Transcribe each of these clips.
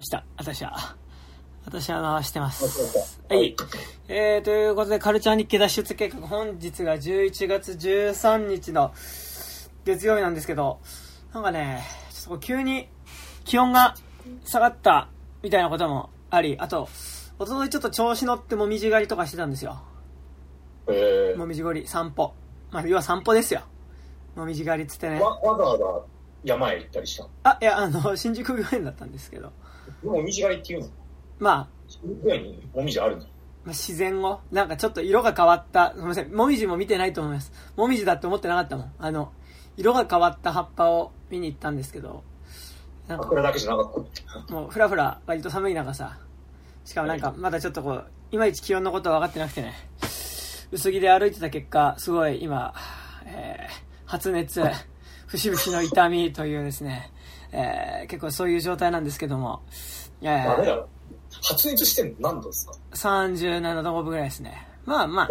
した、私は。私は回してます。はい。えー、ということで、カルチャー日記脱出計画、本日が11月13日の月曜日なんですけど、なんかね、ちょっと急に気温が下がったみたいなこともあり、あと、おとといちょっと調子乗ってもみじ狩りとかしてたんですよ。えもみじ狩り、散歩。まあ、要は散歩ですよ。もみじ狩りっつってねー、。わわざわざ山へ行ったりしたの？あ、いや、あの、新宿御苑だったんですけど。もみじ狩りっていうの？まあ、ぐらいにもみじあるの？まあ自然を、なんかちょっと色が変わった、すみません、もみじも見てないと思います。もみじだって思ってなかったもん。あの、色が変わった葉っぱを見に行ったんですけど、なんか。桜だけじゃなかった。もうふらふら割と寒い中さ、しかもなんかまだちょっとこう、いまいち気温のことは分かってなくてね、薄着で歩いてた結果、すごい今、えー、発熱、節々の痛みというですね、えー、結構そういう状態なんですけども、えー、ダメだろ。発熱してんの何度ですか？37度5分ぐらいですね。まあまあ、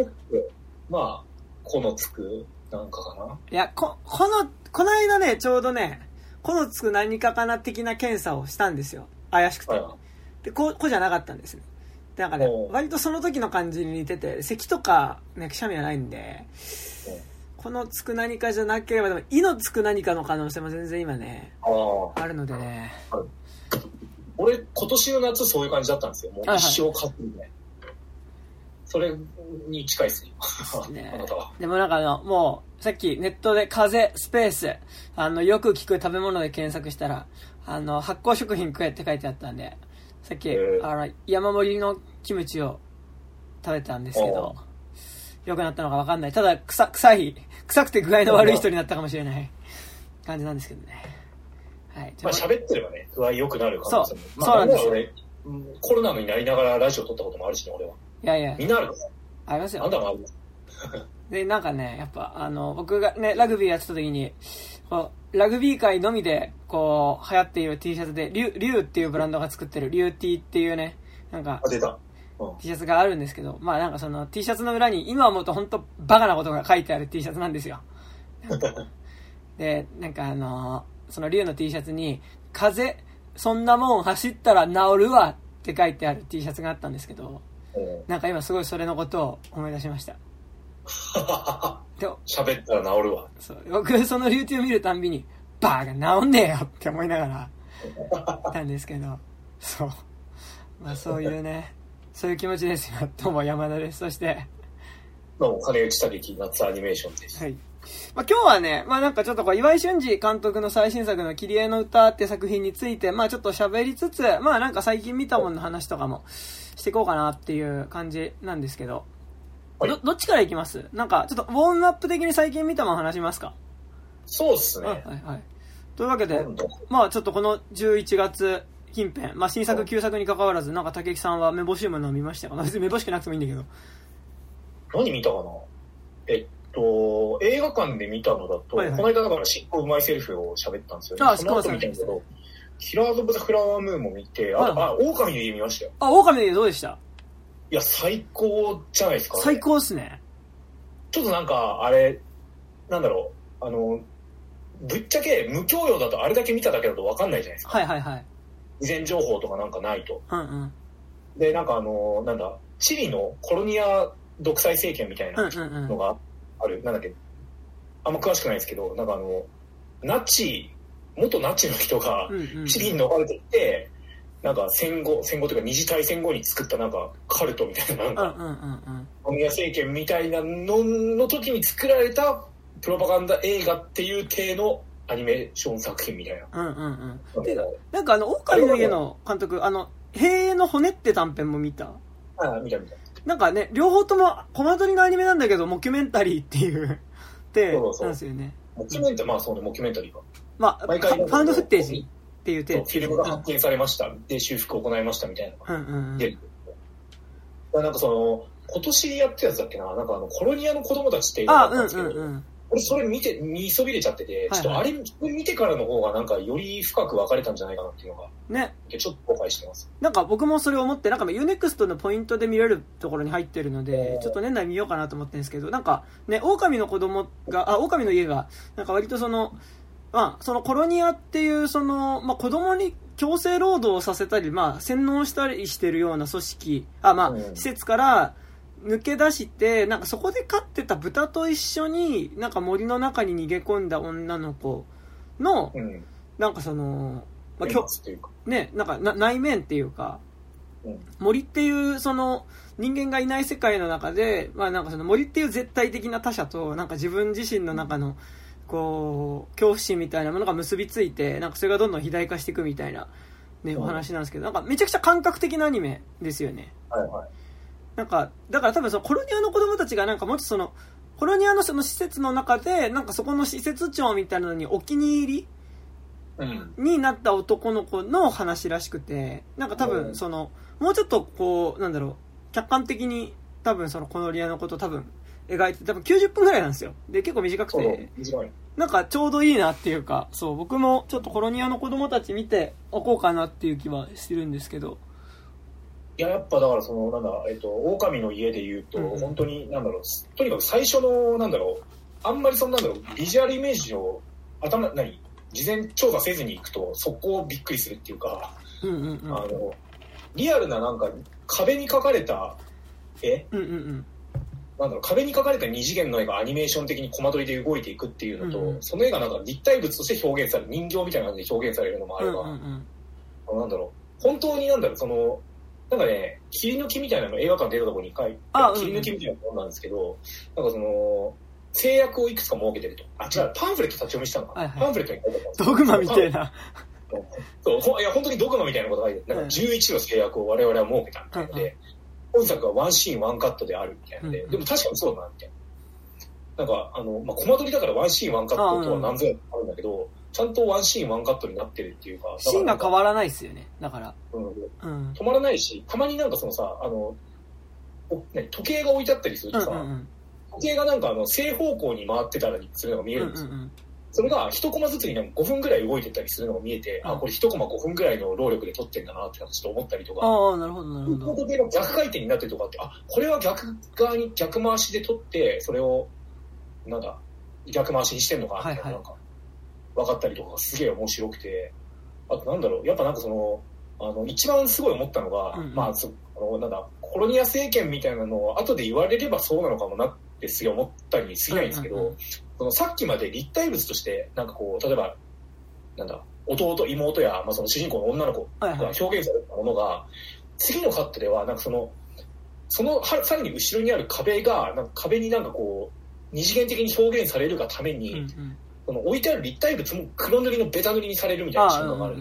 まあ、このつくなんかかな？いや、こ、この、この間ね、ちょうどね、このつく何かかな的な検査をしたんですよ。怪しくて。はいはで、こう、こうじゃなかったんですね。でなんかね割とその時の感じに似てて、咳とか、ね、くしゃみはないんで、このつく何かじゃなければ、でも、いのつく何かの可能性も全然今ね、あるのでね。俺、今年の夏そういう感じだったんですよ。もうはいはい一生かってるね。それに近いですね。ね あなたは。でもなんかあの、もう、さっきネットで風邪、スペース、あの、よく聞く食べ物で検索したら、あの、発酵食品食えって書いてあったんで、さっき、あの、山盛りのキムチを食べたんですけど、良くなったのかわかんない。ただ、臭、臭い、臭くて具合の悪い人になったかもしれない感じなんですけどね。はい。まあ喋ってればね、具合良くなる可能性も。そうまあ、そうなんですよ俺、うんコロナになりながらラジオ撮ったこともあるしね、俺は。いやいやみ、んなある。ありますよあん。たもある。で、なんかね、やっぱ、あの、僕がね、ラグビーやってた時に、こう、ラグビー界のみで、こう、流行っている T シャツで、リュウ、リュウっていうブランドが作ってる、リュウ T っていうね、なんかあ、、出た。うん。T シャツがあるんですけど、まあなんかその T シャツの裏に、今思うと本当バカなことが書いてある T シャツなんですよ。で、なんかあのそのリュウの T シャツに、風、そんなもん走ったら治るわって書いてある T シャツがあったんですけど、うんなんか今すごいそれのことを思い出しました。で喋ったら治るわ。そう僕その YouTube 見るたんびにバーが治んねえよって思いながら いたんですけどそうまあそういうねそういう気持ちですよ。どうも山田です。そして。どうも、金内武樹夏アニメーションです。はい。まあ、今日はね、まあなんかちょっとこう岩井俊二監督の最新作の切り絵の歌って作品について、まあちょっと喋りつつ、まあなんか最近見たものの話とかもしていこうかなっていう感じなんですけど、はい。ど、どっちからいきます？なんかちょっとウォームアップ的に最近見たもの話しますか、そうっすはいね。はいはい。というわけで、まあちょっとこの11月近辺、まあ新作旧作に関わらず、なんか竹木さんは目星ものを見ましたか？な 別に目星しなくてもいいんだけど。何見たかな？えっと、映画館で見たのだと、はいはいこの間だから、執行うまいセルフを喋ったんですよね。あその後見たんだけど、キラーズ・オブ・ザ・フラワームーンも見て、あと、はいあ、狼の家見ましたよ。あ、狼の家どうでした？いや、最高じゃないですか。最。高っすね。ちょっとなんか、あれ、なんだろう、あの、ぶっちゃけ無教養だとあれだけ見ただけだと分かんないじゃないですか。はいはいはい。事前情報とかなんかないと。うんうん。で、なんかあの、なんだ、チリのコロニア独裁政権みたいうんなうんうん。のがある、なんだっけ、あんま詳しくないですけど、なんかあの、ナチ、元ナチの人がうんうんチリに逃れてきて、なんか戦後、戦後というか二次大戦後に作ったなんかカルトみたいな、なんか、うんうんうんうん。コロニア政権みたいなのの時に作られたプロパガンダ映画っていう体のアニメーション作品みたいな。うんうんうん。なんでだなんかあの、狼の家の監督、あの、平の骨って短編も見た？あ、見た見た。なんかね、両方ともコマ撮りのアニメなんだけど、モキュメンタリーっていう、で、そうそうなんですよね。モキュメンタリー、まあそうね、モキュメンタリーか。まあ、フ毎回ァファウンドフッテージっていう手。フィルムが発見されました。で、修復を行いましたみたいな。うんうんうん。でなんかその、今年やってたやつだっけな、なんかあの、コロニアの子供たちって映画あ、うんだったんですけど、うんうん。俺それ見て、見そびれちゃってて、ちょっとあれ見てからの方がなんかより深く分かれたんじゃないかなっていうのが、ね。ちょっと後悔してます。なんか僕もそれを思って、なんか UNEXT のポイントで見れるところに入ってるのでちょっと年内見ようかなと思ってるんですけど、なんかね、狼の子供が、あ、狼の家が、なんか割とその、まあ、そのコロニアっていう、その、まあ子供に強制労働をさせたり、まあ、洗脳したりしてるような組織、あ、まあ、うん施設から抜け出して、なんかそこで飼ってた豚と一緒に、なんか森の中に逃げ込んだ女の子の、うん。なんかその、まあ。ね、なんかな内面っていうか、うん。森っていうその人間がいない世界の中で、まあなんかその森っていう絶対的な他者と、なんか自分自身の中の、こう、恐怖心みたいなものが結びついて、なんかそれがどんどん肥大化していくみたいな、ね、うんお話なんですけど、なんかめちゃくちゃ感覚的なアニメですよね。はいはい。なんか、だから多分そのコロニアの子供たちがなんかもっとその、コロニアのその施設の中で、なんかそこの施設長みたいなのにお気に入りうん。になった男の子の話らしくて、なんか多うん分その、もうちょっとこう、なんだろう、客観的に多分そのコノリアのこと多分描いて、多分90分ぐらいなんですよ。で、結構短くて。なんかちょうどいいなっていうか、そう、僕もちょっとコロニアの子供たち見ておこうかなっていう気はしてるんですけど、いや、やっぱだからその、なんだ、えっと、狼の家で言うと、うん本当に、なんだろう、とにかく最初の、なんだろう、あんまりその、なんだろう、ビジュアルイメージを頭、何事前調査せずに行くと、そこをびっくりするっていうか、うんうんうん。あの、リアルななんか、壁に描かれた絵？うんうんうん。なんだろう、壁に描かれた二次元の絵がアニメーション的にコマ撮りで動いていくっていうのと、うんうんその絵がなんか立体物として表現される、人形みたいな感じで表現されるのもあうんれば、うんなんだろう、本当になんだろう、その、なんかね、切り抜きみたいなの映画館出たところに書いて切り抜きみたいなものなんですけど、なんかその、制約をいくつか設けてると。あ、違う、パンフレット立ち読みしたのかな、はいはい。パンフレットに書いてたんですドグマみたいな。な。そう、ほいや、本当にドグマみたいなことが書いてなんか11の制約を我々は設けたみたいなのうんうで、本作はワンシーンワンカットであるみたいなので、でも確かにそうだな、みたいな。なんか、あの、まあ、コマ撮りだからワンシーンワンカットとは何ぞやあるんだけど、ちゃんとワンシーンワンカットになってるっていうか、シーンが変わわらないですよね。だから。うん。うん。止まらないし、たまになんかそのさ、あの、お何時計が置いてあったりするうんとさ、うんうん。時計がなんかあの正方向に回ってたりするのが見えうんるんですよ。うんうん。それが一コマずつになんか5分ぐらい動いてったりするのが見えて、うん。あ、これ一コマ5分ぐらいの労力で撮ってんだなってちょっと思ったりとか、ああ、なるほど、なるほど。時計が逆回転になってるとかって、あ、これは逆側に逆回しで撮って、それを、なん。だ、逆回しにしてん。のかみたいな、はいはいなん。か、分かったりとかがすげえ面白くて、あとなんだろう、やっぱなんかその、あの、一番すごい思ったのが、うんうんまあ、そあの、なんだ、コロニア政権みたいなのを後で言われればそうなのかもなってすげえ思ったりすぎないんですけど、うんうんうんそのさっきまで立体物として、なんかこう、例えば、なんだ、弟、妹や、まあ、その主人公の女の子はいはい。が表現されたものが、次のカットでは、なんかその、そのはさらに後ろにある壁が、なんか壁になんかこう、二次元的に表現されるがために、うんうん。その置いてある立体物も黒塗りのベタ塗りにされるみたいなああ、シーンがある。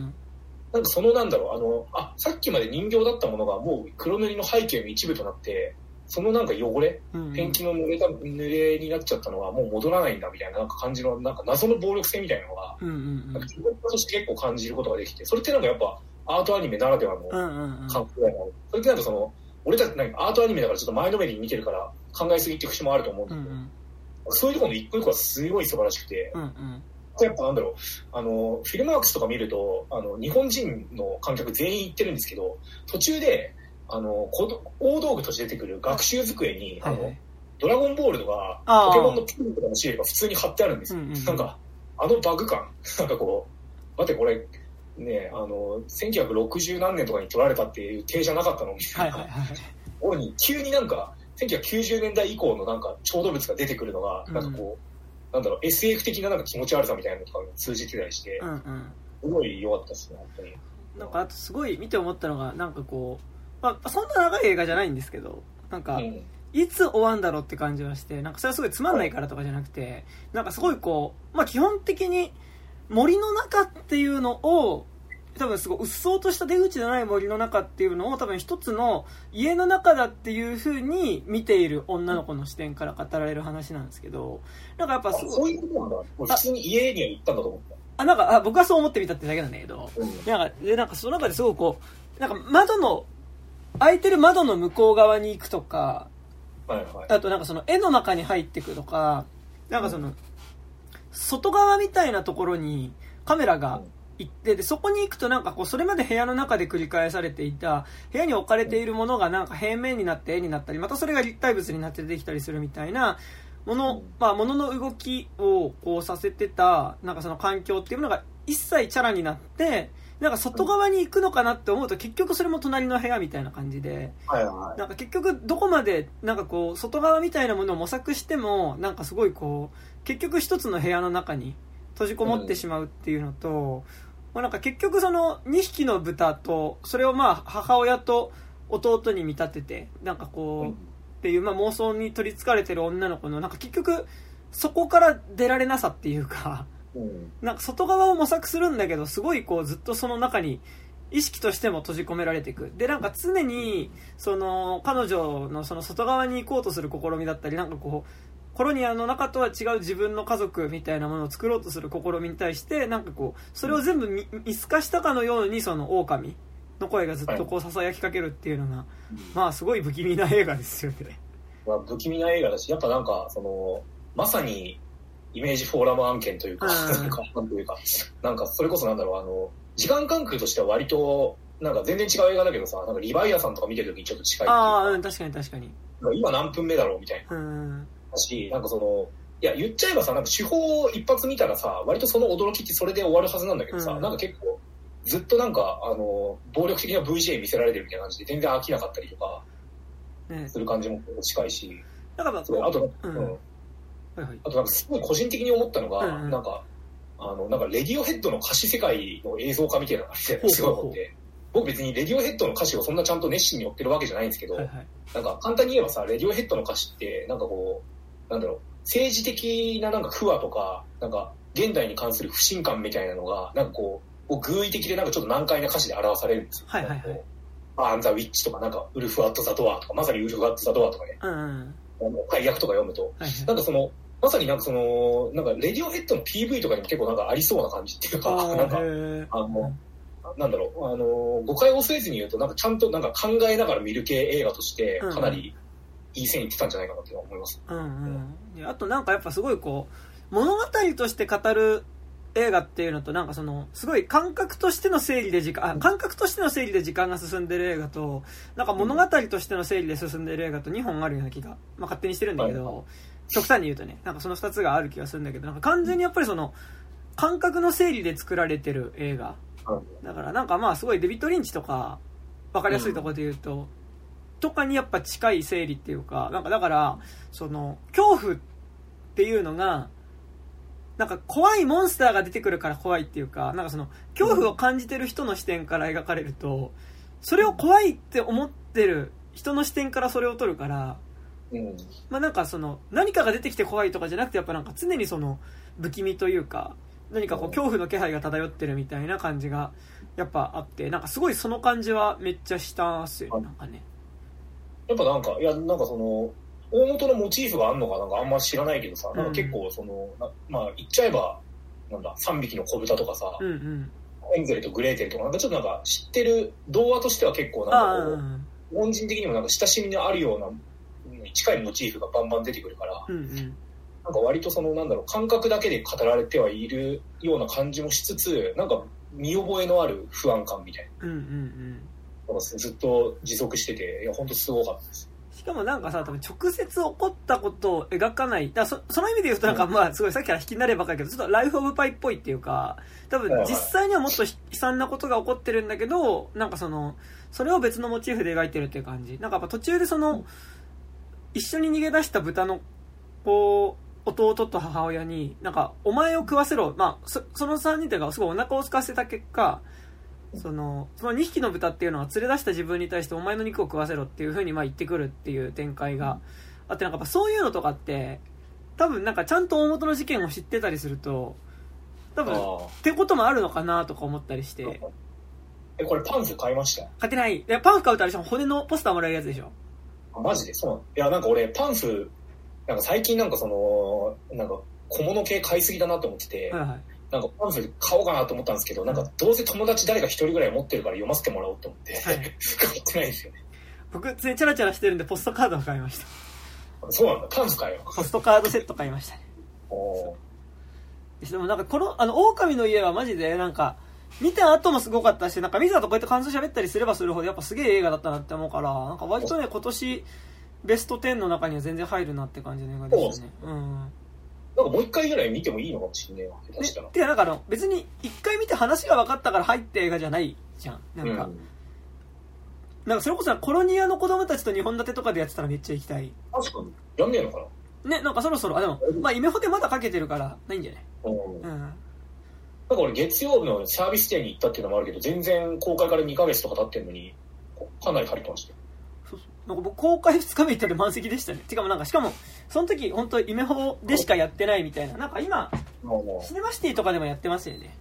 なんかそのなんだろう、あの、あ、さっきまで人形だったものがもう黒塗りの背景の一部となって、そのなんか汚れ、うん。ペンキの濡れた、濡れになっちゃったのがもう戻らないんだみたいななんか感じの、なんか謎の暴力性みたいなのが、なんか自分として結構感じることができて、それってなんかやっぱアートアニメならではの。感覚がある。それってなんかその、俺たちなんかアートアニメだからちょっと前のめりに見てるから考えすぎって節もあると思うんだけど、うんうん。そういうところの一個一個はすごい素晴らしくて、うんうん。やっぱなんだろう、あの、フィルマークスとか見ると、あの、日本人の観客全員行ってるんですけど、途中で、あの、大道具として出てくる学習机に、あのはいはい、。ドラゴンボールとか、ポケモンのピンクとかのシールが普通に貼ってあるんですよ。うんうんうんなんか、あのバグ感、なんかこう、待ってこれ、ね、あの、1960何年とかに撮られたっていう体じゃなかったのみたいな。はいはいはい。俺に急になんか、1990年代以降のなんか、調度物が出てくるのが、うんなんかこう、なんだろう、SF 的ななんか気持ち悪さみたいなのとかが通じてたりしてう、んうん。すごい良かったですね、本当に。なんかあとすごい見て思ったのが、なんかこう、まあ、そんな長い映画じゃないんですけど、なんか、うんいつ終わんだろうって感じはして、なんかそれはすごいつまんないからとかじゃなくて、なんかすごいこう、まあ基本的に森の中っていうのを、多分すごい、うっそうとした出口のない森の中っていうのを多分一つの家の中だっていう風に見ている女の子の視点から語られる話なんですけど、なんかやっぱあすごい、そういうことなんだ。俺普通に家には行ったんだと思っあ、なんか、あ僕はそう思ってみたってだけなんだけど、た。うんなんか、で、なんかその中ですごいこう、なんか窓の、開いてる窓の向こう側に行くとか、はいはい。あとなんかその絵の中に入ってくとか、なんかその、外側みたいなところにカメラが行って、で、そこに行くとなんかこう、それまで部屋の中で繰り返されていた、部屋に置かれているものがなんか平面になって絵になったり、またそれが立体物になって出てきたりするみたいな、もの、まあ、ものの動きをこうさせてた、なんかその環境っていうものが一切チャラになって、なんか外側に行くのかなって思うと結局それも隣の部屋みたいな感じで、なんか結局どこまでなんかこう外側みたいなものを模索してもなんかすごいこう結局一つの部屋の中に閉じこもってしまうっていうのと、まあ、なんか結局その2匹の豚とそれをまあ母親と弟に見立ててなんかこう、うんっていう、まあ、妄想に取りつかれてる女の子のなんか結局そこから出られなさっていうか。なんか外側を模索するんだけどすごいこうずっとその中に意識としても閉じ込められていくでなんか常にその彼女のその外側に行こうとする試みだったりなんかこうコロニアの中とは違う自分の家族みたいなものを作ろうとする試みに対してなんかこうそれを全部見見透かしたかのようにその狼の声がずっとこうささやきかけるっていうのが、まあすごい不気味な映画ですよね。まあ、不気味な映画だし、やっぱなんか、その、まさに、イメージフォーラム案件というか、うん なんか、なんというか、なんか、それこそなんだろう、あの、時間感覚としては割と、なんか全然違う映画だけどさ、なんかリヴァイアさんとか見てる時にちょっと近いあかあ、うん、確かに確かに。今何分目だろうみたいなうん。し、なんかその、いや、言っちゃえばさ、なんか手法一発見たらさ、割とその驚きってそれで終わるはずなんだけどさ、うん。なんか結構、ずっとなんか、あの、暴力的な VJ 見せられてるみたいな感じで全然飽きなかったりとかね。する感じも近いし、だから、そうあと、うん。うん。はいはい。あとなんかすごい個人的に思ったのが、うんうん。なんか、あの、なんかレディオヘッドの歌詞世界の映像化みたいな感じですごい思って、僕別にレディオヘッドの歌詞をそんなちゃんと熱心に追ってるわけじゃないんですけど、はいはい。なんか簡単に言えばさ、レディオヘッドの歌詞って、なんかこう、なんだろう、政治的ななんか不和とか、なんか現代に関する不信感みたいなのが、なんかこう、こう偶意的でなんかちょっと難解な歌詞で表されるんですよ。はいはいはいアンザ・ウィッチとか、なんか、ウルフ・アット・ザ・ドアとか、まさにウルフ・アット・ザ・ドアとかね、うんうん。あの解約とか読むと、はいはい。なんかその、まさになんかその、なんかレディオヘッドの PV とかにも結構なんかありそうな感じっていうか、あなんか、あの、なんだろう、あの、誤解を恐れずに言うと、なんかちゃんとなんか考えながら見る系映画として、かなりいい線いってたんじゃないかなって思います。ーうんうん。であとなんかやっぱすごいこう、物語として語る映画っていうのとなんかその、すごい感覚としての整理で時間、あ感覚としての整理で時間が進んでる映画と、なんか物語としての整理で進んでる映画と2本あるような気が、まあ勝手にしてるんだけど、極端に言うとね、なんかその2つがある気がするんだけど、なんか完全にやっぱりその、感覚の整理で作られてる映画。だからなんかまあすごいデビッド・リンチとか分かりやすいところで言うと、とかにやっぱ近い整理っていうかなんかだからその恐怖っていうのがなんか怖いモンスターが出てくるから怖いっていうかなんかその恐怖を感じてる人の視点から描かれるとそれを怖いって思ってる人の視点からそれを取るからうん。まあなんかその何かが出てきて怖いとかじゃなくてやっぱなんか常にその不気味というか何かこう恐怖の気配が漂ってるみたいな感じがやっぱあってなんかすごいその感じはめっちゃしたっすよねなんかねやっぱなんか、いや、なんかその、大元のモチーフがあるのかなんかあんま知らないけどさ、なんか結構その、なまあ言っちゃえば、なんだ、3匹の子豚とかさ、うんうん。エンゼルとグレーテルとか、なんかちょっとなんか知ってる童話としては結構なんかこう、うん日本人的にもなんか親しみのあるような、うん近いモチーフがバンバン出てくるから、うんうん。なんか割とその、なんだろう、感覚だけで語られてはいるような感じもしつつ、なんか見覚えのある不安感みたいうんうんうんずっと持続してて、いや、本当すごかったです。しかもなんかさ多分直接起こったことを描かない。だそその意味で言うとなんかうん。まあすごいさっきから引きになればかりだけどちょっとライフ・オブ・パイっぽいっていうか多分実際にはもっと悲惨なことが起こってるんだけどなんかそのそれを別のモチーフで描いてるっていう感じ。なんかやっぱ途中でその一緒に逃げ出した豚のこう弟と母親になんかお前を食わせろ。まあそその3人というかすごいお腹を空かせた結果そのその2匹の豚っていうのは連れ出した自分に対してお前の肉を食わせろっていう風にまあ言ってくるっていう展開があってなんかやっぱそういうのとかって多分なんかちゃんと大元の事件を知ってたりすると多分っあてこともあるのかなとか思ったりして。あ。え、これパンフ買いました？買ってない。いやパンフ買うとあれでしょ。骨のポスターもらえるやつでしょ。あマジで？そうなのいや、なんか俺、パンフ、なんか最近なんかその、なんか小物系買いすぎだなと思ってて、はいはいなんかパンフ買おうかなと思ったんですけど、なんかどうせ友達誰か一人ぐらい持ってるから読ませてもらおうと思って、はい買ってないんですよね。僕常にチャラチャラしてるんでポストカードを買いましたそうなんだ、パンフ買えよ。ポストカードセット買いましたねおーでもなんかこの、あの、狼の家はマジでなんか、見た後もすごかったし、なんか見た後こうやって感想喋ったりすればするほどやっぱすげえ映画だったなって思うから、なんか割とね、今年ベスト10の中には全然入るなって感じの映画でしたね。うん。なんかもう一回ぐらい見てもいいのかもしれないわ、下手したら。てかなんかあの、別に一回見て話が分かったから入って映画じゃないじゃん。なんか、うんなんかそれこそコロニアの子供たちと2本立てとかでやってたらめっちゃ行きたい。確かに。やんねえのかね、なんかそろそろ、あ、でも、まあ、イメホテまだかけてるから、ないんじゃない？なうん。うん。なんか俺月曜日のサービスデーに行ったっていうのもあるけど、全然公開から2ヶ月とか経ってんのに、かなり借りてましたよ。なんか僕、公開2日目行ったら満席でしたね。てかもなんか、しかも、その時、本当イメホでしかやってないみたいな。なんか今、もシネマシティとかでもやってますよね。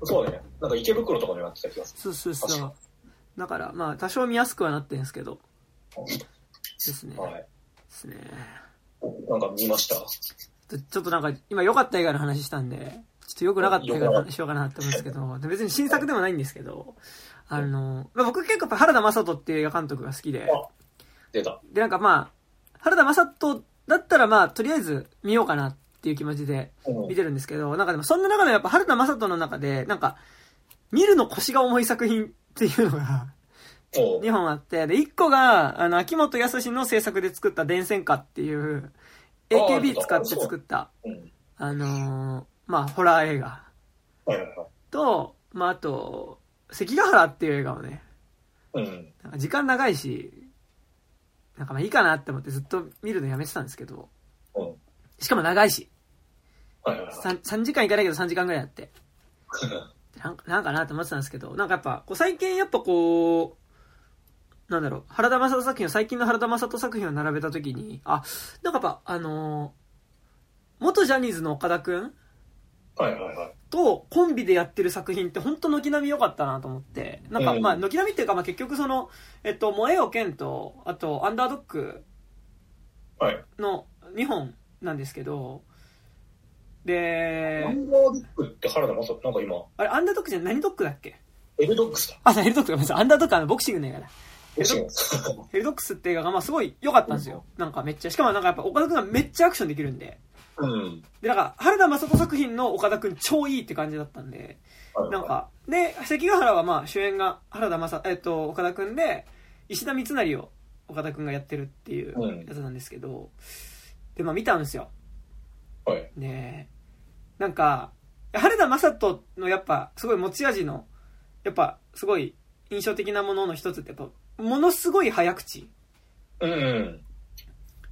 うそうだね。なんか池袋とかでもやってた気がすそうそうそ確う。だから、まあ、多少見やすくはなってるんですけど。ですね。る。はでい。すね。なんか見ました？ちょっとなんか、今良かった映画の話したんで、ちょっと良くなかった映画の話しようかなって思うんですけど、で別に新作でもないんですけど、あの、まあ、僕結構やっぱ原田雅人っていう映画監督が好きで、あ出た。で、なんかまあ、原田雅人だったらまあ、とりあえず見ようかなっていう気持ちでうん見てるんですけど、なんかでもそんな中でやっぱ原田雅人の中で、なんか、見るの腰が重い作品っていうのがおう2本あって、で、1個が、あの、秋元康の制作で作った電線歌っていう、AKB 使って作った、うん。あのーまあ、ホラー映画はいはいはい。と、まあ、あと、関ヶ原っていう映画をね、うん。なんか時間長いし、なんかまあいいかなって思ってずっと見るのやめてたんですけど、うん。しかも長いし、はいはいはい。3, 3時間いかないけど3時間ぐらいあって、なんかなんかなって思ってたんですけど、なんかやっぱ、こう最近やっぱこう、なんだろう、原田雅人作品を、最近の原田雅人作品を並べたときに、あ、なんかやっぱ、あのー元ジャニーズの岡田くんはいはいはい。とコンビでやってる作品って本当軒並み良かったなと思って、なんかうんまあ軒並みっていうかまあ結局その、えっと、燃えよ剣と、あと、アンダードッグはい。の2本なんですけど、アで、ンダードッグって原田眞人、なんか今、あれ、アンダードッグじゃ何ドッグだっけ？ヘルドッグスだ。あ、そうヘルドッグごめんなさい。アンダードッグはあのボクシングの映画だ。ボクシングヘルドッグスって映画がまあすごい良かったんですよ。なんかめっちゃ。しかもなんかやっぱ岡田くんがめっちゃアクションできるんで。うん。で、なんか原田雅人作品の岡田くん超いいって感じだったんで。はいなんか、で、関ヶ原はまあ主演が原田雅、えっと、岡田くんで、石田三成を岡田くんがやってるっていううんやつなんですけど、で、まあ見たんですよ。はい。で、なんか、原田雅人のやっぱすごい持ち味の、やっぱすごい印象的なものの一つってやっぱ、ものすごい早口。うんうん。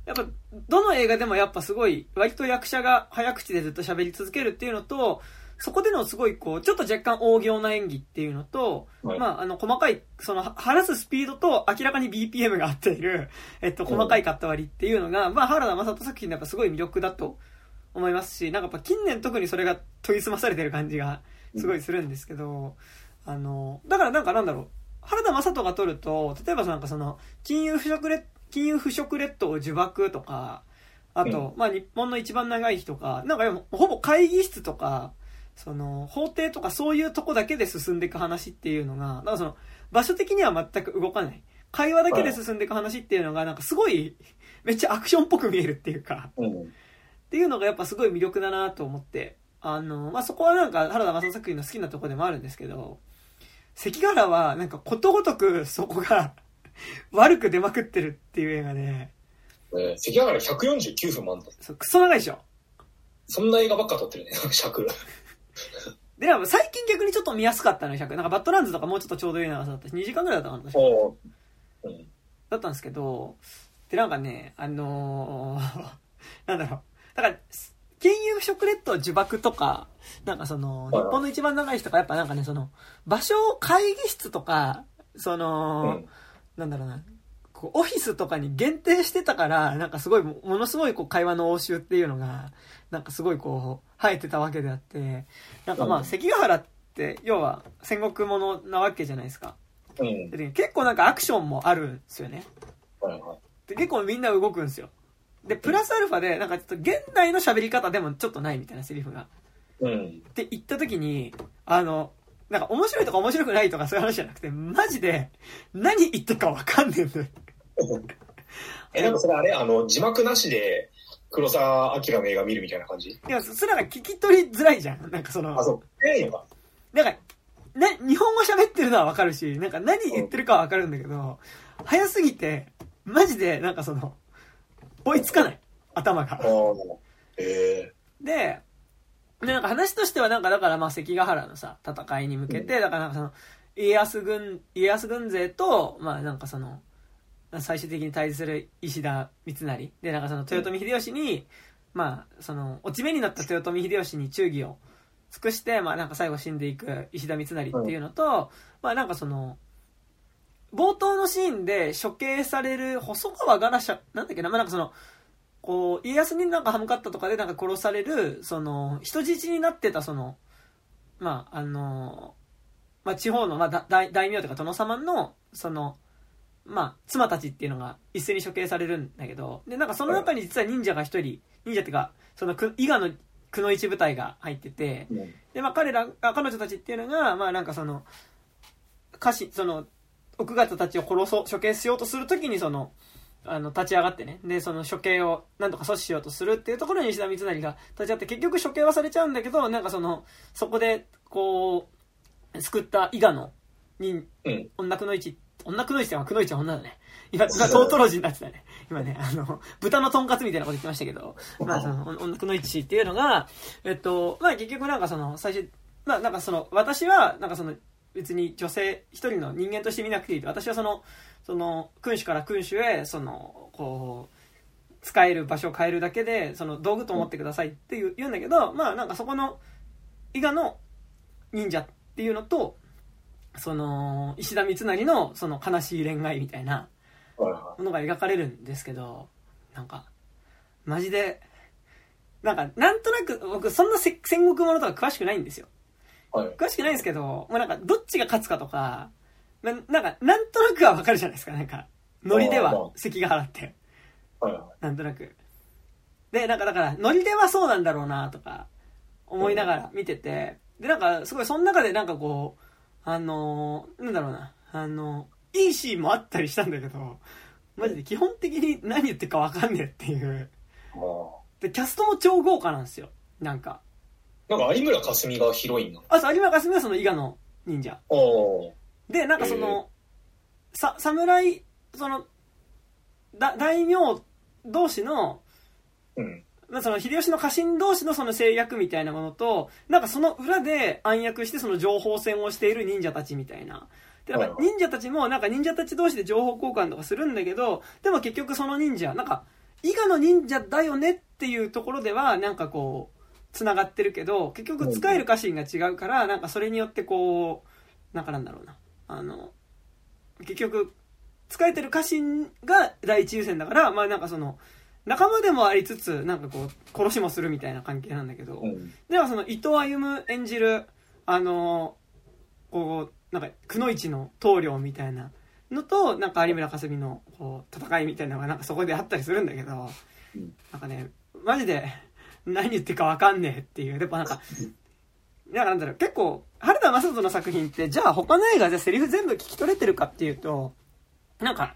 やっぱ、どの映画でもやっぱすごい、割と役者が早口でずっと喋り続けるっていうのと、そこでのすごいこう、ちょっと若干大行な演技っていうのと、はい。まあ、あの、細かい、その、は話すスピードと明らかに BPM が合っている、えっと、細かいカット割りっていうのが、まあ、原田雅人作品でやっぱすごい魅力だと思いますし、なんかやっぱ近年特にそれが研ぎ澄まされてる感じがすごいするんですけど、あの、だからなんかなんだろう、原田雅人が撮ると、例えばなんかその、金融腐食列、金融腐食列島を呪縛とか、あと、まあ日本の一番長い日とか、なんかほぼ会議室とか、その、法廷とかそういうとこだけで進んでいく話っていうのが、だからその、場所的には全く動かない。会話だけで進んでいく話っていうのが、なんかすごい、めっちゃアクションっぽく見えるっていうか、うん。っていうのがやっぱすごい魅力だなと思って、あの、まあ、そこはなんか原田雅人作品の好きなところでもあるんですけど、関ヶ原はなんかことごとくそこが 悪く出まくってるっていう映画で、えー、関ヶ原149分もあんだ。そうクソ長いでしょ。そんな映画ばっか撮ってるね、尺。で、最近逆にちょっと見やすかったのよ、100。なんかバッドランズとかもうちょっとちょうどいい長さだったし、2時間ぐらいだったうん。だったんですけど、で、なんかね、あのー なんだろう。だから、金融食列島呪縛とか、なんかその、日本の一番長い日とか、やっぱなんかね、その、場所、会議室とか、その、うんなんだろうな、こうオフィスとかに限定してたから、なんかすごい、ものすごいこう会話の応酬っていうのが、なんかすごいこう、生えてたわけであって、なんかまあ、うん関ヶ原って、要は戦国ものなわけじゃないですか。うん。結構なんかアクションもあるんですよね。で結構みんな動くんですよ。で、プラスアルファで、なんかちょっと現代の喋り方でもちょっとないみたいなセリフが。うん。って言った時に、あの、なんか面白いとか面白くないとかそういう話じゃなくて、マジで何言ってるかわかんねえんだよ。え、なんかそれあれあの、字幕なしで黒沢明の映画見るみたいな感じ？いや、そそれなんか聞き取りづらいじゃん。なんかその、あ、そう。早いのか。なんか、な、日本語喋ってるのはわかるし、なんか何言ってるかはわかるんだけど、早すぎて、マジでなんかその、追いつかない。頭があ。ーへで、で、なんか話としてはなんかだからまあ関ヶ原のさ、戦いに向けて、だからなんかその、家康軍、家康軍勢と、まあなんかその、最終的に対峙する石田三成。で、なんかその豊臣秀吉に、まあ、その、落ち目になった豊臣秀吉に忠義を尽くして、まあなんか最後死んでいく石田三成っていうのと、まあなんかその、冒頭のシーンで処刑される細川ガラシャ、なんだっけな、まあなんかその、こう、家康になんか歯向かったとかでなんか殺される、その、人質になってたその、まあ、あの、まあ地方の、まあ大大名とか殿様の、その、まあ、妻たちっていうのが一斉に処刑されるんだけど、で、なんかその中に実は忍者が一人、忍者っていうか、その、伊賀のくの一部隊が入ってて、で、まあ彼ら、彼女たちっていうのが、まあなんかその、歌詞、その、奥方たちを殺そう、処刑しようとするときにその、あの、立ち上がってね。で、その処刑をなんとか阻止しようとするっていうところに石田三成が立ち会って、結局処刑はされちゃうんだけど、なんかその、そこで、こう、救った伊賀の、に、うん、女くの一、女くの一ってくの一は女だね。今、今、トートロジーになってたね。今ね、あの、豚のとんかつみたいなこと言ってましたけど、まあその、女くの一っていうのが、えっと、まあ結局なんかその、最初、まあなんかその、私は、なんかその、別に女性一人の人間として見なくていいと。私はその、その、君主から君主へ、その、こう、使える場所を変えるだけで、その、道具と思ってくださいって言う言うんだけど、まあなんかそこの、伊賀の忍者っていうのと、その、石田三成の、その悲しい恋愛みたいな、ものが描かれるんですけど、なんか、マジで、なんか、なんとなく、僕、そんな戦国ものとか詳しくないんですよ。はい、詳しくないんですけど、もうなんか、どっちが勝つかとか、ななんか、なんとなくはわかるじゃないですか、なんか。ノリでは、関ヶ原って。はい、なんとなく。で、なんかだから、ノリではそうなんだろうな、とか、思いながら見てて、で、なんか、すごい、その中でなんかこう、あのー、なんだろうな、あのー、いいシーンもあったりしたんだけど、マジで基本的に何言ってるかわかんねえっていう。で、キャストも超豪華なんですよ。なんか。なんか有村架純がヒロインなの？あ、そう、有村架純はその伊賀の忍者。で、なんかその、えー、さ、侍、その、だ、大名同士の、うん。まあ、その秀吉の家臣同士のその制約みたいなものと、なんかその裏で暗躍してその情報戦をしている忍者たちみたいな。で、なんか忍者たちもなんか忍者たち同士で情報交換とかするんだけど、でも結局その忍者、なんか、伊賀の忍者だよねっていうところでは、なんかこう、繋がってるけど、結局使える家臣が違うから、なんかそれによってこう、なんかなんだろうな。あの、結局、使えてる家臣が第一優先だから、まあなんかその、仲間でもありつつ、なんかこう、殺しもするみたいな関係なんだけど、うん、ではその伊藤歩演じる、あの、こう、なんか、くのいちの棟梁みたいなのと、なんか有村架純のこう戦いみたいなのがなんかそこであったりするんだけど、うん、なんかね、マジで、何言ってるかわかんねえっていう。でもなんか、なんかなんだろう、結構、原田雅人の作品って、じゃあ他の映画でセリフ全部聞き取れてるかっていうと、なんか、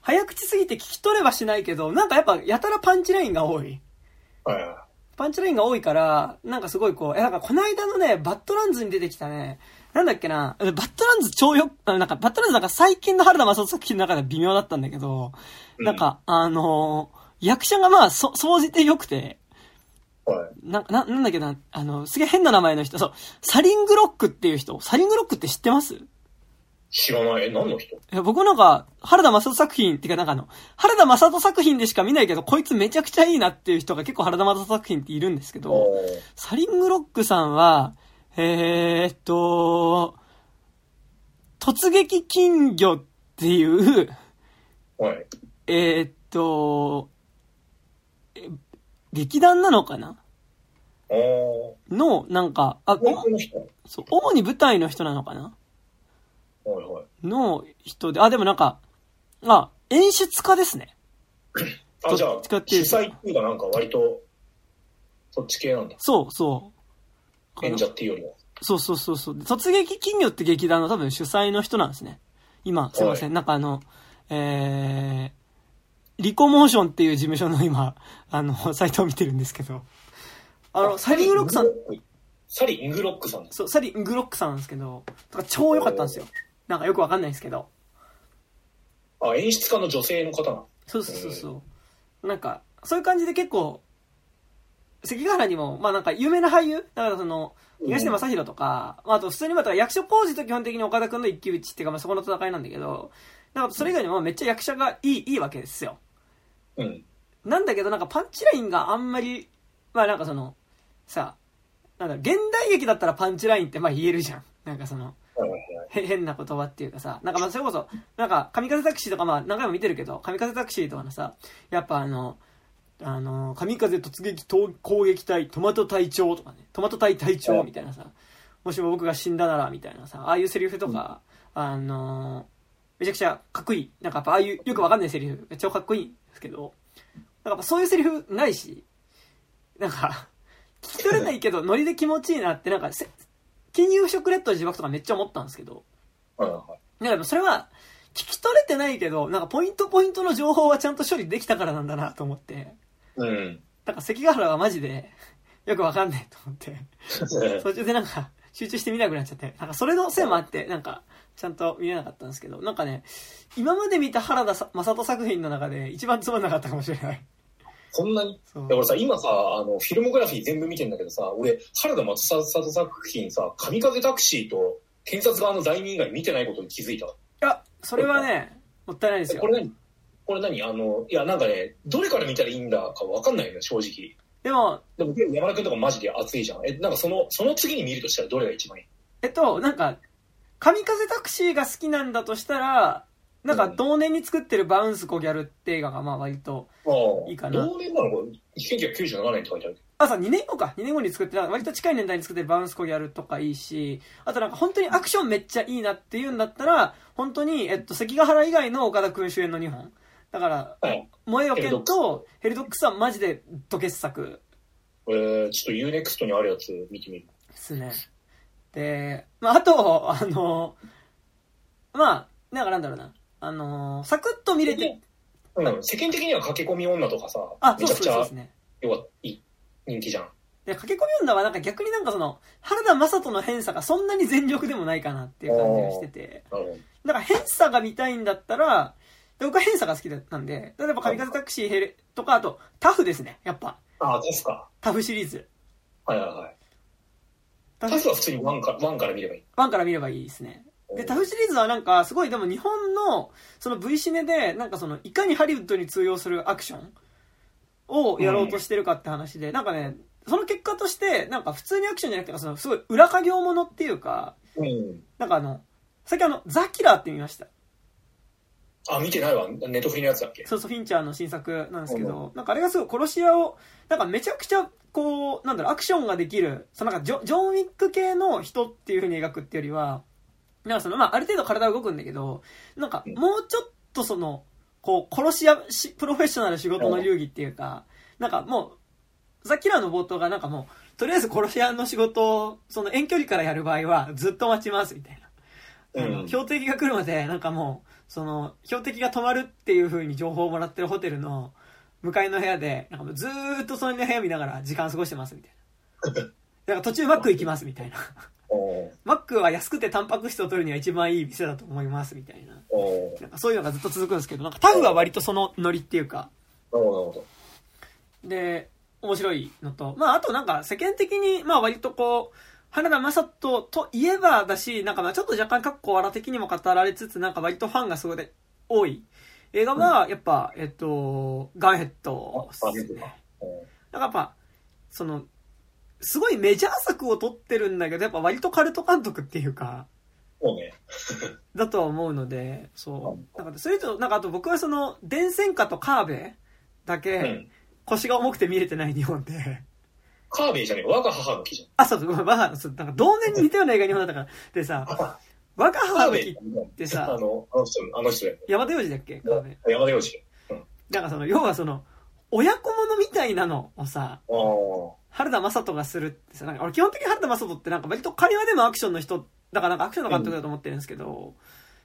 早口すぎて聞き取れはしないけど、なんかやっぱやたらパンチラインが多い。パンチラインが多いから、なんかすごいこう、え、なんかこの間のね、バッドランズに出てきたね、なんだっけな、バッドランズ超よ、なんかバッドランズなんか最近の原田眞人作品の中では微妙だったんだけど、なんか、あのー、役者がまあ、そ、総じて良くて、はい。な、な、なんだっけな、あの、すげえ変な名前の人、そう、サリングロックっていう人、サリングロックって知ってます？知らない。え、何の人？いや、僕なんか、原田眞人作品、っていうかなんかあの、原田正人作品でしか見ないけど、こいつめちゃくちゃいいなっていう人が結構原田正人作品っているんですけど、サリングロックさんは、えー、っと、突撃金魚っていう、はい。えー、っと、劇団なのかな？の、なんか、あ、そう、主に舞台の人なのかな？の人で、あ、でもなんか、あ、演出家ですね。あ、じゃあ、主催っていうかなんか割と、そっち系なんだ。そうそう。演者っていうよりは。そうそうそうそう。突撃金魚って劇団の多分主催の人なんですね。今、すいません。なんかあの、えー、リコモーションっていう事務所の今、あの、サイトを見てるんですけど、あの、サリングロックさん、サリングロックさんそう、サリングロックさんなんですけど、か超良かったんですよ。なんかよくわかんないですけど。あ、演出家の女性の方なそうそうそうそう。なんか、そういう感じで結構、関ヶ原にも、まあなんか有名な俳優？だからその、東出正宏とか、まああと普通にまた役所工事と基本的に岡田君の一騎打ちっていうか、まあそこの戦いなんだけど、なんかそれ以外にもめっちゃ役者がいい、いいわけですよ。うん。なんだけどなんかパンチラインがあんまり、まあなんかその、さ、なんだろう、現代劇だったらパンチラインってまあ言えるじゃん。なんかその、変な言葉っていうかさ、なんかまあそれこそ、なんか、神風タクシーとかまあ何回も見てるけど、神風タクシーとかのさ、やっぱあの、あの、神風突撃と攻撃隊、トマト隊長とかね、トマト隊隊長みたいなさ、もしも僕が死んだならみたいなさ、ああいうセリフとか、あの、めちゃくちゃかっこいい。なんかやっぱああいうよくわかんないセリフ、めっちゃかっこいいんですけど、なんかやっぱそういうセリフないし、なんか、聞き取れないけど、ノリで気持ちいいなって、なんかせ、金融食レッド自爆とかめっちゃ思ったんですけど。なんかそれは、聞き取れてないけど、なんかポイントポイントの情報はちゃんと処理できたからなんだなと思って、うん。なんか関ヶ原はマジで、よくわかんないと思って、途中でなんか、集中して見なくなっちゃって、なんかそれのせいもあって、なんか、ちゃんと見れなかったんですけど、なんかね、今まで見た原田さ正人作品の中で一番つまんなかったかもしれない。そんなに？そういや俺さ、今さ、あの、フィルモグラフィー全部見てんだけどさ、俺、原田松里作品さ、神風タクシーと、検察側の罪人以外見てないことに気づいた。いや、それはね、もったいないですよえこ。れ何？これ何？あの、いや、なんかね、どれから見たらいいんだかわかんないよね、正直。でも、でも、山田君とかマジで熱いじゃん。え、なんかその、その次に見るとしたらどれが一番いい？えっと、なんか、神風タクシーが好きなんだとしたら、なんか同年に作ってるバウンスコギャルって映画がまあ割と、いいかな同年なのこれ、1997年って書いてある。あ、さ、2年後か。2年後に作って、割と近い年代に作ってるバウンスコギャルとかいいし、あとなんか本当にアクションめっちゃいいなっていうんだったら、本当に、えっと、関ヶ原以外の岡田君主演の2本。だから、はい。萌えよ剣とヘリドックスはマジでド傑作えー、ちょっと UNEXT にあるやつ見てみる。ですね。で、まあ、あと、あの、まあ、なんかなんだろうな。あの、サクッと見れて、うん、世間的には駆け込み女とかさ、あ、めちゃくちゃそうですね。要はいい人気じゃん。で、駆け込み女はなんか逆になんかその、原田雅人の偏差がそんなに全力でもないかなっていう感じがしてて。だから偏差が見たいんだったら、で僕は偏差が好きだったんで、例えば神風タクシーとか、あと、タフですね。やっぱ、ああ、ですか。タフシリーズ。はいはいはい。タタフは普通にワンかから見ればいい。ワンから見ればいいですね。で、タフシリーズはなんか、すごい、でも日本の、その V シネで、なんかその、いかにハリウッドに通用するアクションをやろうとしてるかって話で、なんかね、その結果として、なんか普通にアクションじゃなくて、その、すごい裏稼業ものっていうか、うん。なんかあの、さっきあの、ザ・キラーって見ました。あ、見てないわ。ネットフリのやつだっけ？そうそう、フィンチャーの新作なんですけど、なんかあれがすごい殺し屋を、なんかめちゃくちゃ、こう、なんだろう、アクションができる、そのなんかジョ、ジョン・ウィック系の人っていう風に描くっていうよりは、なんかその、まあ、ある程度体は動くんだけど、なんか、もうちょっとその、こう、殺し屋し、プロフェッショナル仕事の流儀っていうか、なんかもう、ザ・キラーの冒頭がなんかもう、とりあえず殺し屋の仕事を、その遠距離からやる場合は、ずっと待ちます、みたいな。うん標的が来るまで、なんかもう、その、標的が止まるっていう風に情報をもらってるホテルの向かいの部屋で、なんかもうずーっとその部屋見ながら時間過ごしてますみたいな。だから途中マック行きますみたいな。マックは安くてタンパク質を取るには一番いい店だと思いますみたいな。なんかそういうのがずっと続くんですけど、なんかタフは割とそのノリっていうか、なるほど。で、面白いのと、まああとなんか世間的に、まあ割とこう、原田雅人といえばだし、なんかまあちょっと若干かっこ笑的にも語られつつ、なんか割とファンがすごい多い映画は、やっぱ、えっと、ガンヘッドですね。なんかやっぱ、その、すごいメジャー作を撮ってるんだけど、やっぱ割とカルト監督っていうか、そうね。だとは思うので、そう。なんか、それと、なんかあと僕はその、電線化とカーベだうけん。腰が重くて見れてない日本で、カーベイじゃねえ我が母の木じゃん。あ、そうそう、ごめん、まあ、そうなんか同年に似たような映画日本だったから、でさ、わが母の記、母べえてさあの、あの人、あの人。山田洋次だっけ？母べえ山田洋次。なんかその、要はその、親子ものみたいなのをさ。原田眞人がするってさ、なんか俺基本的に原田眞人ってなんか割と会話でもアクションの人、だからなんかアクションの監督だと思ってるんですけど、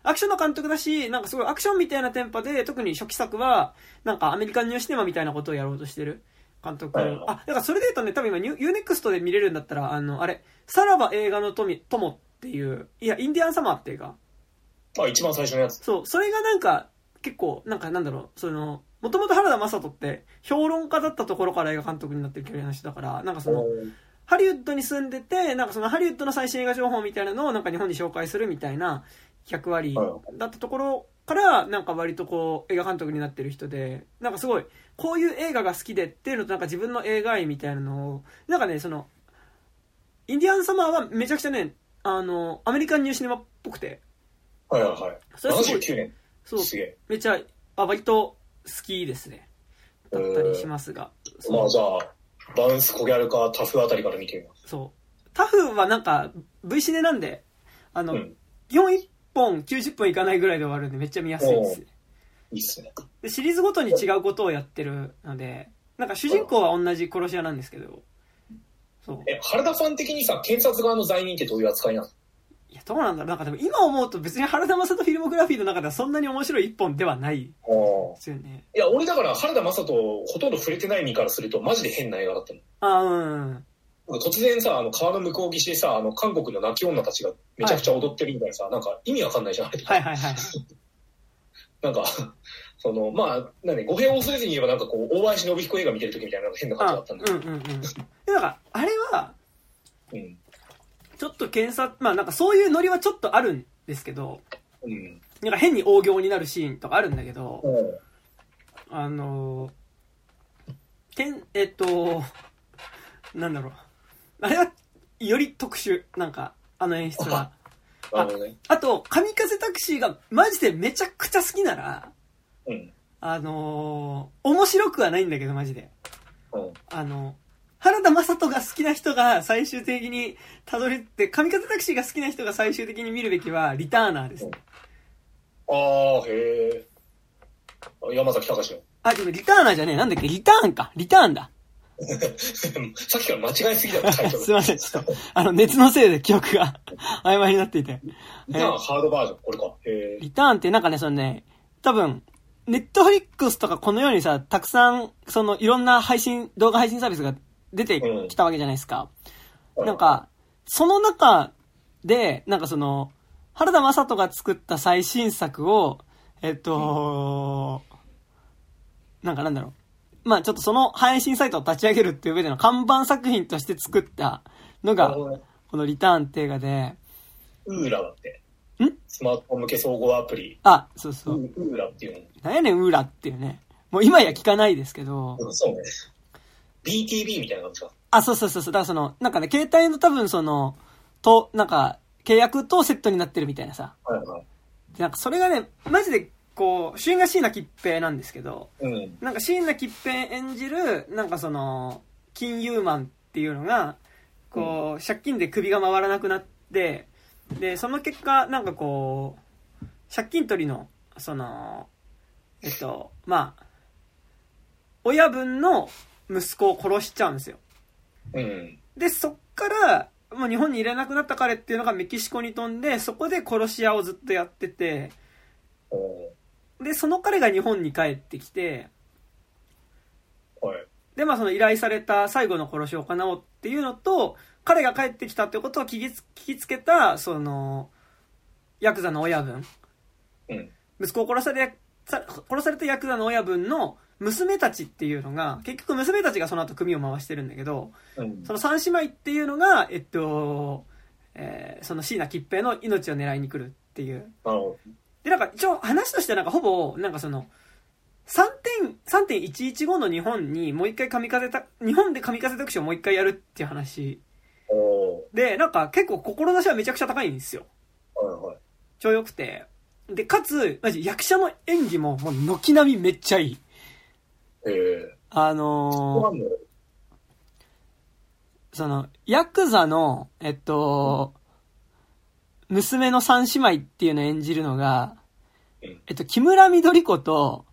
アクションの監督だし、なんかすごいアクションみたいなテンポで、特に初期作は、なんかアメリカンニューシネマみたいなことをやろうとしてる監督。はいはいあ、だからそれで言うとね、多分今ニュ、 U-NEXT で見れるんだったら、あの、あれ、さらば映画の友よっていう、いや、インディアンサマーっていう映画。あ、一番最初のやつ。そう、それがなんか、結構、なんかなんだろう、その、もともと原田雅人って評論家だったところから映画監督になってるキャリアの人だから、なんかその、ハリウッドに住んでて、なんかそのハリウッドの最新映画情報みたいなのをなんか日本に紹介するみたいな役割だったところから、なんか割とこう映画監督になってる人で、なんかすごい、こういう映画が好きでっていうのとなんか自分の映画愛みたいなのを、なんかね、その、インディアンサマーはめちゃくちゃね、あの、アメリカンニューシネマっぽくて、はいはいはい。そすごい79年。そう、すげえ。めっちゃ、あ、割と好きですね。だったりしますが。まあじゃあ、バウンス、コギャルかタフあたりから見てみます。そう。タフはなんか、V シネなんで、あの、うん基本1本90分いかないぐらいで終わるんでめっちゃ見やすいです。いいっすね。で、シリーズごとに違うことをやってるので、なんか主人公は同じ殺し屋なんですけど、そう。え、原田ファン的にさ、検察側の罪人ってどういう扱いなのいや、どうなんだろう。なんかでも今思うと別に原田雅人フィルモグラフィーの中ではそんなに面白い一本ではないで。すよね。いや、俺だから原田雅人ほとんど触れてない身からするとマジで変な映画だったの。あうん。突然さ、あの川の向こう岸でさ、あの韓国の泣き女たちがめちゃくちゃ踊ってるみたいなさ、なんか意味わかんないじゃん、あれはいはいはい。なんか、その、まあ、なんで、語弊を恐れずに言えばなんかこう、大林信彦映画見てる時みたいな変な感じあだったんだけど。うんうんうん。で、なんか、あれは、うん。ちょっと検察、まあなんかそういうノリはちょっとあるんですけど、うん。なんか変に大行になるシーンとかあるんだけど、うんあのー、けん、えっと、なんだろう。あれは、より特殊。なんか、あの演出は。なるほどね。あと、神風タクシーがマジでめちゃくちゃ好きなら、うん。あのー、面白くはないんだけど、マジで。うん。あの、原田雅人が好きな人が最終的にたどりって、神風タクシーが好きな人が最終的に見るべきは、リターナーですね。ああ、へえ。山崎隆の。あ、でもリターナーじゃねえ。なんだっけ？リターンか。リターンだ。さっきから間違いすぎだろ、タイトル。すいません、ちょっと、あの、熱のせいで記憶が曖昧になっていて。リターンハードバージョン、これか。へえ。リターンってなんかね、そのね、多分、ネットフリックスとかこのようにさ、たくさん、その、いろんな配信、動画配信サービスが出てきたわけじゃないですか。なんか、その中で、なんかその、原田雅人が作った最新作を、えっと、なんかなんだろう。まあちょっとその配信サイトを立ち上げるっていう上での看板作品として作ったのが。このリターンって映画で、ウーラだって。んスマートフォン向け総合アプリ。あ、そうウそう。ーウーラっていうの。なんやねん、ウーラっていうね。もう今や聞かないですけど、そうね。BTB みたいな感じか？あ、そうそうそうそう。だからその、なんかね、携帯の多分その、と、なんか、契約とセットになってるみたいなさ。はいはい。でなんかそれがね、マジで、こう、主演が椎名桔平なんですけど、うん。なんか椎名桔平演じる、なんかその、金融マンっていうのが、こう、借金で首が回らなくなって、で、その結果、なんかこう、借金取りの、その、えっと、まあ、親分の息子を殺しちゃうんですよ。うん。で、そっから、もう日本に入れなくなった彼っていうのがメキシコに飛んで、そこで殺し屋をずっとやってて、おで、その彼が日本に帰ってきて。で、まあその依頼された最後の殺しを行おうっていうのと、彼が帰ってきたってことを聞きつ聞きつけた、その、ヤクザの親分、うん。息子を殺され、さ殺されたヤクザの親分の娘たちっていうのが、結局娘たちがその後組を回してるんだけど、うん。その三姉妹っていうのが、えっと、えーその椎名桔平の命を狙いに来るっていう。で、なんか一応話としてなんかほぼ、なんかその、3点、3.115の日本にもう一回神風た、日本で神風特集をもう一回やるっていう話で、なんか結構志はめちゃくちゃ高いんですよ。ーはいはい。超良くて。で、かつ、マジ役者の演技ももう軒並みめっちゃいい。ええあー。のーその、ヤクザの、えっと、娘の三姉妹っていうのを演じるのがうん、えっと、木村緑子と、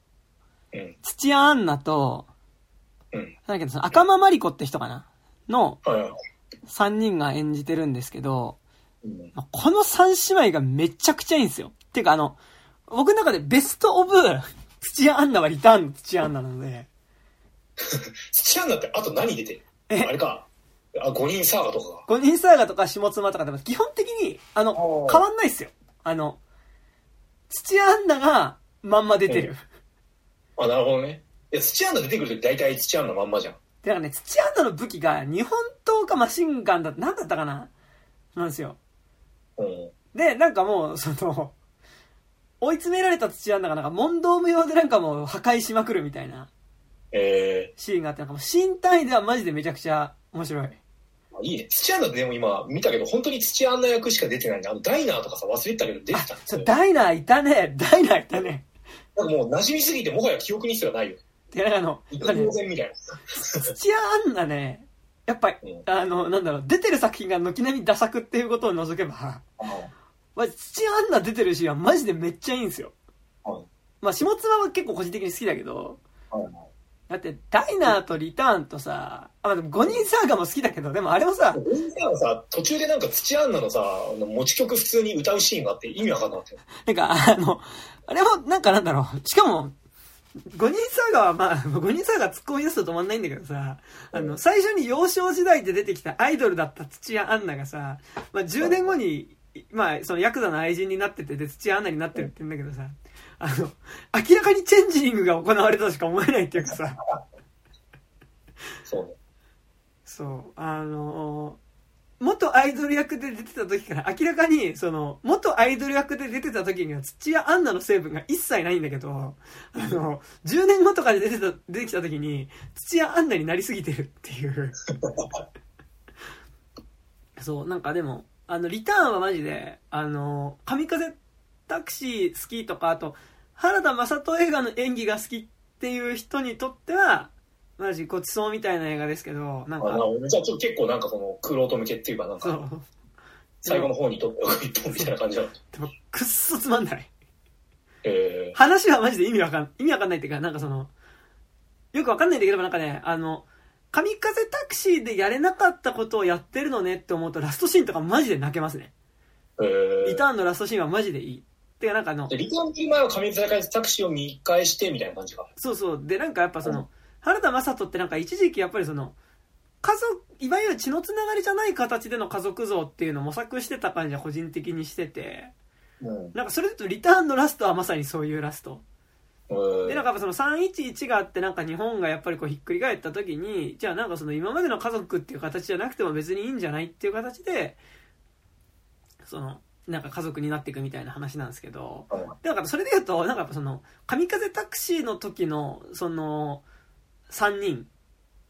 う。うん。土屋アンナと、うん。なんだっけど、その赤間マリコって人かな？のはいはい。3人が演じてるんですけど、うん。この3姉妹がめちゃくちゃいいんですよ。ていうかあの、僕の中でベストオブ、土屋アンナはリターンの土屋アンナなので、土屋だってあと何出てるえ？あれか。あ、五人サーガとかが。五人サーガとか下妻とかでも基本的に、あの、変わんないっすよ。あの、土屋アンナがまんま出てる。あ、なるほどね。いや、土アンナ出てくるとき大体土アンナまんまじゃん。で、なんかね、土アンナの武器が日本刀かマシンガンだなんだったかななんですよ。うん。で、なんかもう、その、追い詰められた土アンナがなんか問答無用でなんかもう破壊しまくるみたいなえシーンがあって、なんかもうシーン単位ではマジでめちゃくちゃ面白い。ー、いいね。土アンナでも今見たけど、本当に土アンナ役しか出てないね。あの、ダイナーとかさ、忘れてたけど出あてたん、ですそう、よ。ダイナーいたね。ダイナーいたね。なんかもう馴染みすぎて、もはや記憶にすらないよ。で、なんかあの、一やっぱね。土屋アンナね、やっぱり、うんあの、なんだろう、出てる作品が軒並みダ作っていうことを除けば、あまあ、土屋アンナ出てるシーンはマジでめっちゃいいんですよ。はいまあ、下妻は結構個人的に好きだけど、だって、ダイナーとリターンとさ、あ、まあ、でも5人サーガも好きだけど、でもあれもさ、俺ささ、途中でなんか土アンナのさ、持ち曲普通に歌うシーンがあって意味わかんなかったよ。なんか、あの、あれも、なんかなんだろう、しかも、5人サーガはまあ、5人サーガ突っ込み出すと止まんないんだけどさ、あの、最初に幼少時代で出てきたアイドルだった土屋アンナがさ、まあ10年後に、まあ、そのヤクザの愛人になってて、で、土屋アンナになってるって言うんだけどさ、あの、明らかにチェンジリングが行われたとしか思えないっていうかさ、そうね。そう、あの、元アイドル役で出てた時から明らかに、その、元アイドル役で出てた時には土屋アンナの成分が一切ないんだけど、あの、10年後とかで出てた、出てきた時に、土屋アンナになりすぎてるっていう。そう、なんかでも、あの、リターンはマジで、あの、神風タクシー好きとか、あと、原田雅人映画の演技が好きっていう人にとっては、マジごちそうみたいな映画ですけど、なんか、じゃあちょっと結構なんかその、クロート向けっていうか、なんか。最後の方にとっておく一本みたいな感じだ。でも、くっそつまんない。え話はマジで意味わかん、意味わかんないっていうか、なんかその、よくわかんないんだけど、なんかね、あの、神風タクシーでやれなかったことをやってるのねって思うと、ラストシーンとかマジで泣けますね。ー、えー、リターンのラストシーンはマジでいい。てか、なんかあので、リターンっていう前は神風タクシーを見返してみたいな感じか。そうそう。で、なんかやっぱその、うん原田雅人ってなんか一時期やっぱりその、家族、いわゆる血のつながりじゃない形での家族像っていうのを模索してた感じは個人的にしてて、うん。なんかそれだとリターンのラストはまさにそういうラスト。えーで、なんかやっぱその311があってなんか日本がやっぱりこうひっくり返った時に、じゃあなんかその今までの家族っていう形じゃなくても別にいいんじゃないっていう形で、その、なんか家族になっていくみたいな話なんですけど、うんで、なんかそれで言うと、なんかその、神風タクシーの時の、その、3人、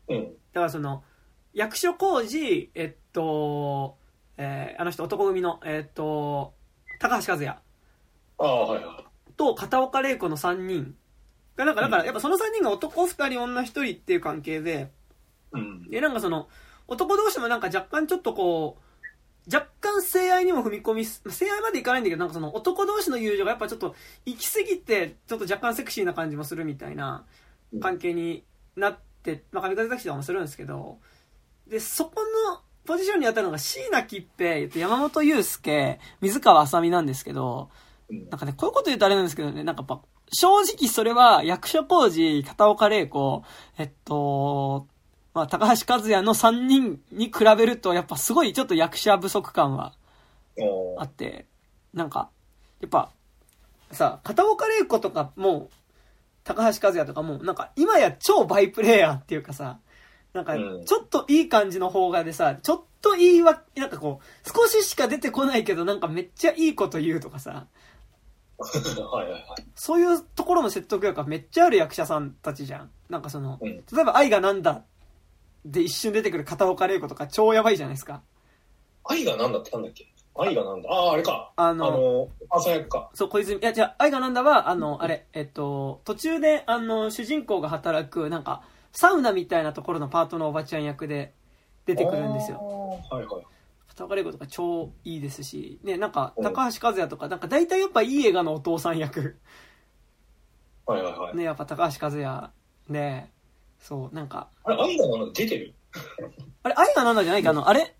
うん。だからその、役所広司、えっと、えーあの人男組の、えっと、高橋和也ああ、はいはい。と片岡玲子の3人が、なんか、だからやっぱその3人が男2人女1人っていう関係で、うん。で、なんかその、男同士もなんか若干ちょっとこう、若干性愛にも踏み込みす、性愛までいかないんだけど、なんかその男同士の友情がやっぱちょっと行き過ぎて、ちょっと若干セクシーな感じもするみたいな関係になって、まあ、神風タクシもするんですけど、で、そこのポジションに当たるのが椎名桔平、山本祐介、水川あさみなんですけど、うん。なんかね、こういうこと言うとあれなんですけどね、なんかやっぱ、正直それは役所広司、片岡玲子、えっと、まあ、高橋和也の3人に比べると、やっぱすごいちょっと役者不足感はあって、なんか、やっぱ、さ、片岡玲子とかも、高橋和也とかも、なんか今や超バイプレイヤーっていうかさ、なんかうんちょっといい感じの邦画でさ、ちょっといいわ、なんかこう、少ししか出てこないけど、なんかめっちゃいいこと言うとかさ、はいはいはい。そういうところの説得力がめっちゃある役者さんたちじゃん。なんかその、うん例えば愛がなんだで一瞬出てくる片岡玲子とか超やばいじゃないですか。愛がなんだってなんだっけ？愛がなんだああ、あれか。あのあの、お母さん役か。そう、小泉、いや、じゃあ、愛がなんだは、あの、あれ、えっと、途中で、あの、主人公が働く、なんか、サウナみたいなところのパートのおばちゃん役で出てくるんですよ。はいはい。片岡玲子とか超いいですし、ね、なんか、うん高橋和也とか、なんか大体やっぱいい映画のお父さん役。はいはいはい。ね、やっぱ高橋和也で、そう、なんか、あれ、愛がなんだ出てる？あれ、愛がなんだじゃないか、あの、あれ？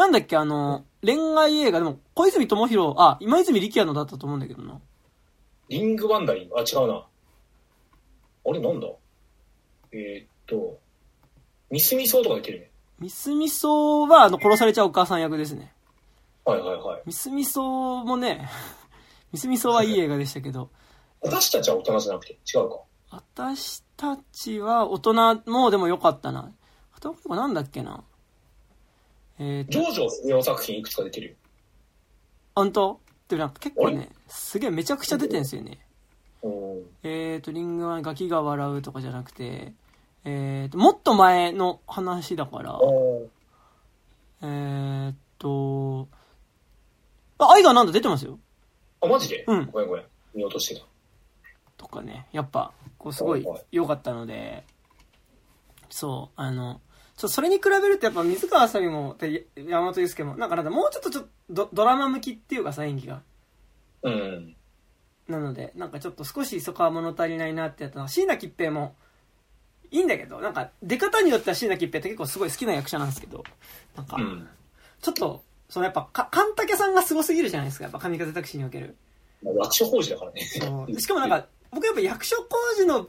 なんだっけ、あの、恋愛映画、でも、小泉智弘、あ、今泉力也のだったと思うんだけどな。リングワンダリングあ、違うな。あれ、なんだ？えー、っと、ミスミソウとか出てるね。ミスミソは、あの、殺されちゃうお母さん役ですね。はいはいはい。ミスミソもね、ミスミソはいい映画でしたけど、私たちは大人じゃなくて、違うか。私たちは大人もでも良かったな。あとなんだっけな。えー、ジョージョ上の作品いくつか出てるよ。本当？でもなんか結構ね、すげえめちゃくちゃ出てんすよね。うん。えーと、リングはガキが笑うとかじゃなくて、えーと、もっと前の話だから、えーと、あ、愛がなんだ出てますよ。あ、マジで？うんごめんごめん。見落としてた。とかね、やっぱ、こうすごい良かったので、そう、あの、ちょそれに比べるとやっぱ水川あさみも、で山本祐介も、なんかなんだ、もうちょっとちょっとドドラマ向きっていうかさ、演技が。うん。なので、なんかちょっと少しそこは物足りないなってやったのは、椎名桔平もいいんだけど、なんか出方によっては椎名桔平って結構すごい好きな役者なんですけど、なんかう、ん。ちょっと、そのやっぱ、か、神竹さんがすごすぎるじゃないですか、やっぱ神風タクシーにおける。まあ役所工事だからね。しかもなんか、僕やっぱ役所工事の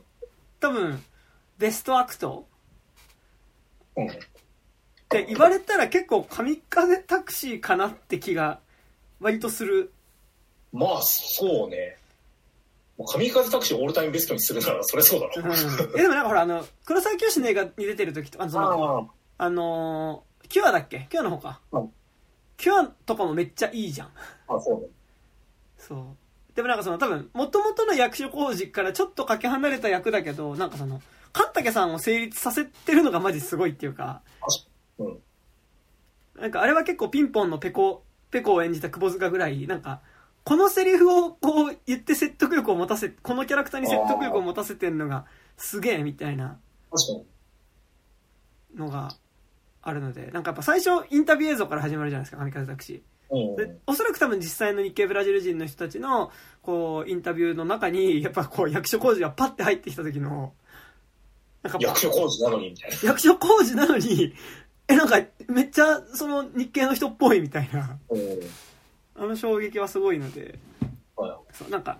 多分、ベストアクトうん。って言われたら結構神風タクシーかなって気が割とする。まあ、そうね。神風タクシーをオールタイムベストにするならそれそうだうん。でもなんかほら、あの、黒沢清の映画に出てる時と、あの、その、ああのーキュアだっけ？キュアの方かうん。キュアとかもめっちゃいいじゃん。あ、そうね。そう。でもなんかその多分、元々の役所工事からちょっとかけ離れた役だけど、なんかその、神竹さんを成立させてるのがマジすごいっていうか、うん。なんかあれは結構ピンポンのペコ、ペコを演じた窪塚ぐらい、なんか、このセリフをこう言って説得力を持たせ、このキャラクターに説得力を持たせてんのがすげえみたいな。のがあるので、なんかやっぱ最初インタビュー映像から始まるじゃないですか、神風タクシー。うん。でおそらく多分実際の日系ブラジル人の人たちのこうインタビューの中にやっぱこう役所工事がパッて入ってきた時のなんか役所工事なのにみたいな。役所工事なのにえなんかめっちゃその日系の人っぽいみたいなうん。あの衝撃はすごいのではい。そうなんか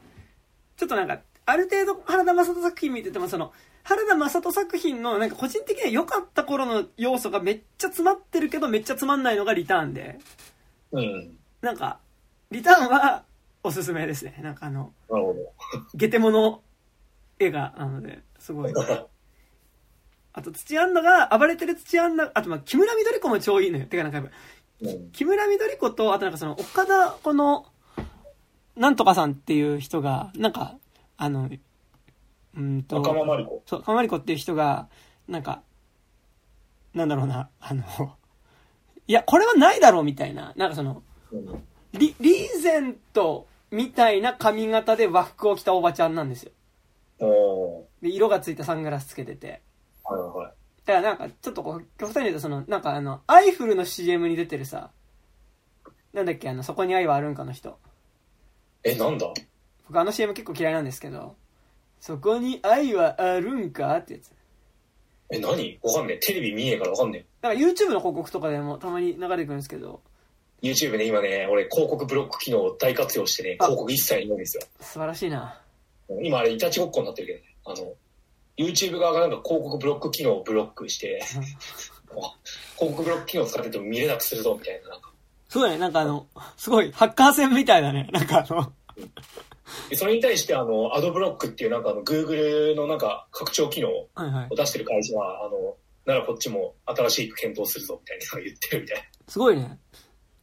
ちょっとなんかある程度原田雅人作品見ててもその原田雅人作品のなんか個人的には良かった頃の要素がめっちゃ詰まってるけどめっちゃつまんないのがリターンでうん。なんかリターンはおすすめですねなんかあのなるほゲテモノ映画なので、すごい。ど。あと、土屋アンナが、暴れてる土屋アンナ、あと、まあ、木村緑子も超いいのよ。てか、なんかやっぱ、うん。木村緑子と、あとなんかその、岡田、この、なんとかさんっていう人が、なんか、あの、うーんと、赤間マリコ。そう、かまりこっていう人が、なんか、なんだろうな、あの、いや、これはないだろうみたいな、なんかその、うん。リ、リーゼントみたいな髪型で和服を着たおばちゃんなんですよ。で、色がついたサングラスつけてて。はいはい。だからなんか、ちょっとこう、極端に言うとその、なんかあの、アイフルの CM に出てるさ、なんだっけ、あの、そこに愛はあるんかの人。え、なんだ？僕あの CM 結構嫌いなんですけど、そこに愛はあるんかってやつ。え、何？わかんねえ。テレビ見ねえからわかんねだから YouTube の広告とかでもたまに流れてくるんですけど、え。YouTube ね、今ね、俺広告ブロック機能を大活用してね、あ広告一切ないんですよ。素晴らしいな。今あれ、いたちごっこになってるけどね。あの、YouTube 側がなんか広告ブロック機能をブロックして、あ広告ブロック機能を使ってても見れなくするぞ、みたいな。なんかそうだね、なんかあの、すごい、ハッカー戦みたいだね。なんかあの、でそれに対して、あの、アドブロックっていうなんかあの、Google のなんか拡張機能をはいはい。出してる会社は、あの、ならこっちも新しく検討するぞ、みたいなのを言ってるみたいすごいね。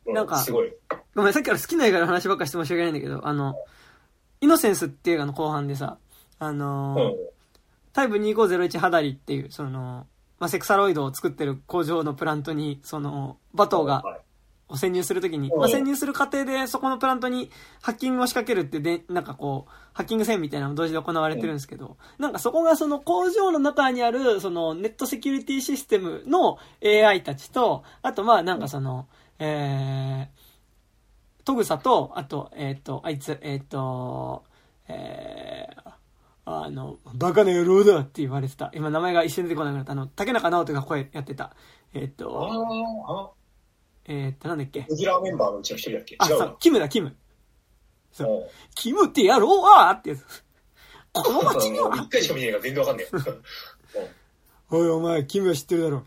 な。なんかすごい。ごめん、さっきから好きな映画の話ばっかして申し訳ないんだけど、あの、イノセンスっていう映画の後半でさ、あのーうん。タイプ2501ハダリっていう、その、まあ、セクサロイドを作ってる工場のプラントに、その、バトーがはい。潜入するときに、うん。まあ、潜入する過程でそこのプラントにハッキングを仕掛けるってで、なんかこう、ハッキング戦みたいなのも同時で行われてるんですけど、なんかそこがその工場の中にある、そのネットセキュリティシステムの AI たちと、あとまあなんかその、えー、トグサと、あと、えっ、と、あいつ、えっ、と、えー、あの、バカな野郎だって言われてた。今名前が一瞬出てこなくなった。あの、竹中直人が声やってた。えっ、あと、えっ、と、なんだっけ？レギュラーメンバーのうちの一人だっけ？あ、そう、キムだ、キム。そううんキムってやろうわってやつ。この街には、一回しか見ねえから全然わかんねえ。おいお前、キムは知ってるだろ。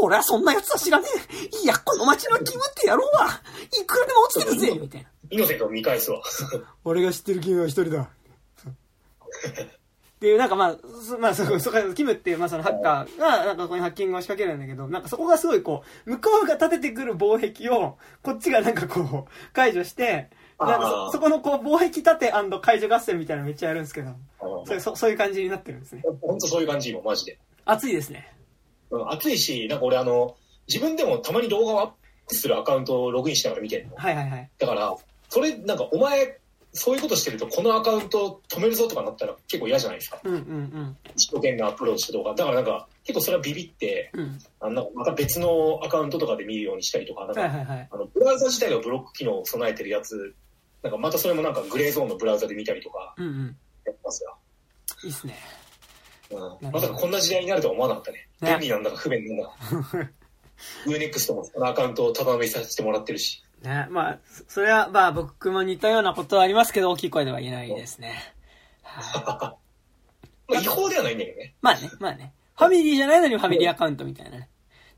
俺はそんな奴は知らねえ。いや、この街のキムってやろうわ。いくらでも落ちてるぜみたいな。イノセントを見返すわ。俺が知ってるキムは一人だ。っていう、なんかまあ、そまあ、そ、そこ、キムっていう、まあそのハッカーが、なんかここにハッキングを仕掛けるんだけど、なんかそこがすごいこう、向こうが立ててくる防壁を、こっちがなんかこう、解除して、なんかそ、そこのこう、防壁立て解除合戦みたいなのめっちゃやるんですけど、うんそれそそういう感じになってるんですね。ほんとそういう感じ、今、マジで。熱いですね。うん暑いし、なんか俺あの、自分でもたまに動画をアップするアカウントをログインしながら見てるの。はいはいはい。だから、それ、なんかお前、そういうことしてると、このアカウント止めるぞとかなったら結構嫌じゃないですか。うんうん一生懸命アップロードした動画。だからなんか、結構それはビビって、うん。うん。あのまた別のアカウントとかで見るようにしたりとか、なんか、はいはいはい。あの、ブラウザ自体がブロック機能を備えてるやつ、なんかまたそれもなんかグレーゾーンのブラウザで見たりとかうんうん。やってますよ。いいっすね。うん。まさかこんな時代になるとは思わなかったね。ね便利なんだか不便なんだか。UNEXT もこのアカウントをただめさせてもらってるし。ね、まあ、そそれは、まあ僕も似たようなことはありますけど、大きい声では言えないですね。はいまあ 違法ではないんだけどね。まあね、まあね。ファミリーじゃないのにファミリーアカウントみたいなね。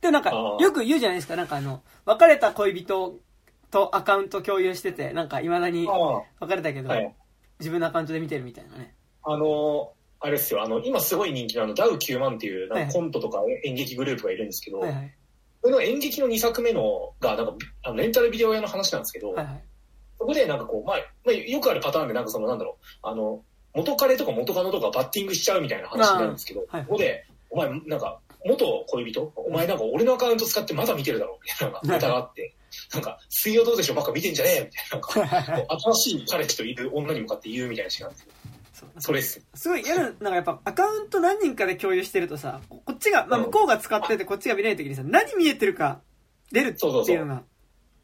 でもなんかよく言うじゃないですか、なんかあの、別れた恋人とアカウント共有してて、なんか未だにあ別れたけど、はい。自分のアカウントで見てるみたいなね。あの、あれですよ、あの、今すごい人気のあの、ダウ9万っていう、なんかコントとか演劇グループがいるんですけど、はいはい。それの演劇の2作目のが、なんか、あのレンタルビデオ屋の話なんですけど、はいはい。そこでなんかこう、まあ、まあ、よくあるパターンで、なんかその、なんだろう、あの、元彼とか元カノとかバッティングしちゃうみたいな話になるんですけど、あーはい。ここで、お前、なんか、元恋人？お前なんか俺のアカウント使ってまだ見てるだろみたいなネタがあって、なんか、水曜どうでしょう？ばっか見てんじゃねえ？よみたいな、なんか、新しい彼氏といる女に向かって言うみたいなシーンなんですけど、それっす。すごい嫌な、なんかやっぱアカウント何人かで共有してるとさ、ここっちが、まあうん向こうが使っててこっちが見れない時にさ、何見えてるか出るっていうのが、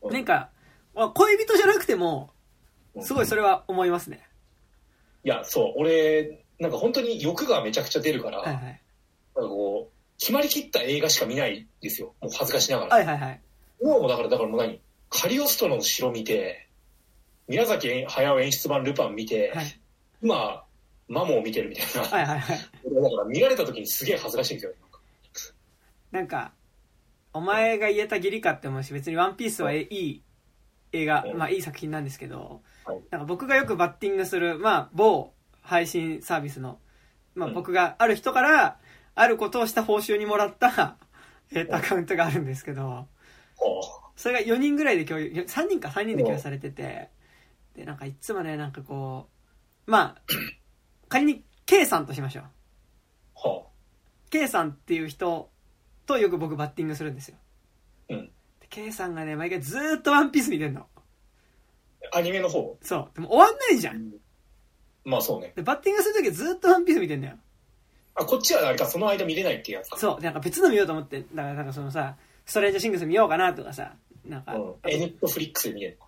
うんなんか、まあ恋人じゃなくても、すごいそれは思いますね。いや、そう、俺、なんか本当に欲がめちゃくちゃ出るから、はいはい。なんかこう、決まりきった映画しか見ないんですよ。もう恥ずかしながら。はいはいはい。もうだから、だからもう何？カリオストロの城見て、宮崎駿演出版ルパン見て、はい今、マモを見てるみたいな。はいはいはい。俺だから見られた時にすげえ恥ずかしいんですよ。なんか、お前が言えた義理かって思うし、別にワンピースはえいい映画、うんまあいい作品なんですけどはい、なんか僕がよくバッティングする、まあ某配信サービスの、まあうん僕がある人から、あることをした報酬にもらった、えっと、アカウントがあるんですけど、ほそれが4人ぐらいで共有、3人か3人で共有されてて、で、なんかいつもね、なんかこう、まあ、仮に K さんとしましょう。う。は K さんっていう人とよく僕バッティングするんですよ。うんで K さんがね、毎回ずーっとワンピース見てんの。あ。アニメの方？そう。でも終わんないじゃん。まあそうね。で、バッティングするときずーっとワンピース見てんだよ。あ、こっちはあれか、その間見れないっていうやつか。そう。でなんか別の見ようと思って、だからなんかそのさ、ストレージシングス見ようかなとかさ、なんか、うん。え、ネットフリックスで見れるの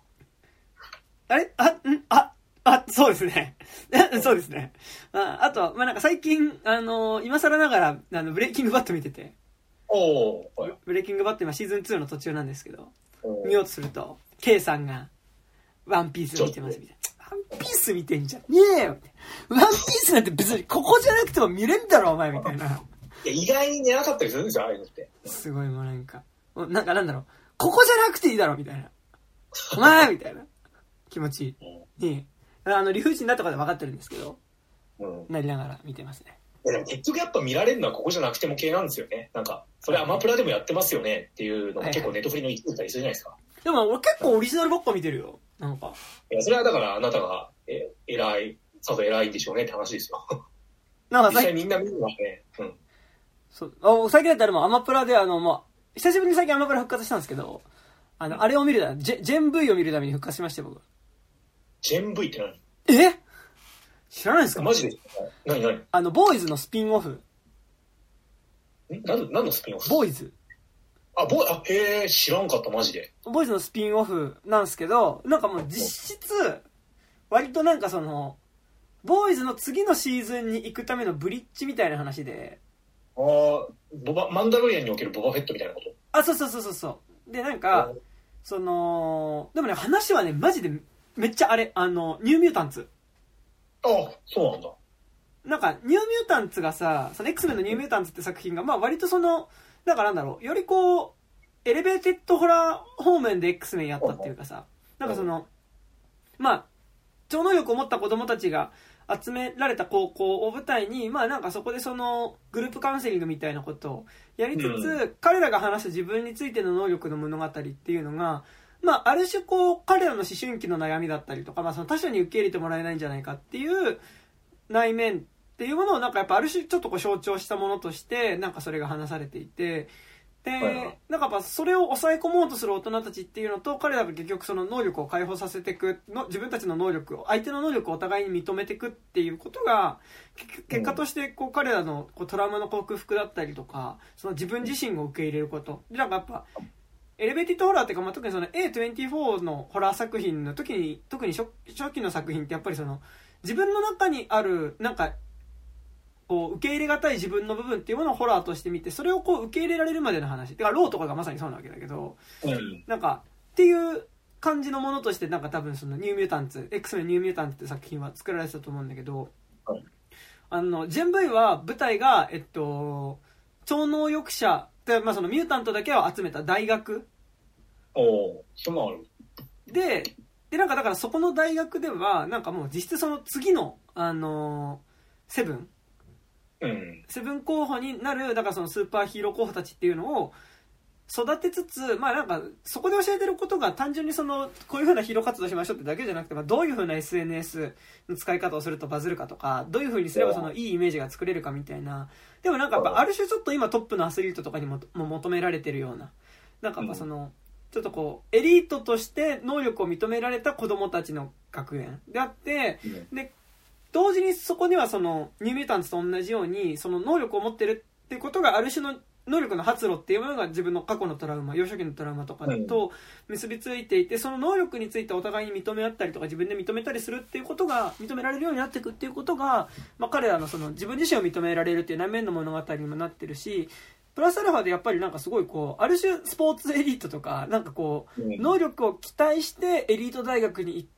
あれ？あ、ん？あ、あ、そうですね。そうですね。ああと、まあ、なんか最近、あの今更ながら、あの、ブレイキングバット見てて、おおはいブレイキングバット今シーズン2の途中なんですけど、うん見ようとすると、K さんが、ワンピース見てますみたいな。ワンピース見てんじゃねえよ。ワンピースなんて別にここじゃなくても見れんだろお前みたいな。いや、意外に寝なかったりするんですよ、ああいうのって。すごいもうなんか、なんかなんだろう、ここじゃなくていいだろみたいな。お前みたいな気持ちに、あの、理不尽だとかで分かってるんですけど、うん。なりながら見てますね。でも結局やっぱ見られるのはここじゃなくても系なんですよね。なんか、それアマプラでもやってますよねっていうのが結構ネットフリの一部だったりするじゃないですか。でも俺結構オリジナルばっか見てるよ。なんか。いや、それはだからあなたが、え、偉い、さぞ偉いんでしょうねって話ですよ。なんか最実際みんな見るのはね、うん。そう、あ最近だったらもうアマプラであの、もう、久しぶりに最近アマプラ復活したんですけど、あの、あれを見るため、ジェン V を見るために復活しましたよ、僕。ジェン V って何？え？知らないですか？マジで？何？何？んあの、ボーイズのスピンオフ。何何のスピンオフ？ボーイズ。あ、ボーあ、へえ、知らんかった、マジで。ボーイズのスピンオフなんですけど、なんかもう実質、割となんかその、ボーイズの次のシーズンに行くためのブリッジみたいな話で、ああ、ボバ、マンダロリアンにおけるボバフェットみたいなこと？あ、そうそうそうそうそう。で、なんか、その、でもね、話はね、マジでめっちゃあれ、あの、ニューミュータンツ。あ、そうなんだ。なんか、ニューミュータンツがさ、その X メンのニューミュータンツって作品が、まあ割とその、なんかなんだろう、よりこう、エレベーテッドホラー方面で X メンやったっていうかさ、なんかその、まあ、超能力を持った子供たちが集められた高校を舞台に、まあなんかそこでそのグループカウンセリングみたいなことをやりつつ、う彼らが話す自分についての能力の物語っていうのが、まあある種こう彼らの思春期の悩みだったりとか、まあその他者に受け入れてもらえないんじゃないかっていう内面っていうものをなんかやっぱある種ちょっとこう象徴したものとして、なんかそれが話されていて、で、なんかやっぱそれを抑え込もうとする大人たちっていうのと彼らが結局その能力を解放させていくの自分たちの能力を相手の能力をお互いに認めていくっていうことが結結果としてこう彼らのこうトラウマの克服だったりとかその自分自身を受け入れること。でなんかやっぱエレベーティッドホラーっていうか、まあ、特にその A24 のホラー作品の時に特に初初期の作品ってやっぱりその自分の中にあるなんかこう受け入れがたい自分の部分っていうものをホラーとして見てそれをこう受け入れられるまでの話てかローとかがまさにそうなわけだけどうん。なんかっていう感じのものとしてなんか多分そのニューミュータンツ X メンニューミュータンツって作品は作られてたと思うんだけど、はいあのジェン V は舞台がえっと超能力者で、まあ、そのミュータントだけを集めた大学おおそんなんある。ででなんかだからそこの大学ではなんかもう実質その次のあのセブン？うん。セブン候補になるだからそのスーパーヒーロー候補たちっていうのを育てつつまあなんかそこで教えてることが単純にそのこういうふうなヒーロー活動しましょうってだけじゃなくて、まあ、どういうふうな SNS の使い方をするとバズるかとかどういうふうにすればそのいいイメージが作れるかみたいな。でもなんかやっぱある種ちょっと今トップのアスリートとかにもも求められてるような。なんかやっぱそのちょっとこうエリートとして能力を認められた子供たちの学園であってうん。で同時にそこにはそのニューミュータンツと同じようにその能力を持ってるっていうことがある種の能力の発露っていうものが自分の過去のトラウマ幼少期のトラウマとかと結びついていてその能力についてお互いに認め合ったりとか自分で認めたりするっていうことが認められるようになっていくっていうことが、まあ、彼らのその自分自身を認められるっていう内面の物語にもなってるしプラスアルファでやっぱりなんかすごいこうある種スポーツエリートとかなんかこううん能力を期待してエリート大学に行っ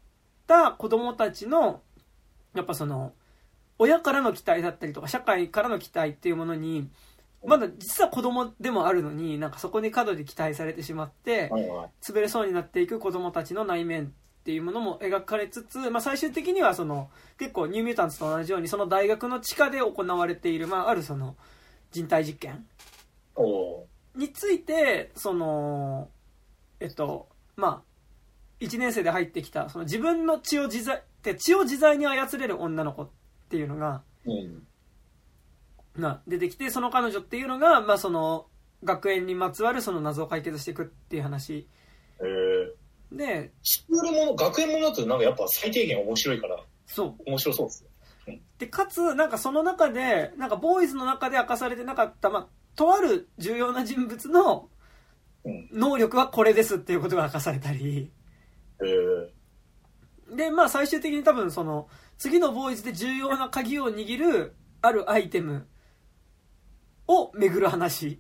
た子供たちのやっぱその親からの期待だったりとか社会からの期待っていうものにまだ実は子供でもあるのになんかそこに過度に期待されてしまって。潰れそうになっていく子供たちの内面っていうものも描かれつつ、まあ、最終的にはその結構ニューミュータンツと同じようにその大学の地下で行われている、まあ、あるその人体実験についてそのえっとまあ1年生で入ってきたその自分の血を自在で血を自在に操れる女の子っていうのが、うん。まあ、出てきてその彼女っていうのが、まあ、その学園にまつわるその謎を解決していくっていう話。えー、でスクールもの、学園ものだとなんかやっぱ最低限面白いから、そう。面白そうですよ。でかつなんかその中でなんかボーイズの中で明かされてなかった、まあ、とある重要な人物のうん。能力はこれですっていうことが明かされたり。えー、でまあ最終的に多分その次のボーイズで重要な鍵を握るあるアイテムを巡る話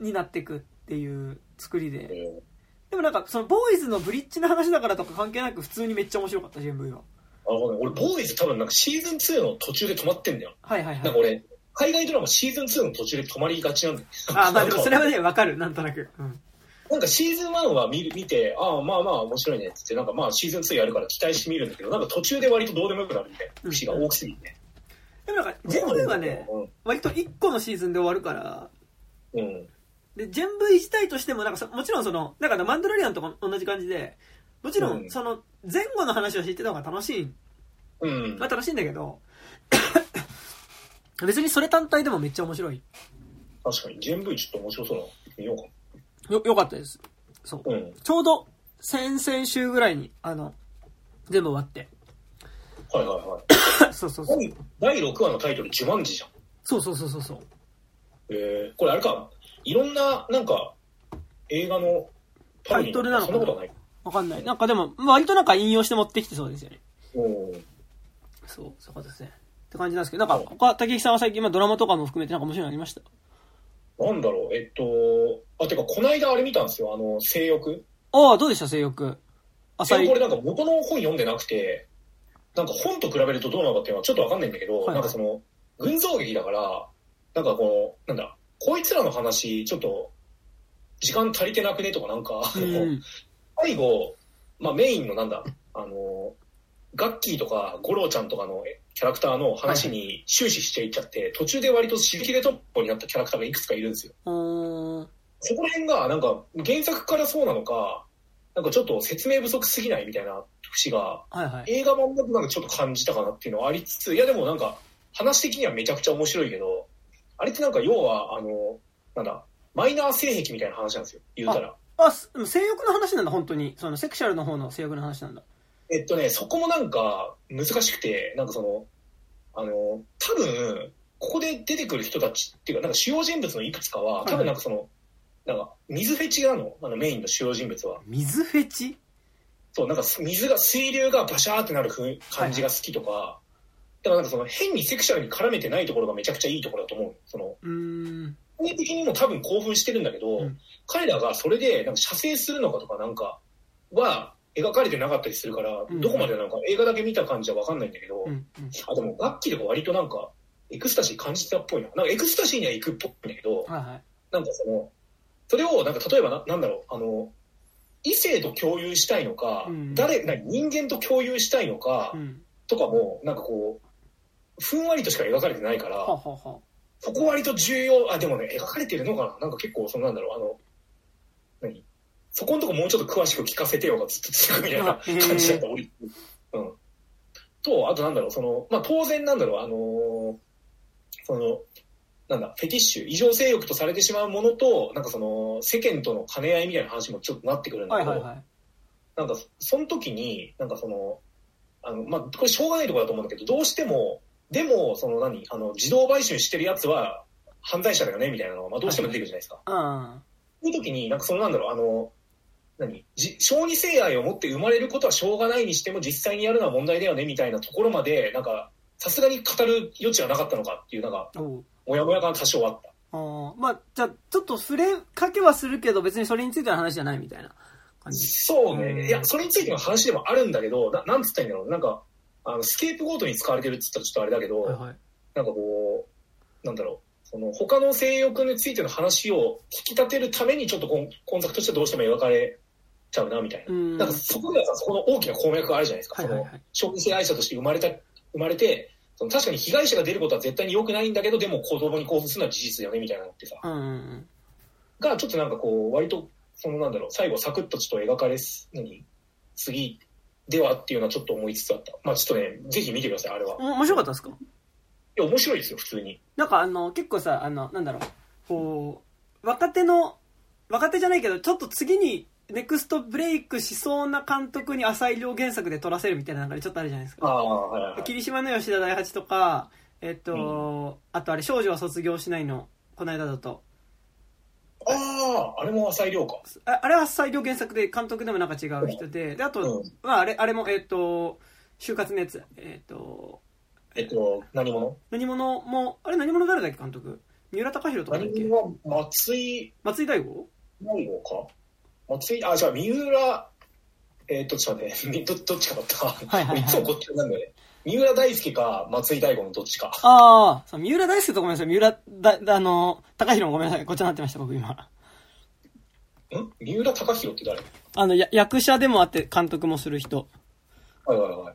になっていくっていう作りで。えでもなんかそのボーイズのブリッジの話だからとか関係なく普通にめっちゃ面白かった全部は。ー、なる。ほどね。俺、ボーイズ多分なんかシーズン2の途中で止まってんだよ。はいはいはい。なんか俺、海外ドラマシーズン2の途中で止まりがちなんだよ。あまあでもそれはねわかるなんとなく、うん、なんかシーズン1は見る見て、ああ、まあまあ面白いねって言って、なんかまあシーズン2やるから期待してみるんだけど、なんか途中で割とどうでもよくなるみたいな節が大きすぎて。でもなんか全部はね割と1個のシーズンで終わるからうん。うん。で全部自体としてもなんかさもちろんそのなんかマンドラリアンとか同じ感じでもちろうんんその前後の話を知ってた方が楽しいうんまあ。楽しいんだけど別にそれ単体でもめっちゃ面白い確かに。全部ちょっと面白そうなの見ようかよよかったですそうな。うん。ちょうど先々週ぐらいにあの全部終わってはいはいはい。そうそうそう第第6話のタイトル、ジュマンジじゃん。そうそうそうそうそうえー、これあれか、いろんな、なんか、映画のタイトルなのかな？そんなことはない。わかんないなんかでも割となんか引用して持ってきてそうですよねうん。そうそうかですねって感じなんですけどなんか他竹木さんは最近まあドラマとかも含めてなんか面白いのありました？なんだろう、えっと、あ、てか、こないだあれ見たんですよ、あの、性欲？ああどうでした性欲？浅い。性欲俺なんか元の本読んでなくて、なんか本と比べるとどうなのかっていうのはちょっとわかんないんだけど、はい。はいなんかその、群像劇だから、なんかこの、なんだ、こいつらの話、ちょっと、時間足りてなくね？とかなんか、うん。最後、まあメインのなんだ、あの、ガッキーとかゴローちゃんとかのキャラクターの話に終始していっちゃって、途中で割と尻切れトップになったキャラクターがいくつかいるんですよ。そこら辺が、なんか、原作からそうなのか、なんかちょっと説明不足すぎないみたいな節が、はいはい。映画版だとなんかちょっと感じたかなっていうのはありつつ、いやでもなんか、話的にはめちゃくちゃ面白いけど、あれってなんか要は、あの、なんだ、マイナー性癖みたいな話なんですよ、言うたら。あ、す性欲の話なんだ、本当に。その、セクシャルの方の性欲の話なんだ。えっとね、そこもなんか難しくて、なんかその、あの、多分、ここで出てくる人たちっていうか、なんか主要人物のいくつかは、多分なんかその、なんか水フェチなの、あのメインの主要人物は。水フェチ？そう、なんか水が、水流がバシャーってなるふう感じが好きとか、だからなんかその変にセクシャルに絡めてないところがめちゃくちゃいいところだと思う。その、うーん。本人的にも多分興奮してるんだけど、うん彼らがそれでなんか射精するのかとかなんかは描かれてなかったりするから、うんどこまでなのか映画だけ見た感じはわかんないんだけど。あ、でも楽器とか割となんかエクスタシー感じてたっぽいな。なんかエクスタシーには行くっぽいんだけど、はいはい。なんかその、それをなんか例えばな、なんだろう、あの、異性と共有したいのか、うん誰、な人間と共有したいのか、うん。とかも、なんかこう、ふんわりとしか描かれてないから、はあはあはそこ割と重要、あ、でもね、描かれてるのかななんか結構、そのなんだろう、あの、何そこのとこもうちょっと詳しく聞かせてよがずっと続くみたいな感じだった、俺。うん。と、あとなんだろう、その、まあ当然なんだろう、あのーその、なんだ、フェティッシュ、異常性欲とされてしまうものと、なんかその、世間との兼ね合いみたいな話もちょっとなってくるんだけど、はいはいはい。なんか、その時に、なんかその、あの、まあ、これしょうがないところだと思うんだけど、どうしても、でも、その何、あの、自動売春してるやつは犯罪者だよね、みたいなのが、まあ、どうしても出てくるじゃないですか。うん。そういう時に、なんかそのなんだろう、あの、何？じ小児性愛を持って生まれることはしょうがないにしても、実際にやるのは問題だよね、みたいなところまで、なんか、さすがに語る余地はなかったのかっていう、なんか、もやもやが多少あった。あーまあ、じゃあ、ちょっと触れかけはするけど、別にそれについての話じゃないみたいな感じ？そううんね。いや、それについての話でもあるんだけど、ななんつったらいいんだろう。なんか、あの、スケープゴートに使われてるって言ったらちょっとあれだけど、はいはい。なんかこう、なんだろう、その他の性欲についての話を引き立てるためにちょっと今今作としてどうしても描かれちゃうなみたいな。うん。なんかそこではさ、そこの大きな鉱脈があるじゃないですか。そのはいはいはい。消費性愛者として生まれた、生まれて、その確かに被害者が出ることは絶対に良くないんだけど、でも子供に興奮するのは事実だよねみたいなのってさ、うんうんうん。がちょっとなんかこう、割と、そのなんだろう、最後サクッとちょっと描かれす、何次ではっていうのはちょっと思いつつあった。まあちょっとね、ぜひ見てください、あれは。面白かったですか？や、面白いですよ、普通に。なんかあの、結構さ、あの、なんだろう、こう、若手の、若手じゃないけど、ちょっと次に、ネクストブレイクしそうな監督に浅井亮原作で撮らせるみたいな流れちょっとあるじゃないですか。ああ、はいはいはい。霧島の吉田大八とか、えっと、あとあれ、少女は卒業しないの、この間だと。ああ、あれも浅井亮か。ああれは浅井亮原作で監督でもなんか違う人で、で、あと、うんまああれ、あれも、えっと、就活のやつ、えっと、えっと、何者？何者も、あれ何者誰だっけ監督？三浦貴大とかだっけ？何者は松井松井大悟？大悟か？松井、あ、じゃあ三浦、えっと、ちょっと待って、みどどっちかだった。はいはいはいいつもこっちなんだよね。三浦大輔か松井大悟のどっちか。ああ、三浦大輔とごめんなさい。三浦だ、だあの、高弘もごめんなさい。こっちになってました、僕今。ん？三浦貴大って誰？あの、や役者でもあって監督もする人。はいはいはい。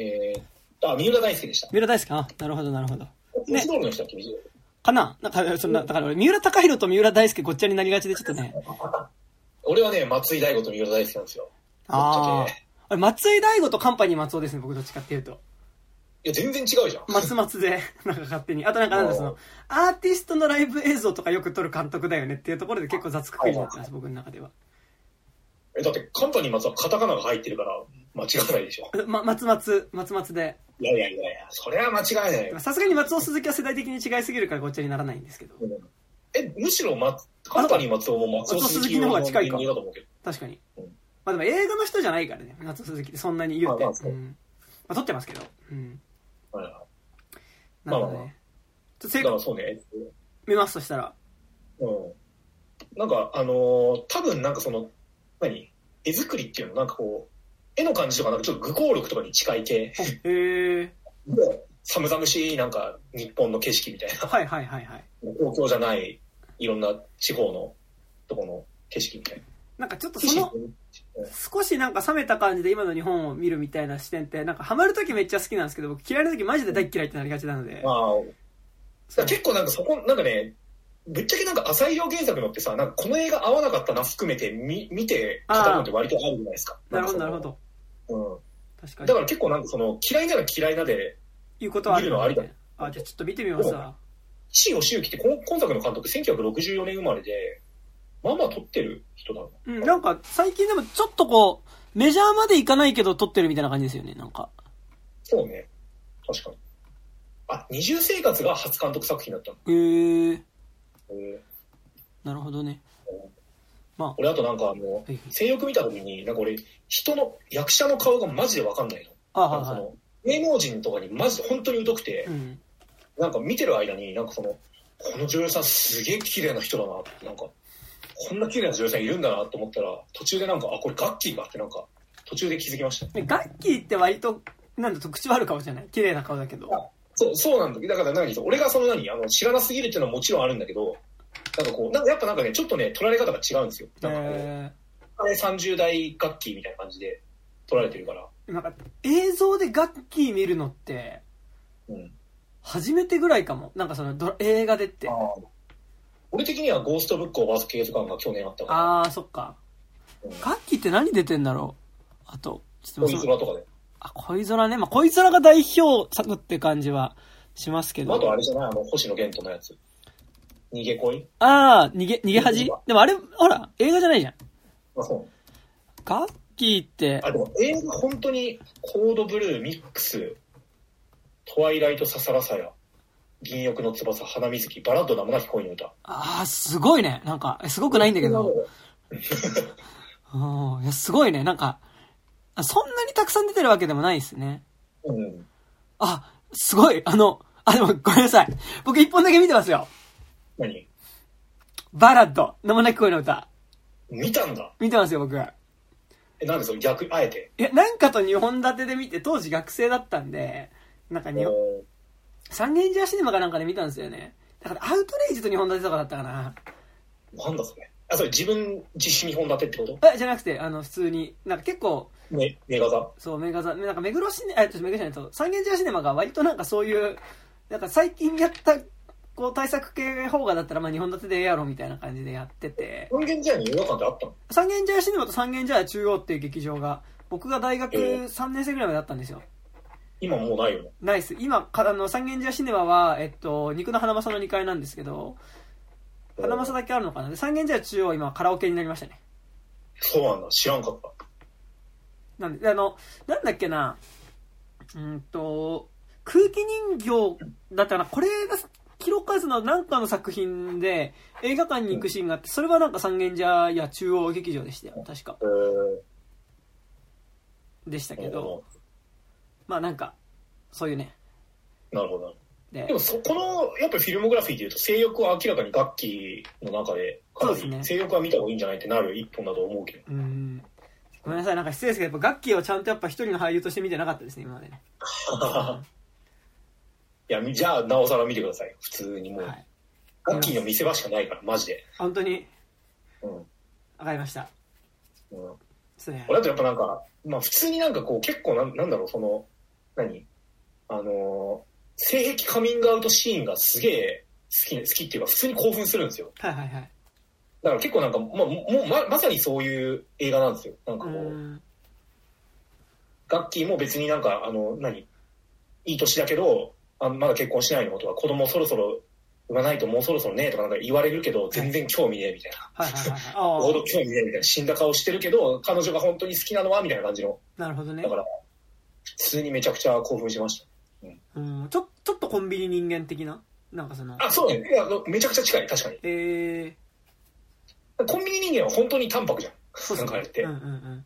えー、あ、三浦大輔でした。三浦大輔あ、なるほど、なるほど。文字通りの人かな？なんか、そんな、だから俺、三浦貴弘と三浦大輔ごっちゃになりがちでちょっとね。俺はね、松井大悟と三浦大輔なんですよ。ああ松井大悟とカンパニー松尾ですね、僕どっちかっていうと。いや、全然違うじゃん。松松で、なんか勝手に。あとなんかなんだその、アーティストのライブ映像とかよく撮る監督だよねっていうところで結構雑くくりになってます、僕の中では。え、だって、カンパニー松はカタカナが入ってるから、間違いないでしょ。ま、松松、松松で。いやいやいやいや、それは間違いないよ。さすがに松尾鈴木は世代的に違いすぎるからごっちゃにならないんですけど。え、むしろ、ま、カンパニー松尾も松尾鈴木の方が近いか人間だと思うけど。確かにうん。まあでも映画の人じゃないからね、松尾鈴木ってそんなに言うて。まあううん。まあ撮ってますけど。うん。はいはいなるほどまあまあまね。ちょっと正確だからそうね。見ますとしたら。うん。なんか、あのー多分なんかその、何？絵作りっていうのなんかこう、絵の感じとかなんかちょっと愚行録とかに近い系へえ。で、寒々しいなんか日本の景色みたいな、はいはいはいはい。東京じゃないいろんな地方のとこの景色みたいな。なんかちょっとその、少しなんか冷めた感じで今の日本を見るみたいな視点って、なんかハマるときめっちゃ好きなんですけど、僕嫌いなときマジで大っ嫌いってなりがちなので。まあ、結構なんかそこ、なんかね、ぶっちゃけなんか浅井亮原作のってさ、なんかこの映画合わなかったな含めて見見て語るのって割とあるじゃないですか。なるほど、なるほど。うん。確かに。だから結構なんかその嫌いなら嫌いなで、いうことはあるのありだあ、じゃあちょっと見てみますわ。岸義行って今今作の監督1964年生まれで、まあまあ撮ってる人だな。うん、なんか最近でもちょっとこう、メジャーまでいかないけど撮ってるみたいな感じですよね、なんか。そうね。確かに。あ、二重生活が初監督作品だったの。へー、へーなるほどね。ま俺あとなんかあの、はい性欲見た時に、なんか俺、人の、役者の顔がマジでわかんないの。あ、はいはい。芸能人とかにマジで本当に疎くて、うん。なんか見てる間に、なんかその、この女優さんすげえ綺麗な人だなって、なんか、こんな綺麗な女優さんいるんだなと思ったら、途中でなんか、あ、これガッキーかってなんか、途中で気づきました。でガッキーって割と、なんだ、特徴ある顔じゃない？綺麗な顔だけど。あそう、そうなんだ。だから何俺がその何あの、知らなすぎるっていうのはもちろんあるんだけど、なんかこう、なんかやっぱなんかね、ちょっとね、取られ方が違うんですよ。なんかこう、えあれ30代楽器みたいな感じで撮られてるから。ー、なんか映像でガッキー見るのって、うん。初めてぐらいかも。なんかそのドラ映画でって。俺的にはゴーストブックをバースケーズ感が去年あったから、あー、そっか。うんガッキーって何出てんだろう？あと、ちょっと恋空とかで。あ、恋空ね。まあ、恋空が代表作って感じはしますけど。あとあれじゃない？あの、星野源とのやつ。逃げ恋？あー、逃げ、逃げ恥？でもあれ、ほら、映画じゃないじゃん。あ、そう。ガッキーって、あ、でも映画本当に、コードブルー、ミックス、トワイライト、ささらさや、銀翼の翼、花水木、バラッド名もなき恋の歌。あー、すごいね。なんか、すごくないんだけど。うん、いや、すごいね。なんか、あそんなにたくさん出てるわけでもないですね。うん。あ、すごい。あの、あ、でもごめんなさい。僕一本だけ見てますよ。何？バラッド、名もなき声の歌。見たんだ見てますよ、僕。いえ、なんでその逆、あえて？や、なんかと2本立てで見て、当時学生だったんで、なんかに、えー三軒茶屋シネマかなんかで見たんですよね。だからアウトレイジと2本立てとかだったかな。なんだそれ。あ、それ自分自主日本立てってこと？え、じゃなくて、あの、普通に、なんか結構、ね、メガ座？そう、メガザ、なんか目黒シネ、あ、ちょっと目黒じゃないと、三軒茶屋シネマが割となんかそういう、なんか最近やった、こう対策系邦画だったらまあ2本立てでええやろみたいな感じでやってて、音源時代に映画館ってあったの？三軒茶屋シネマと三軒茶屋中央っていう劇場が、僕が大学ええ3年生ぐらいまであったんですよ。今もうないよね。ナイス。今、かあの、三軒茶屋シネマは、えっと、肉の花正の2階なんですけど、花正だけあるのかな？で、三軒茶屋中央今カラオケになりましたね。そうなんだ。知らんかった。なんで、あの、なんだっけな、うんと、空気人形だったかな、これが、キロカズのなんかの作品で映画館に行くシーンがあって、それはなんか三軒茶屋中央劇場でしたよ、確か。えー、でしたけど、まあなんか、そういうね。なるほど。ででもそこのやっぱりフィルモグラフィーでいうと性欲は明らかに楽器の中でかなそうですねり性欲は見た方がいいんじゃないってなる一本だと思うけどうん。ごめんなさい、なんか失礼ですけど、やっぱガッキーをちゃんとやっぱ一人の俳優として見てなかったですね、今までね。いやじゃあなおさら見てください普通にもう、はい。楽器の見せ場しかないからマジで、本当に、うんわかりました。うん、ね。俺だとやっぱなんかまあ普通になんかこう結構なんなんだろうその何？あのー性癖カミングアウトシーンがすげえ好き好きっていうか普通に興奮するんですよはいはいはい。だから結構なんか、まあ、もうままさにそういう映画なんですよなんかうこう、ん。ガッキーも別になんか、あの、何？いい年だけど、あまだ結婚しないのとか、子供そろそろ産まないともうそろそろねとかなんか言われるけど、全然興味ねえみたいな。はいはいはいほあど 興味ねえみたいな。死んだ顔してるけど、彼女が本当に好きなのはみたいな感じの。あ、なるほどねだ。から、普通にめちゃくちゃ興奮しましうん。ちょ、ちょっとコンビニ人間的な？なんかそのた。、あ、そうね。いや、めちゃくちゃ近い、確かに。えコンビニ人間は本当に淡白じゃん。ー、そうなんかあれって。うんうん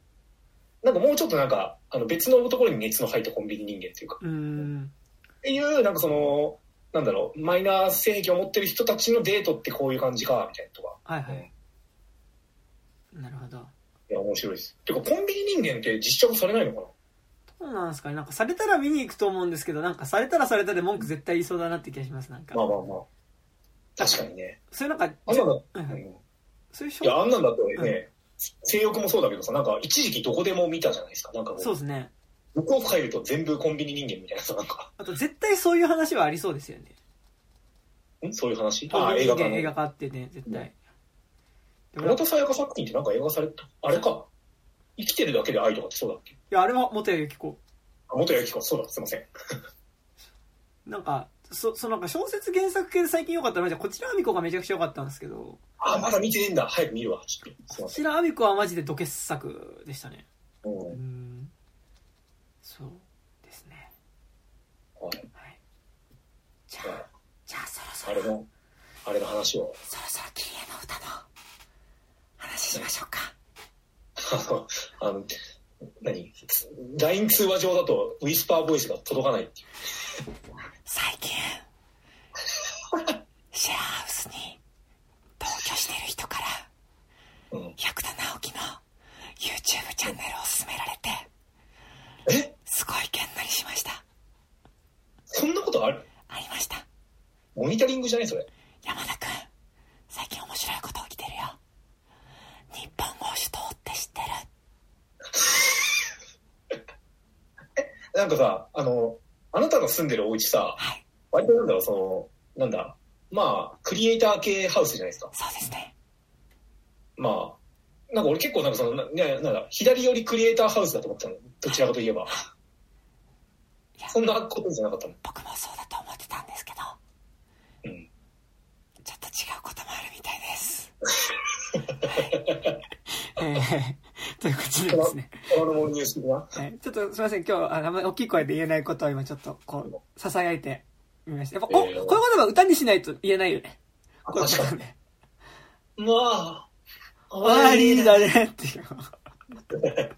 なんかもうちょっとなんか、あの別のところに熱の入ったコンビニ人間っていうか。うん。うん。っていう、なんかその、なんだろう、マイナー性癖を持ってる人たちのデートってこういう感じか、みたいなとか。はいはい。なるほど。いや、面白いです。てか、コンビニ人間って実写化されないのかどうなんですかねなんかされたら見に行くと思うんですけど、なんかされたらされたで文句絶対言いそうだなって気がします、なんかな。まあまあまあ。確かにね。それなんか、あんなんだ、うんそういういや、あんなんだとね、性欲もそうだけどさ、なんか一時期どこでも見たじゃないですか。なんかそうですね。向こう入ると全部コンビニ人間みたいなさ、なんか、あと絶対そういう話はありそうですよね。ん？そういう話？あ、映映画館の。画化ってね、絶対。村田沙耶香作品ってなんか映画された？あれか。生きてるだけで愛とかってそうだっけ？いや、あれは元谷由紀子。あ、元焼きか。そうだ、すいません。なんか、そ、そのなんか小説原作系で最近良かったのは、こちらあみこがめちゃくちゃ良かったんですけど、あ、まだ見てねえんだ。早く見るわ。ちょっと。こちらあみこはマジでド傑作でしたね。う。うんん。そうですね。はい。はい。じゃあ、じゃあそろそあ、あれの、あれの話を。そろそろキリエの歌の話しましょうか。あの、何 ?LINE 通話上だとウィスパーボイスが届かないっていう。最近、シェアハウスに同居してる人から、うん。百田直樹の YouTube チャンネルを勧められて、え？すごいげんなりしました。そんなことある？ありました。モニタリングじゃないそれ。山田くん、最近面白いこと起きてるよ。日本語首都って知ってる なんかさ、あの、あなたが住んでるお家さ、はい、割となんだろう、その、なんだ、まあ、クリエイター系ハウスじゃないですか。そうですね。まあ、なんか俺結構なんかその、なねなんだ、左寄りクリエイターハウスだと思ってたの。どちらかといえば。そんなことじゃなかったの。僕もそうだと思ってたんですけど、うん。ちょっと違うことえー、ということでですね。ちょっとすみません、今日、あんまり大きい声で言えないことを今ちょっと、こう、囁いてみました。やっぱこ、えーこういうことは歌にしないと言えないよね。あこういうこ。とね。まあ、終わりだねっていう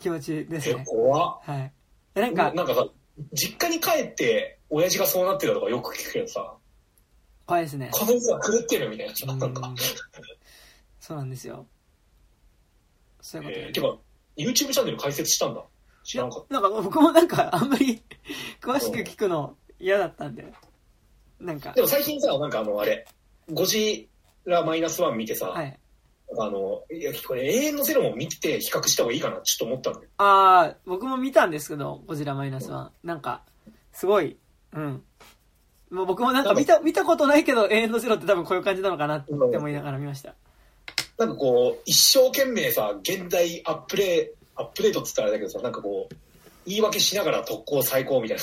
気持ちですえ、ね。怖っはい。でなんか、なんかさ、実家に帰って、親父がそうなってたとかよく聞くけどさ、怖いですね。この人は狂ってるみたいななんか。そうなんですよ。そういうことねえー、てか、YouTube チャンネル開設したんだ。知らんかっなんか僕もなんかあんまり 詳しく聞くの嫌だったんで、なんかた。で、も最近さ、なんかあの、あれ、ゴジラマイナスワン見てさ、はい。あの、いや、これ永遠のゼロも見て比較した方がいいかなちょっと思ったんだよ。ああ、僕も見たんですけど、ゴジラマイナスは。なんか、すごい、うん。もう僕もなんか見た、見たことないけど、永遠のゼロって多分こういう感じなのかなって思いながら見ました。なんかこう、一生懸命さ、現代アップデアップデートっつったらあれだけどさ、なんかこう、言い訳しながら特攻最高みたい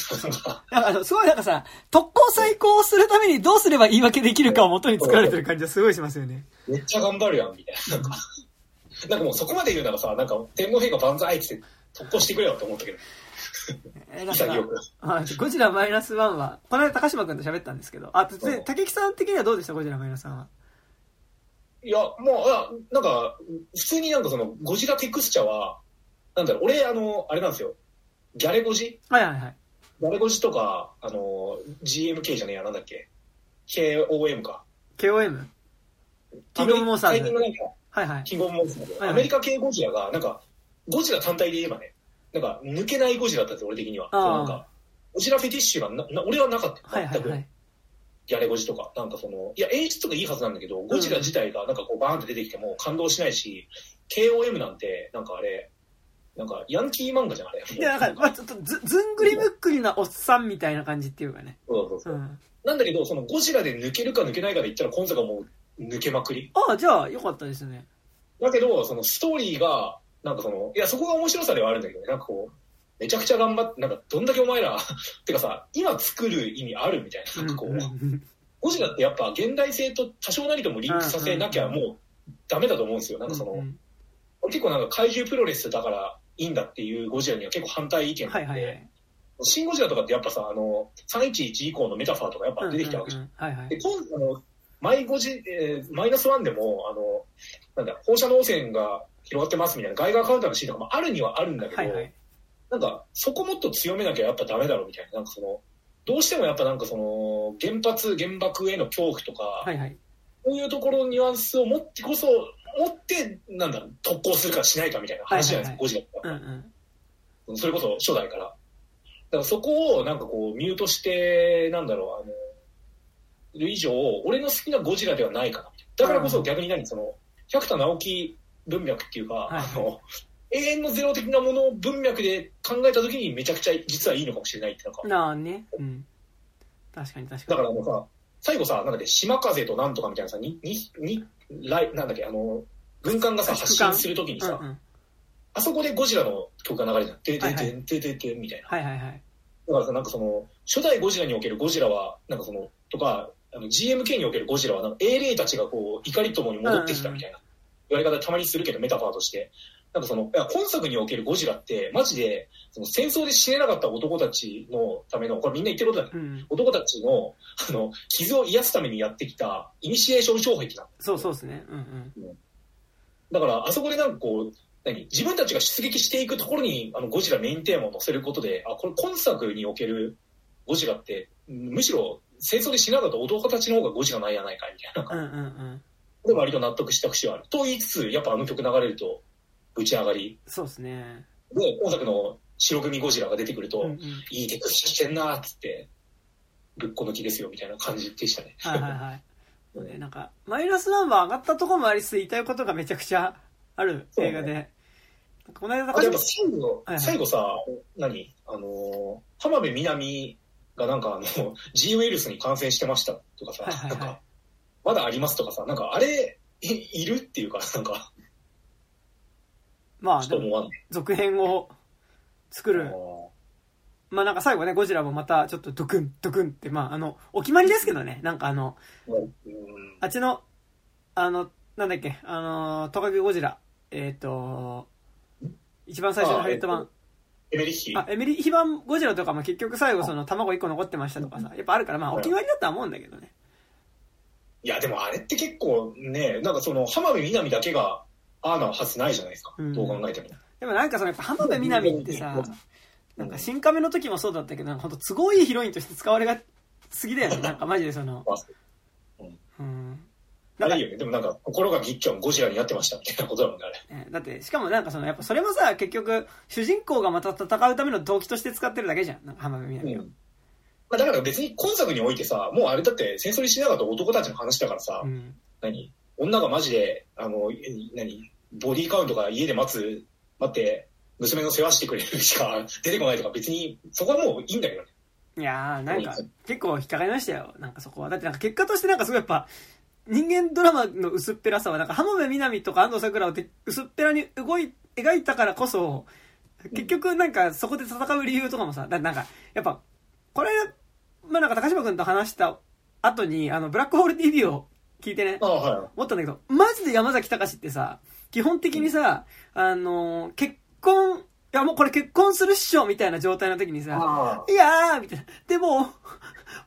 な。なんかすごいなんかさ、特攻最高をするためにどうすれば言い訳できるかを元に作られてる感じがすごいしますよね。めっちゃ頑張るやん、みたいな。なんか、なんかもうそこまで言うならさ、なんか天皇陛下万歳って特攻してくれよって思ったけど、えーだから潔く。あゴジラマイナスワンは、この間高島君と喋ったんですけど、あ、でうん竹木さん的にはどうでしたゴジラマイナスワンは？いや、もう、あなんか、普通になんかその、ゴジラテクスチャーは、なんだろう、俺、あの、あれなんですよ。ギャレゴジ？はいはいはい。ギャレゴジとか、あの、GMK じゃねえや、なんだっけ ?KOM か。KOM? キングオブモンスターズ最近のなんか、はいはい。キングオブモンスターズ、はいはいアメリカ系ゴジラが、なんか、ゴジラ単体で言えばね、なんか、抜けないゴジラだったんですよ、俺的には。なんか、ゴジラフェティッシュがな、な俺はなかった。全く。はいはいはい。ギャレゴジとか。なんかその、いや、演出とかいいはずなんだけど、ゴジラ自体がなんかこうバーンって出てきても感動しないし、KOM なんて、なんかあれ、なんかヤンキー漫画じゃん、あれ。いや、なんか、まあ、ちょっとず、ずんぐりむっくりなおっさんみたいな感じっていうかね。そうそうそうう。ん。なんだけど、そのゴジラで抜けるか抜けないかで言ったら今作はもう抜けまくり。ああ、じゃあ、よかったですね。だけど、そのストーリーが、なんかその、いや、そこが面白さではあるんだけどね、なんかこう、めちゃくちゃ頑張って、なんかどんだけお前ら、てかさ、今作る意味あるみたいな、なんかこう、ゴジラってやっぱ現代性と多少なりともリンクさせなきゃもうダメだと思うんですよ。なんかその、結構なんか怪獣プロレスだからいいんだっていうゴジラには結構反対意見で、はいはいはい。シン・ゴジラとかってやっぱさ、あの、311以降のメタファーとかやっぱ出てきたわけじゃん。はいはい。で、。今あの、マイゴジ、えーマイナスワンでも、あの、なんだ、放射能汚染が広がってますみたいな、ガイガーカウンターのシーンとかもあるにはあるんだけど、はいはい。なんか、そこもっと強めなきゃやっぱダメだろうみたいな、なんかその、どうしてもやっぱなんかその、原発、原爆への恐怖とか、はいはい。そういうところのニュアンスを持ってこそ、持って、なんだ、特攻するかしないかみたいな話じゃないですか、ゴジラとかうんうん。それこそ初代から。だからそこをなんかこうミュートして、なんだろう、あの、いる以上、俺の好きなゴジラではないかな。だからこそ逆に何、その、百田直樹文脈っていうか、はいあの、永遠のゼロ的なものを文脈で考えたときにめちゃくちゃ実はいいのかもしれないってなんか、なあね。うん。確かに確かに。だからあのさ、最後さ、なんだっけ、島風となんとかみたいなさ、に、に、に、来、なんだっけ、あの、軍艦がさ、発信するときにさ、うんうん。あそこでゴジラの曲が流れるじゃん。てててんてててんみたいな。はいはいはい。だからさ、なんかその、初代ゴジラにおけるゴジラは、なんかその、とか、あの GMK におけるゴジラは、なんか英霊たちがこう、怒りともに戻ってきたみたいな言われ方たまにするけど、メタファーとして。なんかその、いや今作におけるゴジラって、マジで、その戦争で死ねなかった男たちのための、これみんな言ってることだね。うん。男たちの、あの、傷を癒すためにやってきた、イニシエーション障壁なの。そうそうですね。うんうん。だから、あそこでなんかこう、何？自分たちが出撃していくところに、あの、ゴジラメインテーマを載せることで、あ、これ今作におけるゴジラって、むしろ戦争で死なかった男たちの方がゴジラなんやないか、みたいな。うんうんうん。で、割と納得した節はある。と言いつつ、やっぱあの曲流れると、打ち上がり。そうですね。で、今作の白組ゴジラが出てくると、うんうん。いいテクスしてんなーっつって、ぶっこ抜きですよ、みたいな感じでしたね。はいはいはい。ね、なんか、マイナスナンバー上がったところもありつつ言いたいことがめちゃくちゃある映画で。なんかこの間、あとやっ最後、はいはい最後さ、何？あのー、浜辺美波がなんかあの、G ウイルスに感染してましたとかさ、はいはいはいなんか、まだありますとかさ、なんかあれ、えいるっていうか、なんか、まあ。続編を作る。まあなんか最後ね、ゴジラもまたちょっとドクン、ドクンって、まああの、お決まりですけどね、なんかあの、うん。あっちの、あの、なんだっけ、あの、トカゲゴジラ、えっ、と、一番最初のハリウッド版。エメリッヒあ、エミリヒ版ゴジラとかも結局最後その卵1個残ってましたとかさ、やっぱあるから、まあお決まりだとは思うんだけどね。いや、でもあれって結構ね、なんかその、浜辺美波だけが、ああなはずないじゃないですか。うんどう考えても。でもなんかそのやっぱ浜辺美波ってさ、なんか新亀の時もそうだったけど、なんかほんと都合いいヒロインとして使われがすぎだよね。なんかマジでその、ううん。なんかあれいいよね。でもなんか、心がギッキョンゴジラになってましたみたいなことだもんね、あれ。ねだって、しかもなんかその、やっぱそれもさ、結局、主人公がまた戦うための動機として使ってるだけじゃん。なんか浜辺美波を。まあ、だから別に今作においてさ、もうあれだって戦争にしなかった男たちの話だからさ、うん。何？女がマジで、あの、え何？ボディーカウントが家で待つ、待って、娘の世話してくれるしか出てこないとか別に、そこはもういいんだけどね。いやー、なんか、結構引っかかりましたよ。なんかそこは。だってなんか結果としてなんかすごいやっぱ、人間ドラマの薄っぺらさは、なんか浜辺美波とか安藤サクラをて薄っぺらに動い、描いたからこそ、結局なんかそこで戦う理由とかもさ、だなんか、やっぱ、これ、まあなんか高島君と話した後に、あの、ブラックホール TV を聞いてね、ああ、はい。思ったんだけど、マジで山崎隆ってさ、基本的にさ、あのー結婚、いやもうこれ結婚するっしょみたいな状態の時にさ、あいやーみたいな。でも、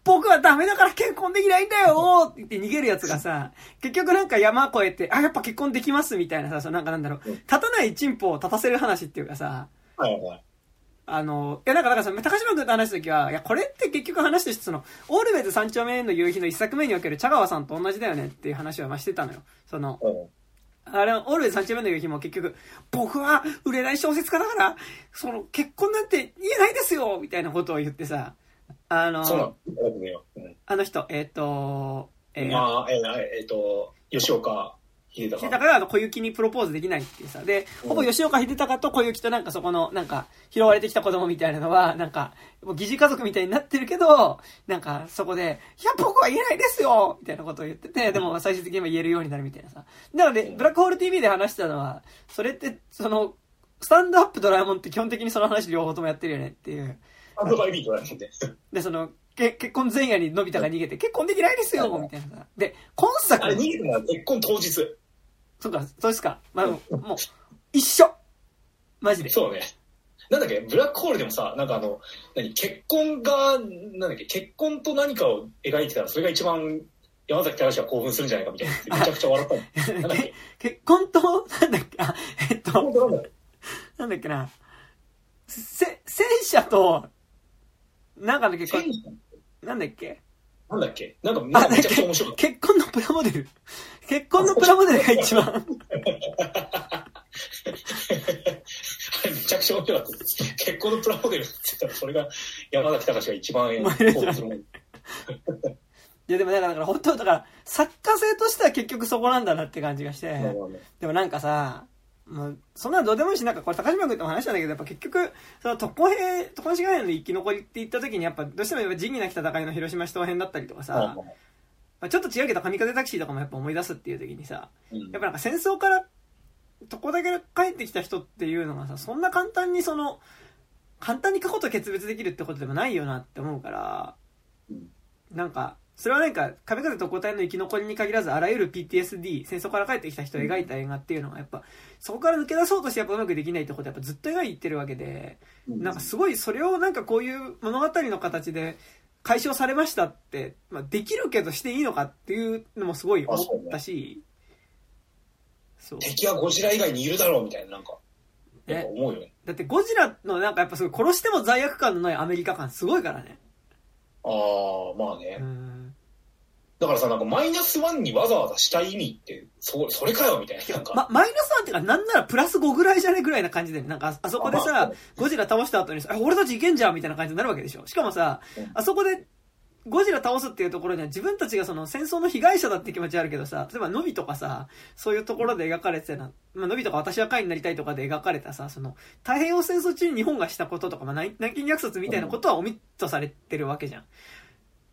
僕はダメだから結婚できないんだよって言って逃げるやつがさ、結局なんか山越えて、あ、やっぱ結婚できますみたいなさ、なんかなんだろう、うん立たないチンポを立たせる話っていうかさ、あ、はいはい。あの、いや、なんか、だからさ、高島君と話した時は、いや、これって結局話として、その、オールウェイズ三丁目の夕日の一作目における茶川さんと同じだよねっていう話はまあしてたのよ。その、うん。あれ、オールウェイズ三丁目の夕日も結局、僕は売れない小説家だから、その、結婚なんて言えないですよみたいなことを言ってさ、あの。あの人、えっ、と、えー、まあ、えっと、吉岡秀隆。があの小雪にプロポーズできないっていうさ。で、ほぼ吉岡秀隆と小雪となんかそこの、なんか、拾われてきた子供みたいなのは、なんか、もう疑似家族みたいになってるけど、なんかそこで、いや、僕は言えないですよみたいなことを言ってて、でも最終的には言えるようになるみたいなさ。だからね、ブラックホール TV で話したのは、それって、その、スタンドアップドラえもんって基本的にその話両方ともやってるよねっていう。ハンドバイビートだもんね。で、その、け結婚前夜にのび太が逃げて、結婚できないですよみたいなさ。で、今作あれ、逃げるのは結婚当日。そうか、そうですか。まあ、もう、一緒マジで。そうね。なんだっけ、ブラックホールでもさ、なんかあの、何、結婚が、なんだっけ、結婚と何かを描いてたら、それが一番山崎隆が興奮するんじゃないかみたいな。めちゃくちゃ笑ったの。なんだっけ、結婚と、なんだっけ、あ、えっと、なんだっけな。せ、戦車と、なんかの結婚、なんだっけ？なんだっけ？なんか、なんあ、かめちゃくちゃ面白かっ結婚のプラモデル。結婚のプラモデルが一番。めちゃくちゃ面白かった。結婚のプラモデルって言ったら、それが山崎隆が一番興奮するもん。いやでもだからだから本当だから作家性としては結局そこなんだなって感じがして、でもなんかさ、もう、そんなのどうでもいいし、なんかこれ高島君とも話したんだけど、やっぱ結局、その特攻兵、特攻志願兵の生き残りって言った時に、やっぱどうしてもやっぱ仁義なき戦いの広島市東編だったりとかさ、はいまあ、ちょっと違うけど、神風タクシーとかもやっぱ思い出すっていう時にさ、うん。やっぱなんか戦争から、どこだけ帰ってきた人っていうのがさ、そんな簡単にその、簡単に過去と決別できるってことでもないよなって思うから、うん。なんか、それはなんか、神風特攻隊の生き残りに限らず、あらゆる PTSD、戦争から帰ってきた人を描いた映画っていうのが、やっぱ、そこから抜け出そうとしてやっぱうまくできないってことはやっぱずっと描いてるわけで、うん。なんかすごいそれをなんかこういう物語の形で解消されましたって、まあ、できるけどしていいのかっていうのもすごい思ったし、そう。敵はゴジラ以外にいるだろうみたいな、なんか、思うよね。だってゴジラのなんかやっぱすごい殺しても罪悪感のないアメリカ感すごいからね。ああ、まあね。うん。だからさ、なんかマイナスワンにわざわざしたい意味って、そ、それかよみたいな。なんか、ま、マイナスワンってか、なんならプラス5ぐらいじゃねぐらいな感じで、なんかあ、あそこであまさあ、ゴジラ倒した後にさ、あ俺たちいけんじゃんみたいな感じになるわけでしょ。しかもさうん、あそこで、ゴジラ倒すっていうところには自分たちがその戦争の被害者だって気持ちあるけどさ、例えばノビとかさ、そういうところで描かれてたな、まあ、ノビとか私は会になりたいとかで描かれたさ、その、太平洋戦争中に日本がしたこととか、まあ、南南京虐殺みたいなことはオミットされてるわけじゃん。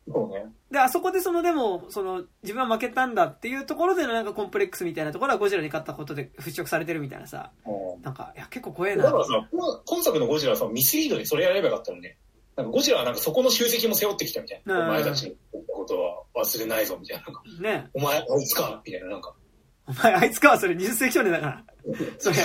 そうね。で、あそこでそのでも、その、自分は負けたんだっていうところでのなんかコンプレックスみたいなところはゴジラに勝ったことで払拭されてるみたいなさ、うんなんか、いや、結構怖えな。だからさ、こ今作のゴジラはさ、ミスリードでそれやればよかったのね。なんかゴジラはなんかそこの集積も背負ってきたみたいな。うんお前たちのことは忘れないぞみたいな。なんかねお前、あいつかみたいな。なんか。お前、あいつかはそれ20世紀少年だから。それ、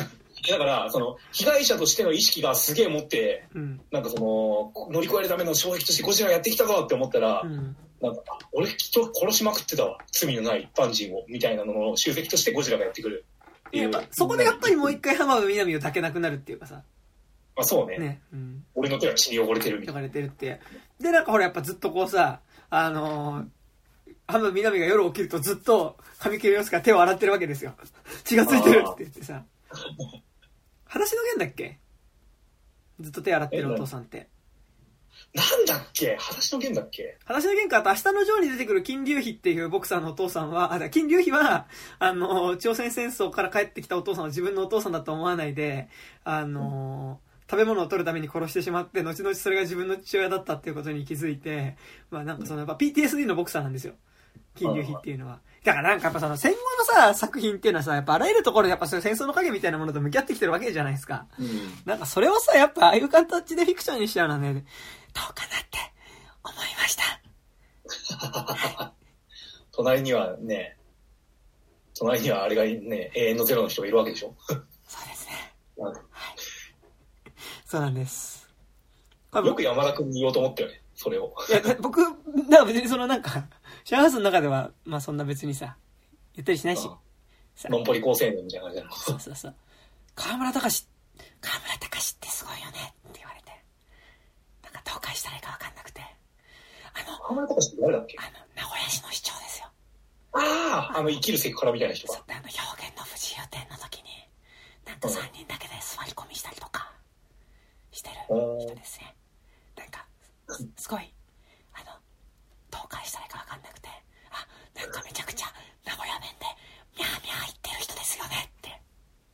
だから、その、被害者としての意識がすげえ持って、うん。なんかその、乗り越えるための障壁としてゴジラやってきたぞって思ったら、うん。なんか、あ俺人殺しまくってたわ。罪のない一般人を。みたいなのの集積としてゴジラがやってくるっていう。やっぱ、そこでやっぱりもう一回浜辺美波を抱けなくなるっていうかさ、まあそうね。ね。うん。俺の手は血に汚れてるみたい書かれてるって。で、なんかほら、やっぱずっとこうさ、あのー、浜辺美波が夜起きるとずっと髪切り様子から手を洗ってるわけですよ。血がついてるって言ってさ。裸足の弦だっけ？ずっと手洗ってるお父さんって。な。なんだっけ？裸足の弦だっけ？裸足の弦かあと明日のジョーに出てくる金龍飛っていうボクサーのお父さんは、あ、だ金龍飛は、あの、朝鮮戦争から帰ってきたお父さんは自分のお父さんだと思わないで、あの、食べ物を取るために殺してしまって、後々それが自分の父親だったっていうことに気づいて、まあなんかその、やっぱ PTSD のボクサーなんですよ。金龍飛っていうのは。だからなんかやっぱその戦後のさ、作品っていうのはさ、やっぱあらゆるところでやっぱそういう戦争の影みたいなものと向き合ってきてるわけじゃないですか。うん。なんかそれをさ、やっぱああいう形でフィクションにしちゃうのはね、どうかなって思いました。隣にはね、隣にはあれがね、永遠のゼロの人がいるわけでしょ？そうですね。なんかそうなんです。よく山田君に言おうと思ったよね、それを。いや、僕、なんか別にそのなんか、シェアハウスの中では、まあそんな別にさ、言ったりしないし。さのんぽり高青年みたいな感じなの。そうそうそう。河村隆河村隆ってすごいよねって言われて。なんかどう返したらいいかわかんなくて。あの、浜村隆って誰だっけ？あの、名古屋市の市長ですよ。ああ、あの生きるセクハラみたいな人が。そうあの、表現の不自由展の時に、なんか3人だけで座り込みしたりとか、してる人ですね。なんか、すすごい、どう返したらいいかわかんなくて、あ、なんかめちゃくちゃ名古屋弁で、ミャーミャー言ってる人ですよねって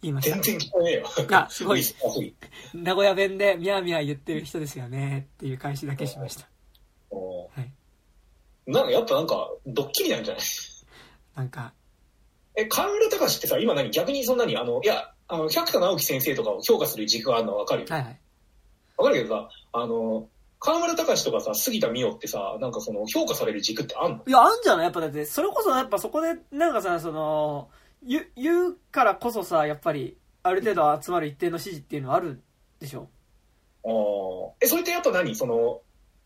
言いました全。然聞こえねえよ。あすごい 名古屋弁でミャーミャー言ってる人ですよねっていう返しだけしました。おはい。なんかやっぱなんか、ドッキリなんじゃない？なんか、え、河村隆ってさ、今何？逆にそんなに、あの、いや、あの、百田直樹先生とかを評価する軸があるのはわかるよ。はいはい。わかるけどさ、あの、河村隆とかさ、杉田美桜ってさ、なんかその、評価される軸ってあんの？いや、あんじゃない？やっぱだって、それこそやっぱそこで、なんかさ、その、言言うからこそさ、やっぱり、ある程度集まる一定の支持っていうのはあるでしょ？あー。え、それってやっぱ何？その、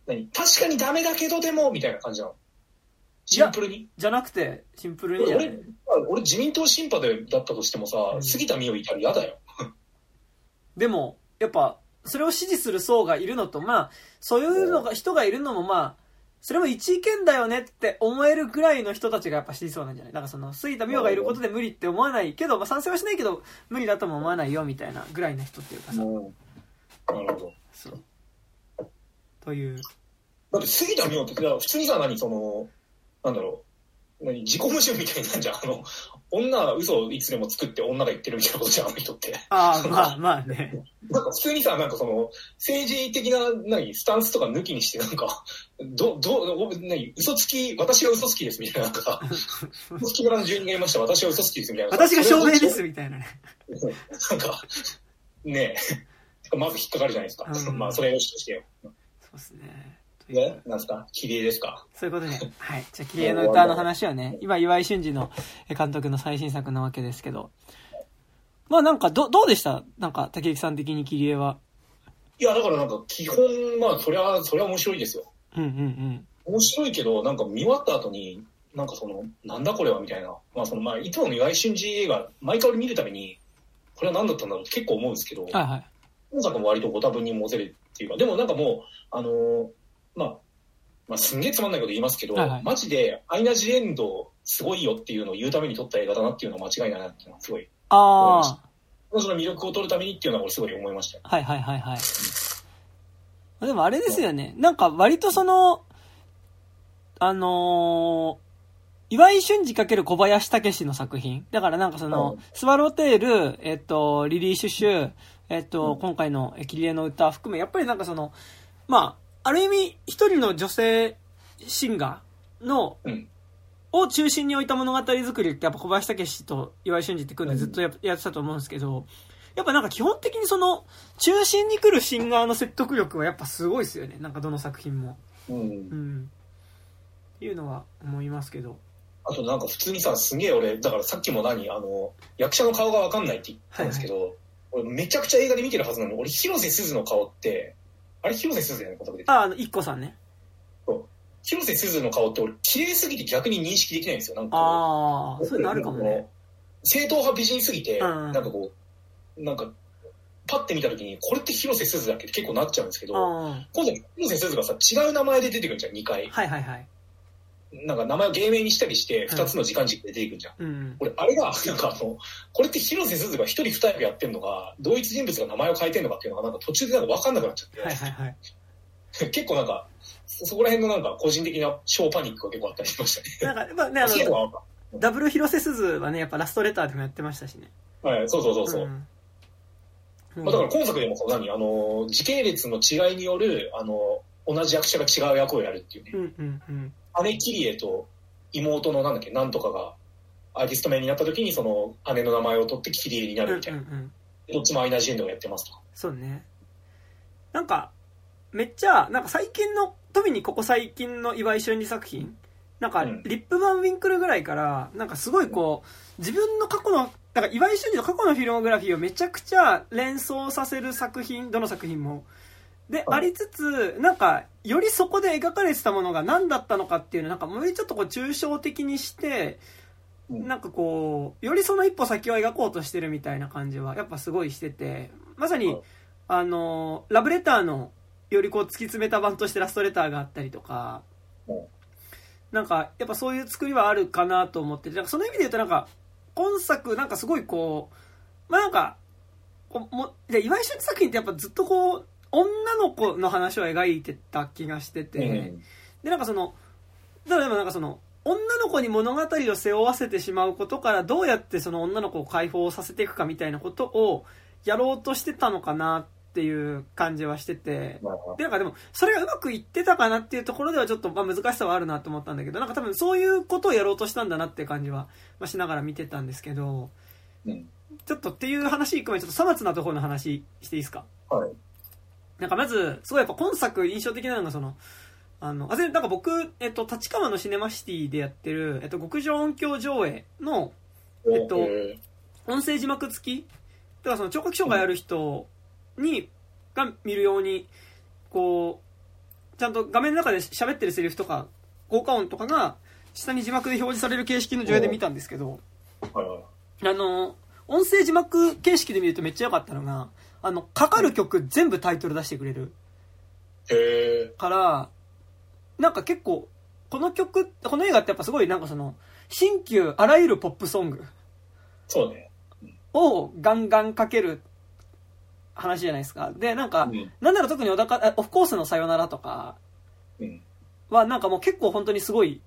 何？確かにダメだけどでも、みたいな感じなの？シンプルに？じゃなくて、シンプルにじゃな俺い、俺自民党審判でだったとしてもさ、うん。杉田美桜いたら嫌だよ。でも、やっぱ、それを支持する層がいるのと、まあ、そういうのが、人がいるのもまあ、それも一意見だよねって思えるぐらいの人たちがやっぱ支持層なんじゃない？だからその、杉田美桜がいることで無理って思わないけど、まあ賛成はしないけど、無理だとも思わないよみたいなぐらいの人っていうかさ、なるほど。そう。という。だって杉田美桜ってさ、普通にさ、何その、なんだろう、何自己矛盾みたいになんじゃん。あの、女は嘘をいつでも作って女が言ってるみたいなことじゃん、あの人って。ああ、まあまあね。なんか普通にさ、なんかその、政治的な、何、スタンスとか抜きにして、なんか、ど、ど、お何、嘘つき、私が嘘つきですみたいな、なんか、嘘つきからの住人がいました、私は嘘つきですみたいな。私が証明ですみたいなね。なんか、ねえ、まず引っかかるじゃないですか。うんまあ、それはよしとしてよ。そうですね。ね、なんですか？切り絵ですか？そういうことで、はい。じゃあ、キリエの歌の話はね、今、岩井俊二の監督の最新作なわけですけど。まあなんか、ど、どうでした？なんか、竹内さん的にキリエは？いや、だからなんか、基本、まあ、そりゃ、そりゃ面白いですよ。うんうんうん。面白いけど、なんか見終わった後に、なんかその、なんだこれはみたいな。まあその、まあ、いつもの岩井俊二映画、毎回俺見るたびに、これは何だったんだろう？って結構思うんですけど、はいはい。今作も割とご多分に持てるっていうか、でもなんかもう、あのーまあ、まあ、すんげえつまんないこと言いますけど、はいはいマジで、アイナ・ジ・エンド、すごいよっていうのを言うために撮った映画だなっていうのは間違いないなっていうのはすごい、あその魅力を撮るためにっていうのは俺すごい思いましたはいはいはいはい。でもあれですよね。なんか割とその、あのー岩井俊二×小林武史の作品。だからなんかその、うんスワローテール、えっと、リリー・シュシュ、えっと、うん今回のえキリエの歌含め、やっぱりなんかその、まあ、ある意味、一人の女性シンガーの、うんを中心に置いた物語作りってやっぱ小林武史と岩井俊二って組んでずっとや,、やってたと思うんですけど、やっぱなんか基本的にその、中心に来るシンガーの説得力はやっぱすごいですよね。なんかどの作品も。うんうん。っていうのは思いますけど。あとなんか普通にさ、すげえ俺、だからさっきも何、あの、役者の顔がわかんないって言ったんですけど、俺めちゃくちゃ映画で見てるはずなのに、俺広瀬すずの顔って、あれ広瀬すずだよね、この時で。あ、あの、一個さんね。広瀬すずの顔って俺、綺麗すぎて逆に認識できないんですよ。なんかああ、そういうのあるかもね。正統派美人すぎて、うんなんかこう、なんか、パッて見た時に、これって広瀬すずだっけって結構なっちゃうんですけど、あ今度広瀬すずがさ、違う名前で出てくるじゃん、2回あ。はいはいはい。なんか名前を芸名にしたりして、うん2つの時間軸で出てくるじゃん。うん。俺、あれが、なんかあの、これって広瀬すずが一人二役やってんのか、同一人物が名前を変えてんのかっていうのが、なんか途中でなんか分かんなくなっちゃって、はいはいはい。結構なんか、そそこら辺のなんか個人的な小パニックが結構あったりしましたね。なんか、やっぱね、あの、ダブル広瀬すずはね、やっぱラストレターでもやってましたしね。はい、そうそうそうそう。んうんまあ、だから今作でも何？あの時系列の違いによるあの同じ役者が違う役をやるっていうね、うんうんうん。姉キリエと妹のなんだっけなんとかがアーティスト名になった時にその姉の名前を取ってキリエになるみたいな、うんうんうんどっちもアイナ・ジ・エンドがやってますとそうね。なんか、めっちゃ、なんか最近の、特にここ最近の岩井俊二作品、なんか、うんリップマン・ウィンクルぐらいから、なんかすごいこう、自分の過去の、なんか岩井俊二の過去のフィルモグラフィーをめちゃくちゃ連想させる作品、どの作品も。で、はい。ありつつ、なんか、よりそこで描かれてたものが何だったのかっていうのを、なんか、よりちょっとこう、抽象的にして、うん。なんかこう、よりその一歩先を描こうとしてるみたいな感じは、やっぱすごいしてて、まさに、はい。あの、ラブレターの、よりこう突き詰めた版としてラストレターがあったりとかうん、なんか、やっぱそういう作りはあるかなと思ってて、なんかその意味で言うとなんか、今作なんかすごいこう、まあなんか、こうもで岩井俊二作品ってやっぱずっとこう、女の子の話を描いてた気がしてて、うんで、なんかその、だからでもなんかその、女の子に物語を背負わせてしまうことからどうやってその女の子を解放させていくかみたいなことをやろうとしてたのかなっていう感じはしてて、まあ。で、なんかでも、それがうまくいってたかなっていうところではちょっとまあ難しさはあるなと思ったんだけど、なんか多分そういうことをやろうとしたんだなっていう感じは、まあ、しながら見てたんですけど、うん。ちょっとっていう話行く前にちょっとさまつなところの話していいですか？はいなんかまず、すごいやっぱ今作印象的なのがその、あの、あ、で、なんか僕、えっと、立川のシネマシティでやってる、えっと、極上音響上映のえっとえ音声字幕付き、だからその聴覚障害ある人に、が見るように、こう、ちゃんと画面の中で喋ってるセリフとか、効果音とかが、下に字幕で表示される形式の上映で見たんですけど、あの、音声字幕形式で見るとめっちゃ良かったのが、あの、かかる曲全部タイトル出してくれる。へえから、なんか結構、この曲、この映画ってやっぱすごいなんかその、新旧あらゆるポップソングそうねをガンガンかける話じゃないですか。で、なんか、うんなんなら特に小高、あオフコースのさよならとかうんはなんかもう結構本当にすごい、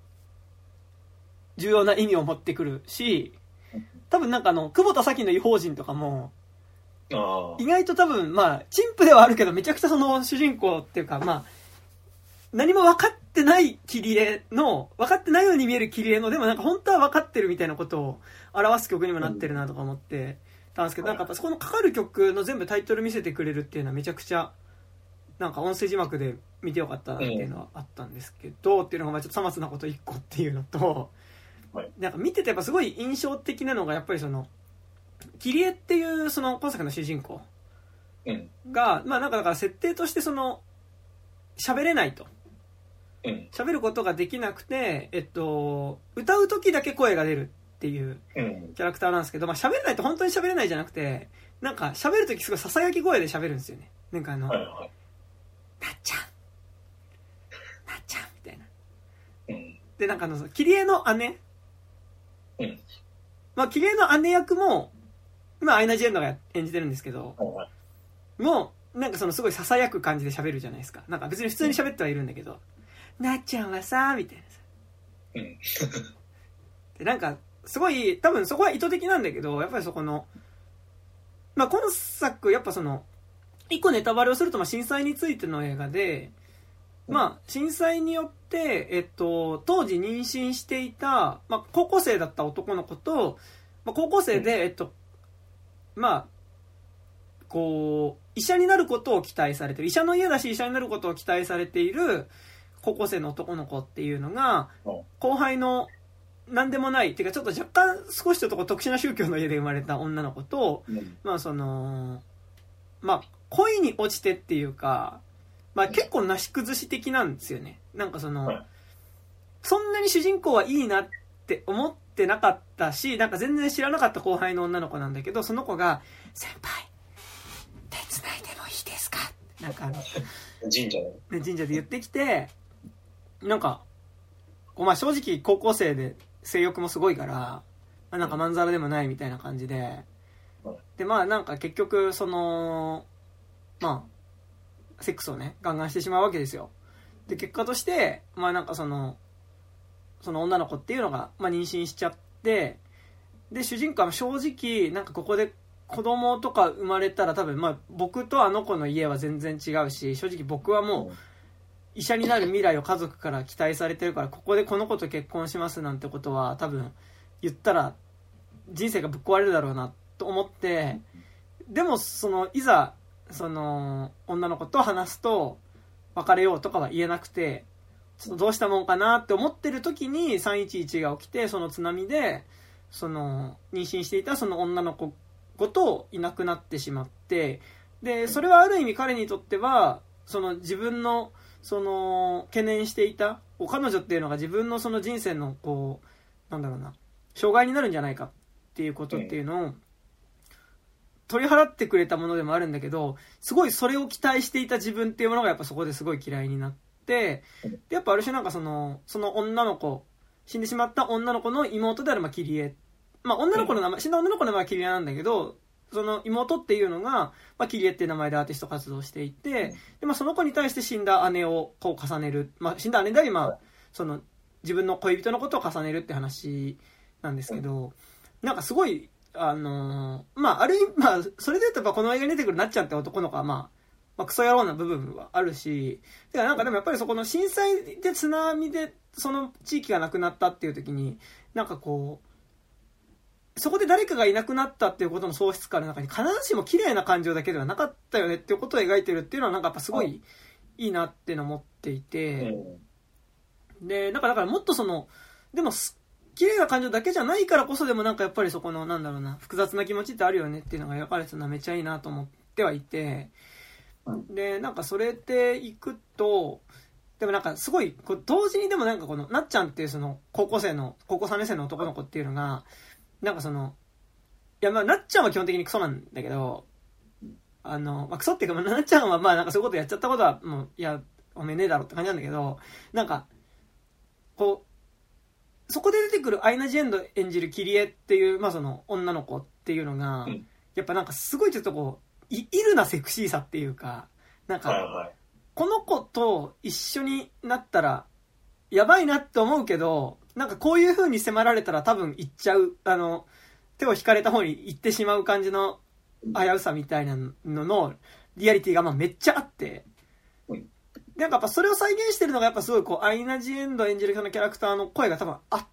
重要な意味を持ってくるし、多分なんかあの、久保田咲の異邦人とかも、あ意外と多分、まあ、陳腐ではあるけど、めちゃくちゃその主人公っていうか、まあ、何も分かってない切り絵の、分かってないように見える切り絵の、でもなんか本当は分かってるみたいなことを表す曲にもなってるなとか思ってたんですけど、なんかやっぱそこのかかる曲の全部タイトル見せてくれるっていうのはめちゃくちゃ、なんか音声字幕で見てよかったなっていうのはあったんですけど、っていうのがまあちょっとさまつなこと一個っていうのと、はい。なんか見ててやっぱすごい印象的なのがやっぱりその、切り絵っていうその今作の主人公うん。が、まあなんかだから設定としてその、喋れないと。うん。喋ることができなくて、えっと、歌う時だけ声が出るっていううん。キャラクターなんですけど、まあ喋れないと本当に喋れないじゃなくて、なんか喋る時すごい囁き声で喋るんですよね。なんかあの、なっはいはい。ちゃん、なっちゃんみたいな。うん。で、なんかあの、キリエの姉うん。まあ、キリエの姉役も、今、アイナ・ジ・エンドが演じてるんですけど。もう、なんかそのすごい囁く感じで喋るじゃないですか。なんか別に普通に喋ってはいるんだけど、なっちゃんはさ、みたいなさ。うん。で、なんか、すごい、多分そこは意図的なんだけど、やっぱりそこの、まあ、今作、やっぱその、一個ネタバレをすると、まあ、震災についての映画で、まあ、震災によって、えっと、当時妊娠していた、まあ、高校生だった男の子と、まあ、高校生で、えっと、まあ、こう、医者になることを期待されてる、医者の家だし医者になることを期待されている高校生の男の子っていうのが、うん後輩の何でもない、っていうかちょっと若干少しちょっと特殊な宗教の家で生まれた女の子と、うん。まあその、まあ恋に落ちてっていうか、まあ結構なし崩し的なんですよね。なんかその、はいそんなに主人公はいいなって思ってなかったし、なんか全然知らなかった後輩の女の子なんだけど、その子が、先輩、手繋いでもいいですか？なんかあの、神社の。ね神社で言ってきて、なんか、こうまあ正直高校生で性欲もすごいから、まあ、なんかまんざらでもないみたいな感じではい、でまあなんか結局その、まあ、セックスをね、ガンガンしてしまうわけですよ。で、結果として、まあなんかその、その女の子っていうのが、まあ妊娠しちゃって、で、主人公は正直、なんかここで子供とか生まれたら多分まあ僕とあの子の家は全然違うし、正直僕はもう、医者になる未来を家族から期待されてるからここでこの子と結婚しますなんてことは多分言ったら人生がぶっ壊れるだろうなと思ってでもそのいざその女の子と話すと別れようとかは言えなくてどうしたもんかなって思ってる時に311が起きてその津波でその妊娠していたその女の子ごといなくなってしまってでそれはある意味彼にとってはその自分のその懸念していた彼女っていうのが自分のその人生のこうなんだろうな障害になるんじゃないかっていうことっていうのを取り払ってくれたものでもあるんだけどすごいそれを期待していた自分っていうものがやっぱそこですごい嫌いになってでやっぱある種なんかそのその女の子死んでしまった女の子の妹であるまあキリエ。まあ女の子の名前死んだ女の子の名前はキリエなんだけどその妹っていうのが、まあ、キリエっていう名前でアーティスト活動していて、で、まあ、その子に対して死んだ姉をこう重ねる、まあ、死んだ姉であり、まあ、その、自分の恋人のことを重ねるって話なんですけど、なんかすごい、あのーまあ、ある意味、まあ、それで言うとやっぱこの映画に出てくるなっちゃんって男の子は、まあ、まあ、クソ野郎な部分はあるし、てかなんかでもやっぱりそこの震災で津波でその地域がなくなったっていう時に、なんかこう、そこで誰かがいなくなったっていうことの喪失感の中に必ずしも綺麗な感情だけではなかったよねっていうことを描いてるっていうのはなんかやっぱすごいいいなっていうのを思っていて、で、なんかだからもっとその、でもす、綺麗な感情だけじゃないからこそでもなんかやっぱりそこのなんだろうな、複雑な気持ちってあるよねっていうのが描かれてたのはめっちゃいいなと思ってはいて、で、なんかそれでいくと、でもなんかすごい、こう同時にでもなんかこの、なっちゃんっていうその高校生の、高校3年生の男の子っていうのが、なんかその、いやまあなっちゃんは基本的にクソなんだけど、あの、まあ、クソっていうか、まあ、なっちゃんはまあなんかそういうことやっちゃったことはもう、いや、おめえねえだろって感じなんだけど、なんか、こう、そこで出てくるアイナ・ジ・エンド演じるキリエっていう、まあその女の子っていうのが、うん。やっぱなんかすごいちょっとこう、い、いるなセクシーさっていうか、なんか、はいはい。この子と一緒になったら、やばいなって思うけど、なんかこういう風に迫られたら多分行っちゃう、あの、手を引かれた方に行ってしまう感じの危うさみたいなののリアリティがまあめっちゃあって、なんかやっぱそれを再現してるのがやっぱすごいこう、アイナ・ジ・エンド演じる人のキャラクターの声が多分、あ、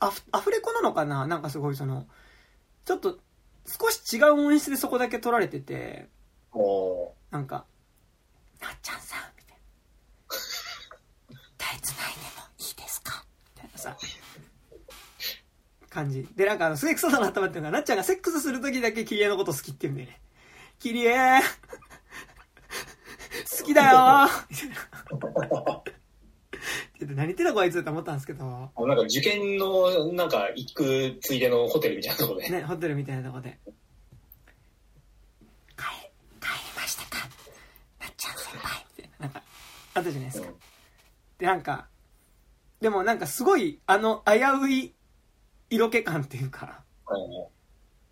あふ、アフレコなのかな。なんかすごいその、ちょっと少し違う音質でそこだけ撮られてて、おなんか、なっちゃんさん、みたいな。タイツないでもいいですか？みたいなさ、感じ。で、なんかすげえクソだなと思ってるのが、なっちゃんがセックスするときだけキリエのこと好きって言うんだよね。キリエ好きだよーみたいな。何言ってんだこいつって思ったんですけど、ーなんか受験の、なんか行くついでのホテルみたいなところで。ね、ホテルみたいなとこで。帰、帰りましたか？なっちゃん先輩みたいな、なんか、あったじゃないですか。で、なんか、でもなんかすごい、あの、危うい色気感っていうか、はい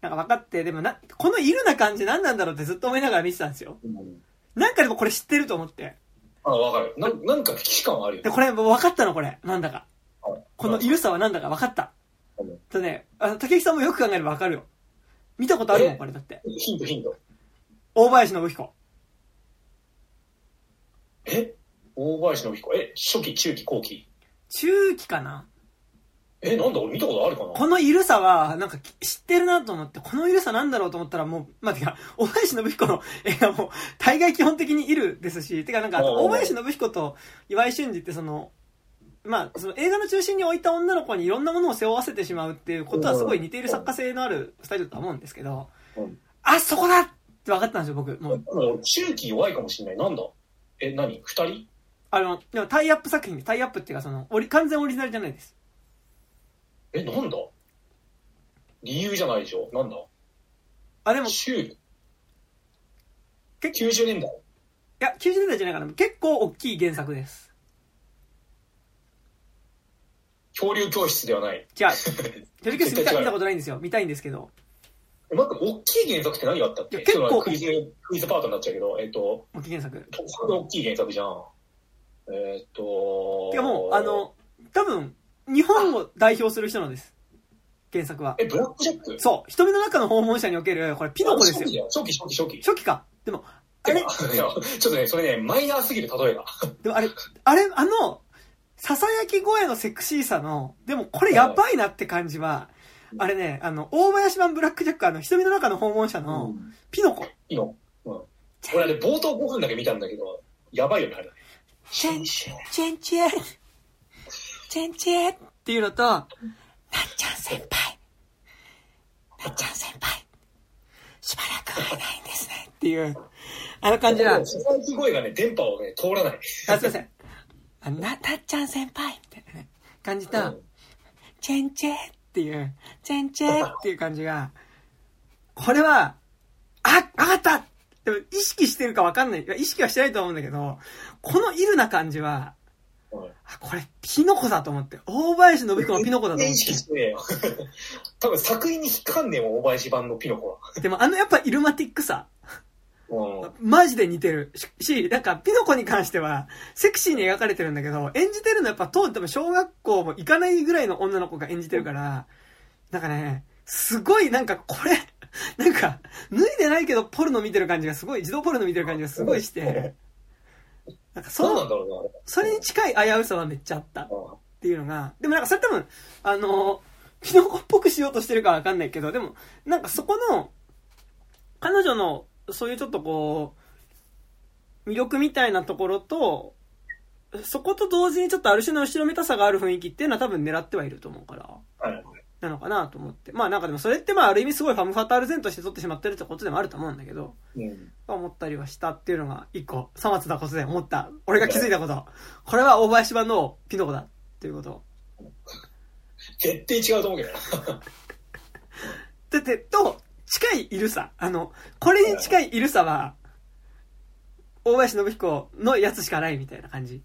なんか分かって、でもな、このいるな感じ何なんだろうってずっと思いながら見てたんですよ。うんなんかでもこれ知ってると思って。あ、わかる。ななんか危機感はあるよで、ね。これ分かったの？これ。なんだか。はいこのいるさはなんだか？分かった。うんとね、あの、竹内さんもよく考えれば分かるよ。見たことあるもん、え？これだって。ヒントヒント。大林信彦。え？大林信彦。え、初期、中期、後期。中期かな？え、なんだ俺見たことあるかな？このいるさは、なんか知ってるなと思って、このいるさなんだろうと思ったらもう、まあ、てか、大林信彦の映画も、大概基本的にいるですし、てかなんか、大林信彦と岩井俊二ってその、まあ、その映画の中心に置いた女の子にいろんなものを背負わせてしまうっていうことはすごい似ている作家性のあるスタイルだと思うんですけどうん、あ、そこだって分かったんですよ、僕。もう、中期弱いかもしれない。なんだ？え、何？二人？あの、でもタイアップ作品、タイアップっていうかその、完全オリジナルじゃないです。え、なんだ？理由じゃないでしょ？なんだ？あ、でも、い中結90年代？や、90年代じゃないかな。結構大きい原作です。恐竜教室ではない。じゃあ、テレビ教室見た見たことないんですよ。見たいんですけど。え、待って、大きい原作って何があったっけ？いや結構クイズ、クイズパートになっちゃうけど、えっ、と、大きい原作。大きい原作じゃん。えっ、とてかもう、あ、の、多分、日本を代表する人なんです。原作は。え、ブラックジャック？そう。瞳の中の訪問者における、これピノコですよ。よ。初期、初期、初期。初期か。でも、あれ？いや、ちょっとね、それね、マイナーすぎる例えが。でもあれ、あれ、あの、ささやき声のセクシーさの、でもこれやばいなって感じは、あれね、あの、大林版ブラックジャック、あの、瞳の中の訪問者の、ピノコ。いいの。うん。俺あれ冒頭5分だけ見たんだけど、やばいよね、あれ。チェン、チェンチェン、チェンチェンっていうのと、なっちゃん先輩、なっちゃん先輩、しばらく会えないんですねっていう、あの感じなんです。ささやき声がね、電波をね、通らない。あ、すいません。あな、なっちゃん先輩みたいなね、感じと、チェンチェっていう、チェンチェっていう感じが、これは、あ、わかったでも意識してるかわかんない。意識はしてないと思うんだけど、このイルな感じは、うんあ、これ、ピノコだと思って。大林信彦のピノコだと思っ意識してねえよ。多分作品に引っかかんねえもん、大林版のピノコは。て。でもあのやっぱイルマティックさ、うん。マジで似てるし。し、なんかピノコに関しては、セクシーに描かれてるんだけど、演じてるのはやっぱ当時多分小学校も行かないぐらいの女の子が演じてるから、なんかね、すごいなんかこれ、なんか、脱いでないけどポルノ見てる感じがすごい、自動ポルノ見てる感じがすごいして、なんかそそうなの、んだろうな。それに近い危うさはめっちゃあった。っうんていうのが、でもなんかそれ多分、あの、キノコっぽくしようとしてるかわかんないけど、でも、なんかそこの、彼女の、そういうちょっとこう、魅力みたいなところと、そこと同時にちょっとある種の後ろめたさがある雰囲気っていうのは多分狙ってはいると思うから、はい。なのかなと思って。まあなんかでもそれってまあある意味すごいファムファタール前として撮ってしまってるってことでもあると思うんだけど、うん。思ったりはしたっていうのが一個、さまつなことで思った。俺が気づいたこと。これは大林版のピノコだっていうこと。絶対違うと思うけどな。だって、と、近いいるさ。あの、これに近いいるさは、大林信彦のやつしかないみたいな感じ。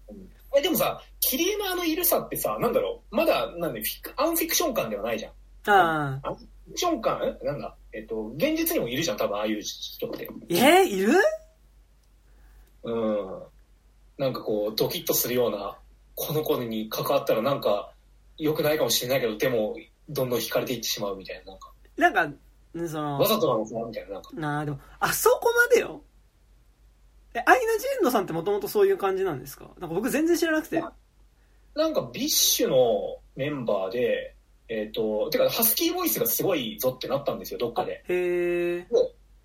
え、でもさ、キリエのあのいるさってさ、なんだろう、まだ、なんで、フィクアンフィクション感ではないじゃん。ああ。アンフィクション感？えなんだ？えっと、現実にもいるじゃん、多分、ああいう人って。えー、いる？うん。なんかこう、ドキッとするような、この子に関わったらなんか、良くないかもしれないけど、でも、どんどん惹かれていってしまうみたいな、なんか、なんか、ねそのわ、ざとなのかな？みたいな、なんか。なあ、でも、あそこまでよ。え、アイナ・ジ・エンドさんってもともとそういう感じなんですか？なんか僕全然知らなくて。なんか、 BiSH のメンバーで、えっ、と、てか、ハスキーボイスがすごいぞってなったんですよ、どっかで。へえ。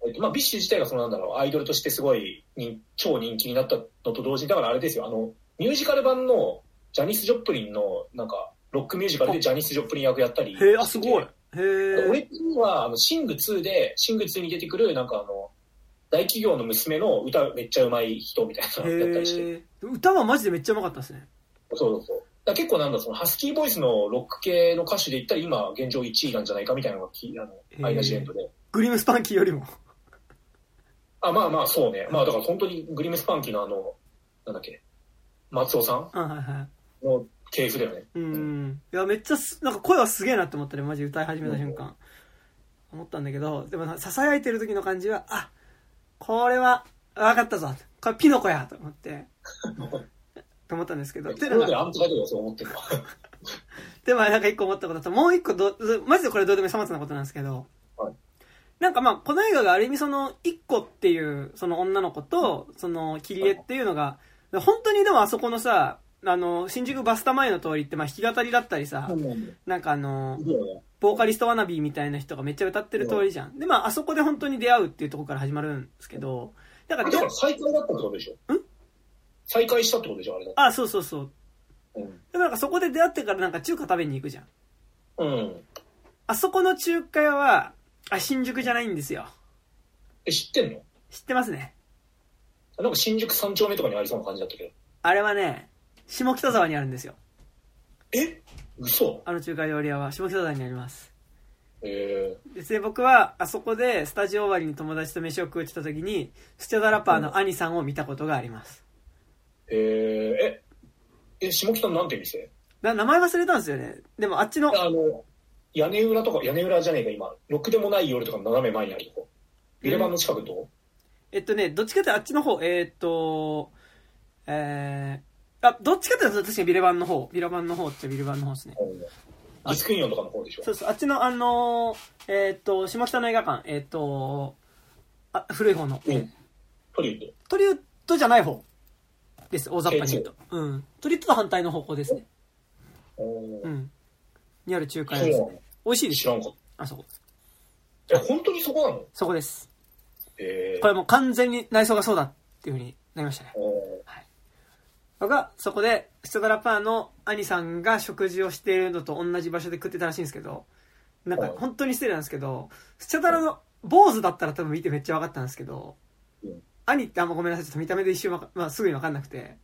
えっとまあ、 BiSH 自体がそのなんだろう、アイドルとしてすごい人超人気になったのと同時に、だからあれですよ、あの、ミュージカル版のジャニス・ジョップリンの、なんか、ロックミュージカルでジャニス・ジョップリン役やったり。へえ、あ、すごい。へえ。俺は、あの、シング2で、シング2に出てくる、なんかあの、大企業の娘の歌めっちゃ上手い人みたいなのやったりして。歌はマジでめっちゃうまかったですね。そうそうそう。だ結構なんだ、そのハスキーボイスのロック系の歌手で言ったら今現状1位なんじゃないかみたいなのがき、あへの、ーアイナ・ジ・エンドで。グリムスパンキーよりも。あ、まあまあ、そうね。まあだから本当にグリムスパンキーのあの、なんだっけ、松尾さん？あはいはい。の系譜だよね。うん。いや、めっちゃす、なんか声はすげえなって思ったね、マジ歌い始めた瞬間。思ったんだけど、でもな、囁いてる時の感じは、あ、これは、分かったぞ。これピノコやと思って、と思ったんですけど、で、なんか、ところであんただけだそう思ってるわ。で、まあなんか一個思ったこと。と、もう一個ど、マジでこれどうでもいいさまつなことなんですけど、はい。なんかまあ、この映画がある意味その、一個っていう、その女の子と、その、キリエっていうのが、本当にでもあそこのさ、あの、新宿バスタ前の通りって、まあ弾き語りだったりさ、なんかあの、ボーカリストワナビーみたいな人がめっちゃ歌ってる通りじゃん。で、まあ、あそこで本当に出会うっていうところから始まるんですけど、だからどだから再会だったってことでしょ？ん？再会したってことでしょあれだ。あ、そうそうそう。うん。でもなんかそこで出会ってからなんか中華食べに行くじゃん。うん。あそこの中華屋は、あ、新宿じゃないんですよ。え、知ってんの？知ってますね。なんか新宿三丁目とかにありそうな感じだったけど。あれはね、下北沢にあるんですよ。え？嘘あの中華料理屋は下北沢にあります。えでで、僕はあそこでスタジオ終わりに友達と飯を食うってた時に、スチャダラパーの兄さんを見たことがあります。ー、えー、え、え、下北のなんて店？な名前忘れたんですよね。でもあっちの、あの、屋根裏とか、屋根裏じゃねえか、今。ろくでもない夜とかの斜め前にあるとこ。ビレバンの近くの？とこえっとね、どっちかっていうとあっちの方、えーっと、えー、あ、どっちかっていうと確かにビレバンの方、ビレバンの方ってビレバンの方ですね。うんディスクインヨンとかの方でしょ？そうそう、あっちのあのー、えーっと、下北の映画館、えーっと、あ、古い方の、うん。トリウッド。トリウッドじゃない方です、大雑把に言うと。うん。トリウッドと反対の方向ですね。う。うんん。にある中華屋ですね。美味しいですよ。知らんかっあそこ。た。え、本当にそこなの？そこです。えー、これもう完全に内装がそうだっていう風になりましたね。お僕はそこでスチャダラパーの兄さんが食事をしているのと同じ場所で食ってたらしいんですけどなんかはい。本当に失礼なんですけどスチャダラの坊主だったら多分見てめっちゃ分かったんですけどうん。兄ってあんまごめんなさいちょっと見た目で一瞬まあ、すぐに分かんなくて。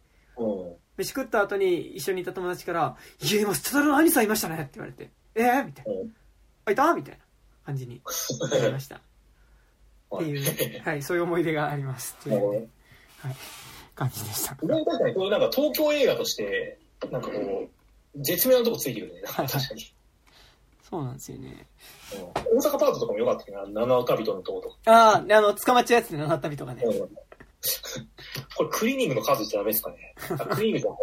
飯食った後に一緒にいた友達から「いや今スチャダラの兄さんいましたね」って言われて「えー?」みたいな。うん「あいた?」みたいな感じになりました。っていう、はい、そういう思い出があります。い。はい、感じでした俺確かにこういうなんか東京映画として、なんかこう、絶妙なとこついてるね。はい確かに。そうなんですよねうん大阪パートとかも良かったけどな、七尾旅人のとことか。ああ、であの、捕まっちゃうやつでなったりとかね。うん これクリーニングの数じゃダメですかね。あクリーニングじゃない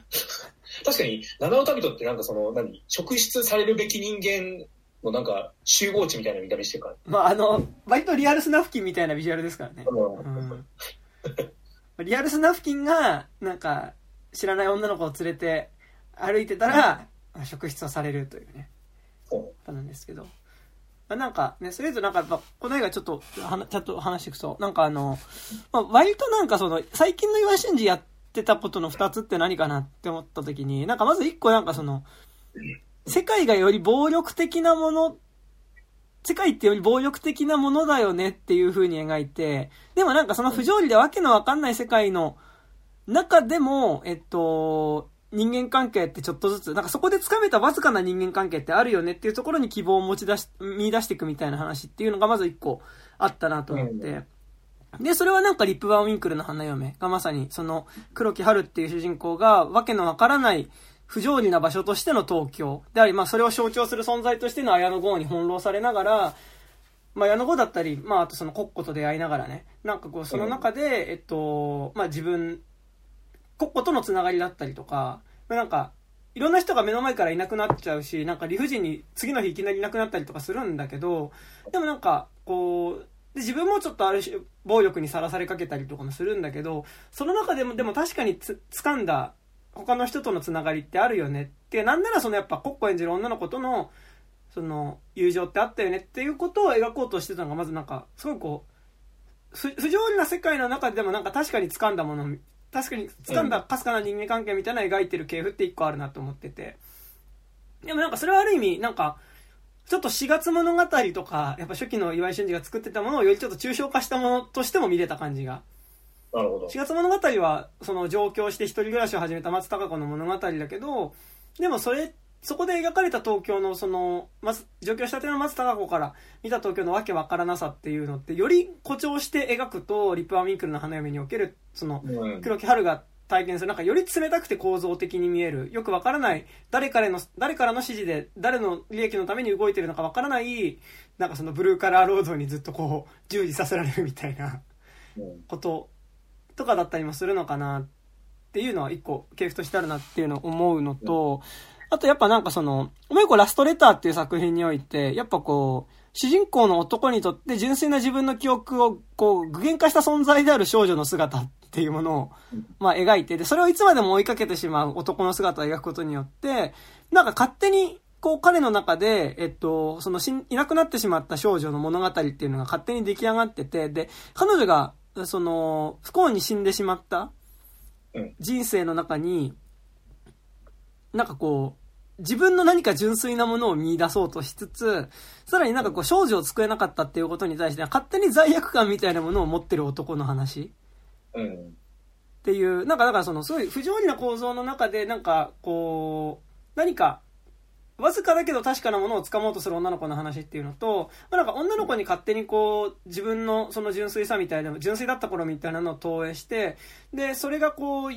確かに、七尾旅人ってなんかその、何、職質されるべき人間のなんか集合値みたいな見た目してるから。まあ、あの、割とリアルスナフキンみたいなビジュアルですからね。リアルスナフキンが、なんか、知らない女の子を連れて歩いてたら、職質をされるというね、そう。ことなんですけど。まあなんかね、それとなんかやっぱ、この映画ちょっと、ちゃんと話していくと、なんかあの、まあ、割となんかその、最近の岩真司やってたことの二つって何かなって思った時に、なんかまず一個なんかその、世界がより暴力的なもの、世界ってより暴力的なものだよねっていう風に描いて、でもなんかその不条理でわけのわかんない世界の中でも、えっと、人間関係ってちょっとずつ、なんかそこで掴めたわずかな人間関係ってあるよねっていうところに希望を持ち出し、見出していくみたいな話っていうのがまず一個あったなと思って。で、それはなんかリップバーンウィンクルの花嫁がまさにその黒木春っていう主人公がわけのわからない不条理な場所としての東京であり、まあそれを象徴する存在としての綾野剛に翻弄されながら、まあ綾野剛だったり、まああとそのコッコと出会いながらね、なんかこうその中で、えっと、まあ自分、コッコとのつながりだったりとか、なんか、いろんな人が目の前からいなくなっちゃうし、なんか理不尽に次の日いきなりいなくなったりとかするんだけど、でもなんか、こう、で自分もちょっとある種暴力にさらされかけたりとかもするんだけど、その中でも、でも確かにつ、掴んだ他の人とのつながりってあるよねって、なんならそのやっぱコッコ演じる女の子との、その、友情ってあったよねっていうことを描こうとしてたのが、まずなんか、すごいこう、不条理な世界の中でもなんか確かに掴んだもの、確かに掴んだかすかな人間関係みたいな描いてる系譜って一個あるなと思ってて。でもなんかそれはある意味、なんか、ちょっと4月物語とか、やっぱ初期の岩井俊二が作ってたものをよりちょっと抽象化したものとしても見れた感じが。なるほど。4月物語は、その上京して一人暮らしを始めた松たか子の物語だけど、でもそれ、そこで描かれた東京のその、まず、上京したての松たか子から見た東京のわけわからなさっていうのって、より誇張して描くと、リップ・アミンクルの花嫁における、その、黒木春が体験する、なんかより冷たくて構造的に見える、よくわからない、誰からの、誰からの指示で、誰の利益のために動いてるのかわからない、なんかそのブルーカラー労働にずっとこう、従事させられるみたいなこととかだったりもするのかなっていうのは一個系譜としてあるなっていうのを思うのと、あとやっぱなんかその、もう一個ラストレターっていう作品において、やっぱこう、主人公の男にとって純粋な自分の記憶をこう具現化した存在である少女の姿っていうものを、まあ、描いて、で、それをいつまでも追いかけてしまう男の姿を描くことによって、なんか勝手に、こう彼の中で、えっと、そのしいなくなってしまった少女の物語っていうのが勝手に出来上がってて、で、彼女が、その、不幸に死んでしまった人生の中に、なんかこう、自分の何か純粋なものを見出そうとしつつ、さらになんかこう少女を救えなかったっていうことに対して勝手に罪悪感みたいなものを持ってる男の話。うん。っていう、なんかだからそのすごい不条理な構造の中でなんかこう、何かわずかだけど確かなものを掴もうとする女の子の話っていうのと、まあ、なんか女の子に勝手にこう、自分のその純粋さみたいな、純粋だった頃みたいなのを投影して、で、それがこう、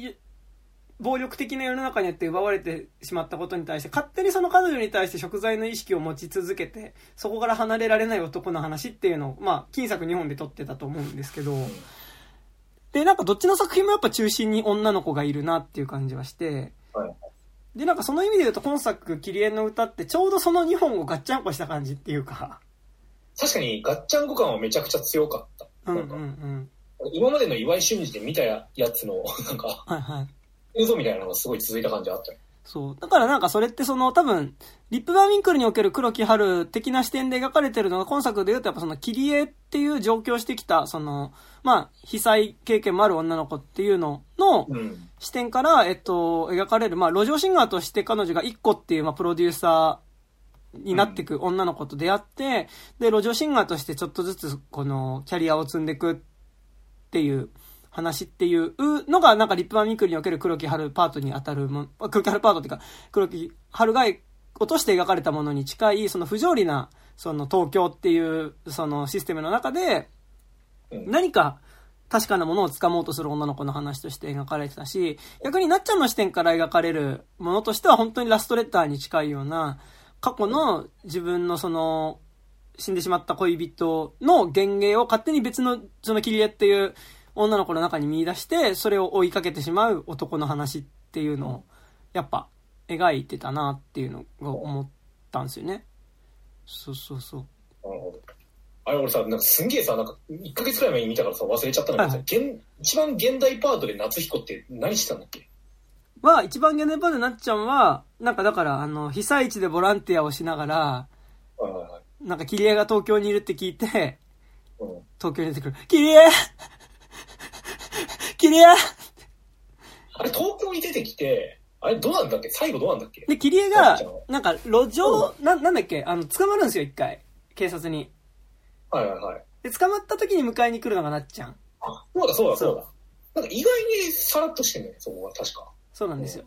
暴力的な世の中によって奪われてしまったことに対して、勝手にその彼女に対して食材の意識を持ち続けて、そこから離れられない男の話っていうのを、まあ、金作2本で撮ってたと思うんですけど、で、なんかどっちの作品もやっぱ中心に女の子がいるなっていう感じはして、で、なんかその意味で言うと今作、キリエンの歌ってちょうどその2本をガッチャンコした感じっていうか。確かにガッチャンコ感はめちゃくちゃ強かった。うんうんうん。今までの岩井俊二で見たやつの、なんか、はいはい。映像みたいなのがすごい続いた感じあったよ。そう。だからなんかそれってその多分、リップバーミンクルにおける黒木春的な視点で描かれてるのが今作で言うとやっぱその切り絵っていう上京してきた、その、まあ、被災経験もある女の子っていうのの視点から、えっと、描かれる、まあ、路上シンガーとして彼女が一個っていう、まあ、プロデューサーになっていく女の子と出会って、で、路上シンガーとしてちょっとずつこのキャリアを積んでいくっていう、話っていうのが、なんかリップマミンクルにおける黒木春パートに当たるも、黒木春パートっていうか、黒木春が落として描かれたものに近い、その不条理な、その東京っていう、そのシステムの中で、何か確かなものを掴もうとする女の子の話として描かれてたし、逆になっちゃんの視点から描かれるものとしては本当にラストレターに近いような、過去の自分のその、死んでしまった恋人の幻影を勝手に別の、その切り絵っていう女の子の中に見出して、それを追いかけてしまう男の話っていうのを、やっぱ、描いてたなっていうのが思ったんですよね。そうそうそう。なるほど。あれ俺さ、なんかすんげえさ、なんか1ヶ月くらい前に見たからさ、忘れちゃったんだけどさ、はいはい、一番現代パートで夏彦って何してたんだっけ？は、一番現代パートでなっちゃんは、なんかだから、あの、被災地でボランティアをしながら、なんか、キリエが東京にいるって聞いて、うん、東京に出てくる。キリエキリエあれ、東京に出てきて、あれ、どうなんだっけ？最後どうなんだっけ？で、キリエが、なんか、路上、な、なんだっけ？あの、捕まるんですよ、一回。警察に。はいはいはい。で、捕まった時に迎えに来るのがなっちゃん。あ、そうだそうだそうだ。なんか意外にさらっとしてんねそこは確か。そうなんですよ。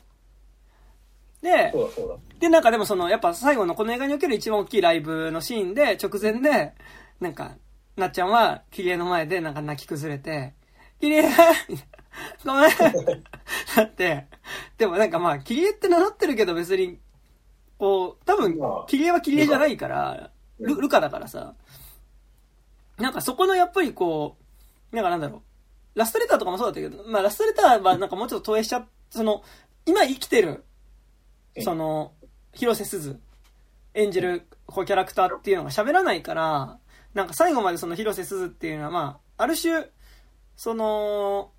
で、そうだそうだ。で、なんかでもその、やっぱ最後のこの映画における一番大きいライブのシーンで、直前で、なんか、なっちゃんは、キリエの前でなんか泣き崩れて、キリエごめんだって、でもなんかまあ、キリエって名乗ってるけど別に、こう、多分、キリエはキリエじゃないから、ルルカだからさ、なんかそこのやっぱりこう、なんかなんだろう、ラストレターとかもそうだったけど、まあラストレターはなんかもうちょっと投影しちゃその、今生きてるその、広瀬すず演じるこうキャラクターっていうのが喋らないから、なんか最後までその広瀬すずっていうのは、まあ、ある種、その、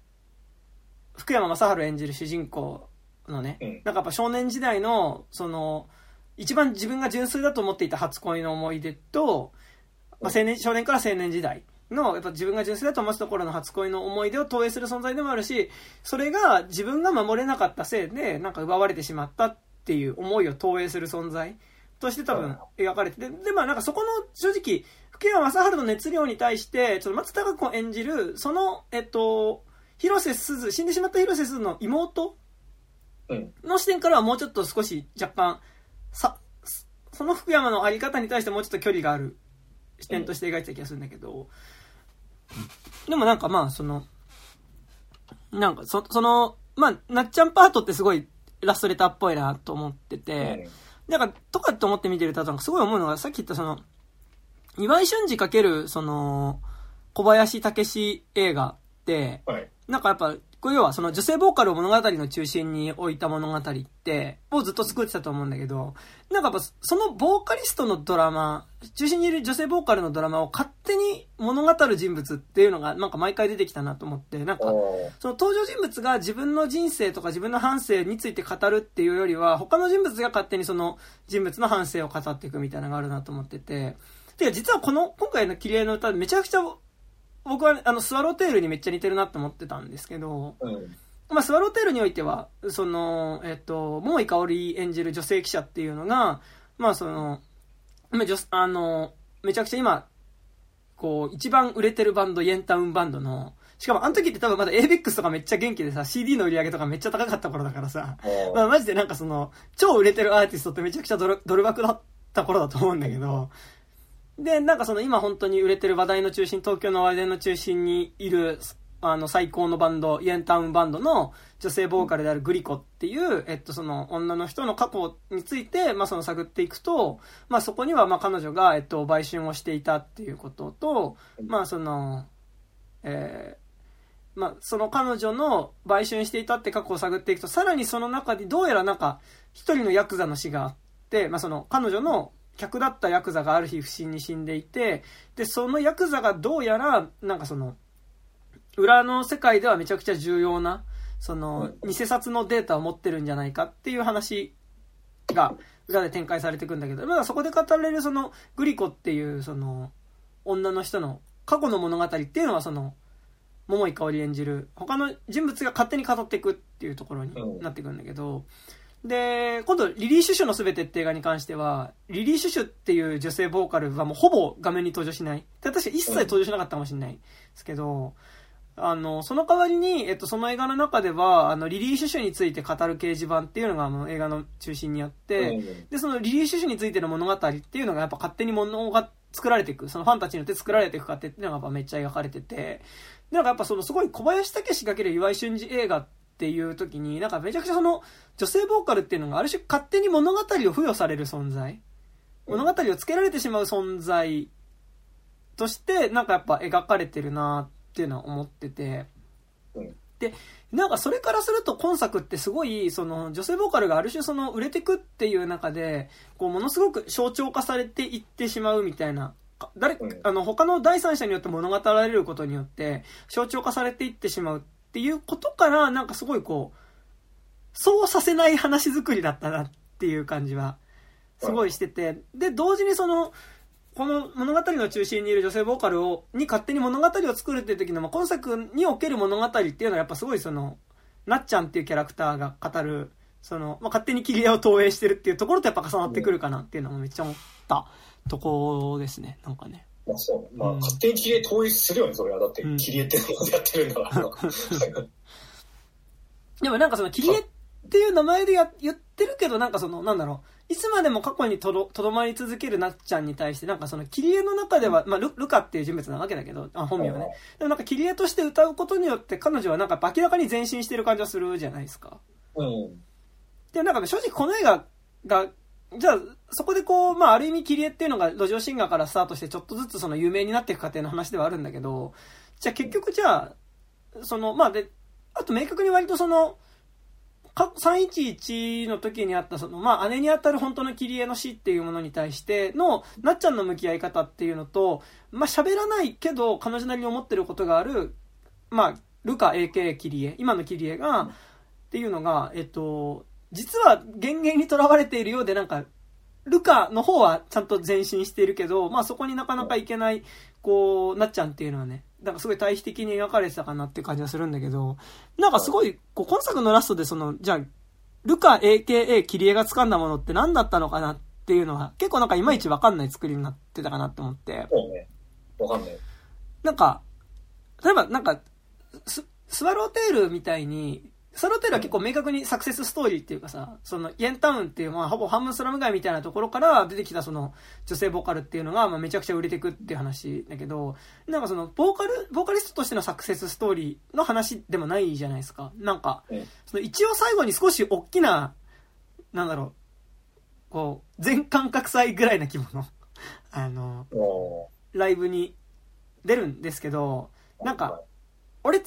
福山雅治演じる主人公のね、なんかやっぱ少年時代の、その、一番自分が純粋だと思っていた初恋の思い出と、まあ、青年、少年から青年時代の、やっぱ自分が純粋だと思ってた頃の初恋の思い出を投影する存在でもあるし、それが自分が守れなかったせいで、なんか奪われてしまったっていう思いを投影する存在として多分描かれてて、で、まあなんかそこの正直、福山雅治の熱量に対して、ちょっと松たか子演じる、その、えっと、広瀬すず、死んでしまった広瀬すずの妹の視点からはもうちょっと少し若干、さ、その福山のあり方に対してもうちょっと距離がある視点として描いてた気がするんだけど、でもなんかまあ、その、なんかそ、その、まあ、なっちゃんパートってすごいラストレターっぽいなと思ってて、なんか、とかって思って見てると、すごい思うのが、さっき言ったその、岩井俊二かける、その、小林武史映画って、はい、なんかやっぱ、これ要はその女性ボーカルを物語の中心に置いた物語って、をずっと作ってたと思うんだけど、なんかやっぱそのボーカリストのドラマ、中心にいる女性ボーカルのドラマを勝手に物語る人物っていうのがなんか毎回出てきたなと思って、なんか、その登場人物が自分の人生とか自分の反省について語るっていうよりは、他の人物が勝手にその人物の反省を語っていくみたいなのがあるなと思ってて、で、実はこの、今回のキリエの歌めちゃくちゃ僕はあのスワローテールにめっちゃ似てるなって思ってたんですけど、うん、まあ、スワローテールにおいては、その、えっと、桃井かおり演じる女性記者っていうのが、まあその、あの、めちゃくちゃ今、こう、一番売れてるバンド、イエンタウンバンドの、しかもあの時って多分まだ ABEX とかめっちゃ元気でさ、CD の売り上げとかめっちゃ高かった頃だからさ、まあマジでなんかその、超売れてるアーティストってめちゃくちゃドルドル箱だった頃だと思うんだけど、で、なんかその今本当に売れてる話題の中心、東京の話題の中心にいる、あの最高のバンド、イエンタウンバンドの女性ボーカルであるグリコっていう、えっとその女の人の過去について、まあその探っていくと、まあそこにはまあ彼女が、えっと売春をしていたっていうことと、まあその、えー、まあ、その彼女の売春していたって過去を探っていくと、さらにその中でどうやらなんか、一人のヤクザの死があって、まあ、その彼女の客だったヤクザがある日不審に死んでいて、で、そのヤクザがどうやら、なんかその、裏の世界ではめちゃくちゃ重要な、その、偽札のデータを持ってるんじゃないかっていう話が、裏で展開されていくんだけど、まあそこで語られるその、グリコっていう、その、女の人の過去の物語っていうのはその、桃井かおり演じる、他の人物が勝手に語っていくっていうところになっていくんだけど、で、今度、リリー・シュシュのすべてって映画に関しては、リリー・シュシュっていう女性ボーカルはもうほぼ画面に登場しない。確か一切登場しなかったかもしれない。ですけど、あの、その代わりに、えっと、その映画の中では、あの、リリー・シュシュについて語る掲示板っていうのが、あの、映画の中心にあって、で、そのリリー・シュシュについての物語っていうのが、やっぱ勝手に物が作られていく、そのファンたちによって作られていく過程っていうのがやっぱめっちゃ描かれてて、で、なんかやっぱそのすごい小林武史る岩井俊二映画っていう時に、なんかめちゃくちゃその、女性ボーカルっていうのがある種勝手に物語を付与される存在。物語をつけられてしまう存在として、なんかやっぱ描かれてるなっていうのは思ってて。で、なんかそれからすると今作ってすごい、その女性ボーカルがある種その売れてくっていう中で、こうものすごく象徴化されていってしまうみたいな。誰、あの、他の第三者によって物語られることによって、象徴化されていってしまうっていうことから、なんかすごいこう、そうさせない話作りだったなっていう感じは、すごいしてて、で、同時にその、この物語の中心にいる女性ボーカルを、に勝手に物語を作るっていう時の、まあ、今作における物語っていうのはやっぱすごいその、なっちゃんっていうキャラクターが語る、その、まあ、勝手に切り絵を投影してるっていうところとやっぱ重なってくるかなっていうのもめっちゃ思ったところですね、なんかね。まあそう。まあ、勝手に切り絵統一するよね、それは。だって、切り絵ってやってるんだから。でもなんかその切り絵っていう名前でや言ってるけど、なんかその、なんだろう。いつまでも過去にとどとどまり続けるなっちゃんに対して、なんかその切り絵の中では、まあル、ルカっていう人物なわけだけど、あ本名はね。でもなんか切り絵として歌うことによって、彼女はなんか明らかに前進してる感じはするじゃないですか。うん。で、なんか正直この映画がじゃあ、そこでこう、まあ、ある意味、切り絵っていうのが、路上シンガーからスタートして、ちょっとずつその有名になっていく過程の話ではあるんだけど、じゃあ結局じゃあ、その、まあ、で、あと明確に割とその、311の時にあった、その、まあ、姉に当たる本当の切り絵の死っていうものに対しての、なっちゃんの向き合い方っていうのと、まあ、喋らないけど、彼女なりに思ってることがある、まあ、ルカ AK 切り絵、今の切り絵が、っていうのが、えっと、実は幻影にとらわれているようで、なんか、ルカの方はちゃんと前進しているけど、まあそこになかなかいけない、こう、なっちゃんっていうのはね、なんかすごい対比的に描かれてたかなって感じがするんだけど、なんかすごい、こう、今作のラストでその、じゃあ、ルカ AKA 切り絵が掴んだものって何だったのかなっていうのは、結構なんかいまいちわかんない作りになってたかなって思って。そうね。わかんない。なんか、例えばなんか、ス、スワローテールみたいに、サロテルは結構明確にサクセスストーリーっていうかさ、その、イエンタウンっていう、まあ、ほぼ半分スラム街みたいなところから出てきたその、女性ボーカルっていうのが、まあ、めちゃくちゃ売れていくっていう話だけど、なんかその、ボーカル、ボーカリストとしてのサクセスストーリーの話でもないじゃないですか。なんか、その、一応最後に少し大きな、なんだろう、こう、全感覚祭ぐらいな規模の、あの、ライブに出るんですけど、なんか、俺、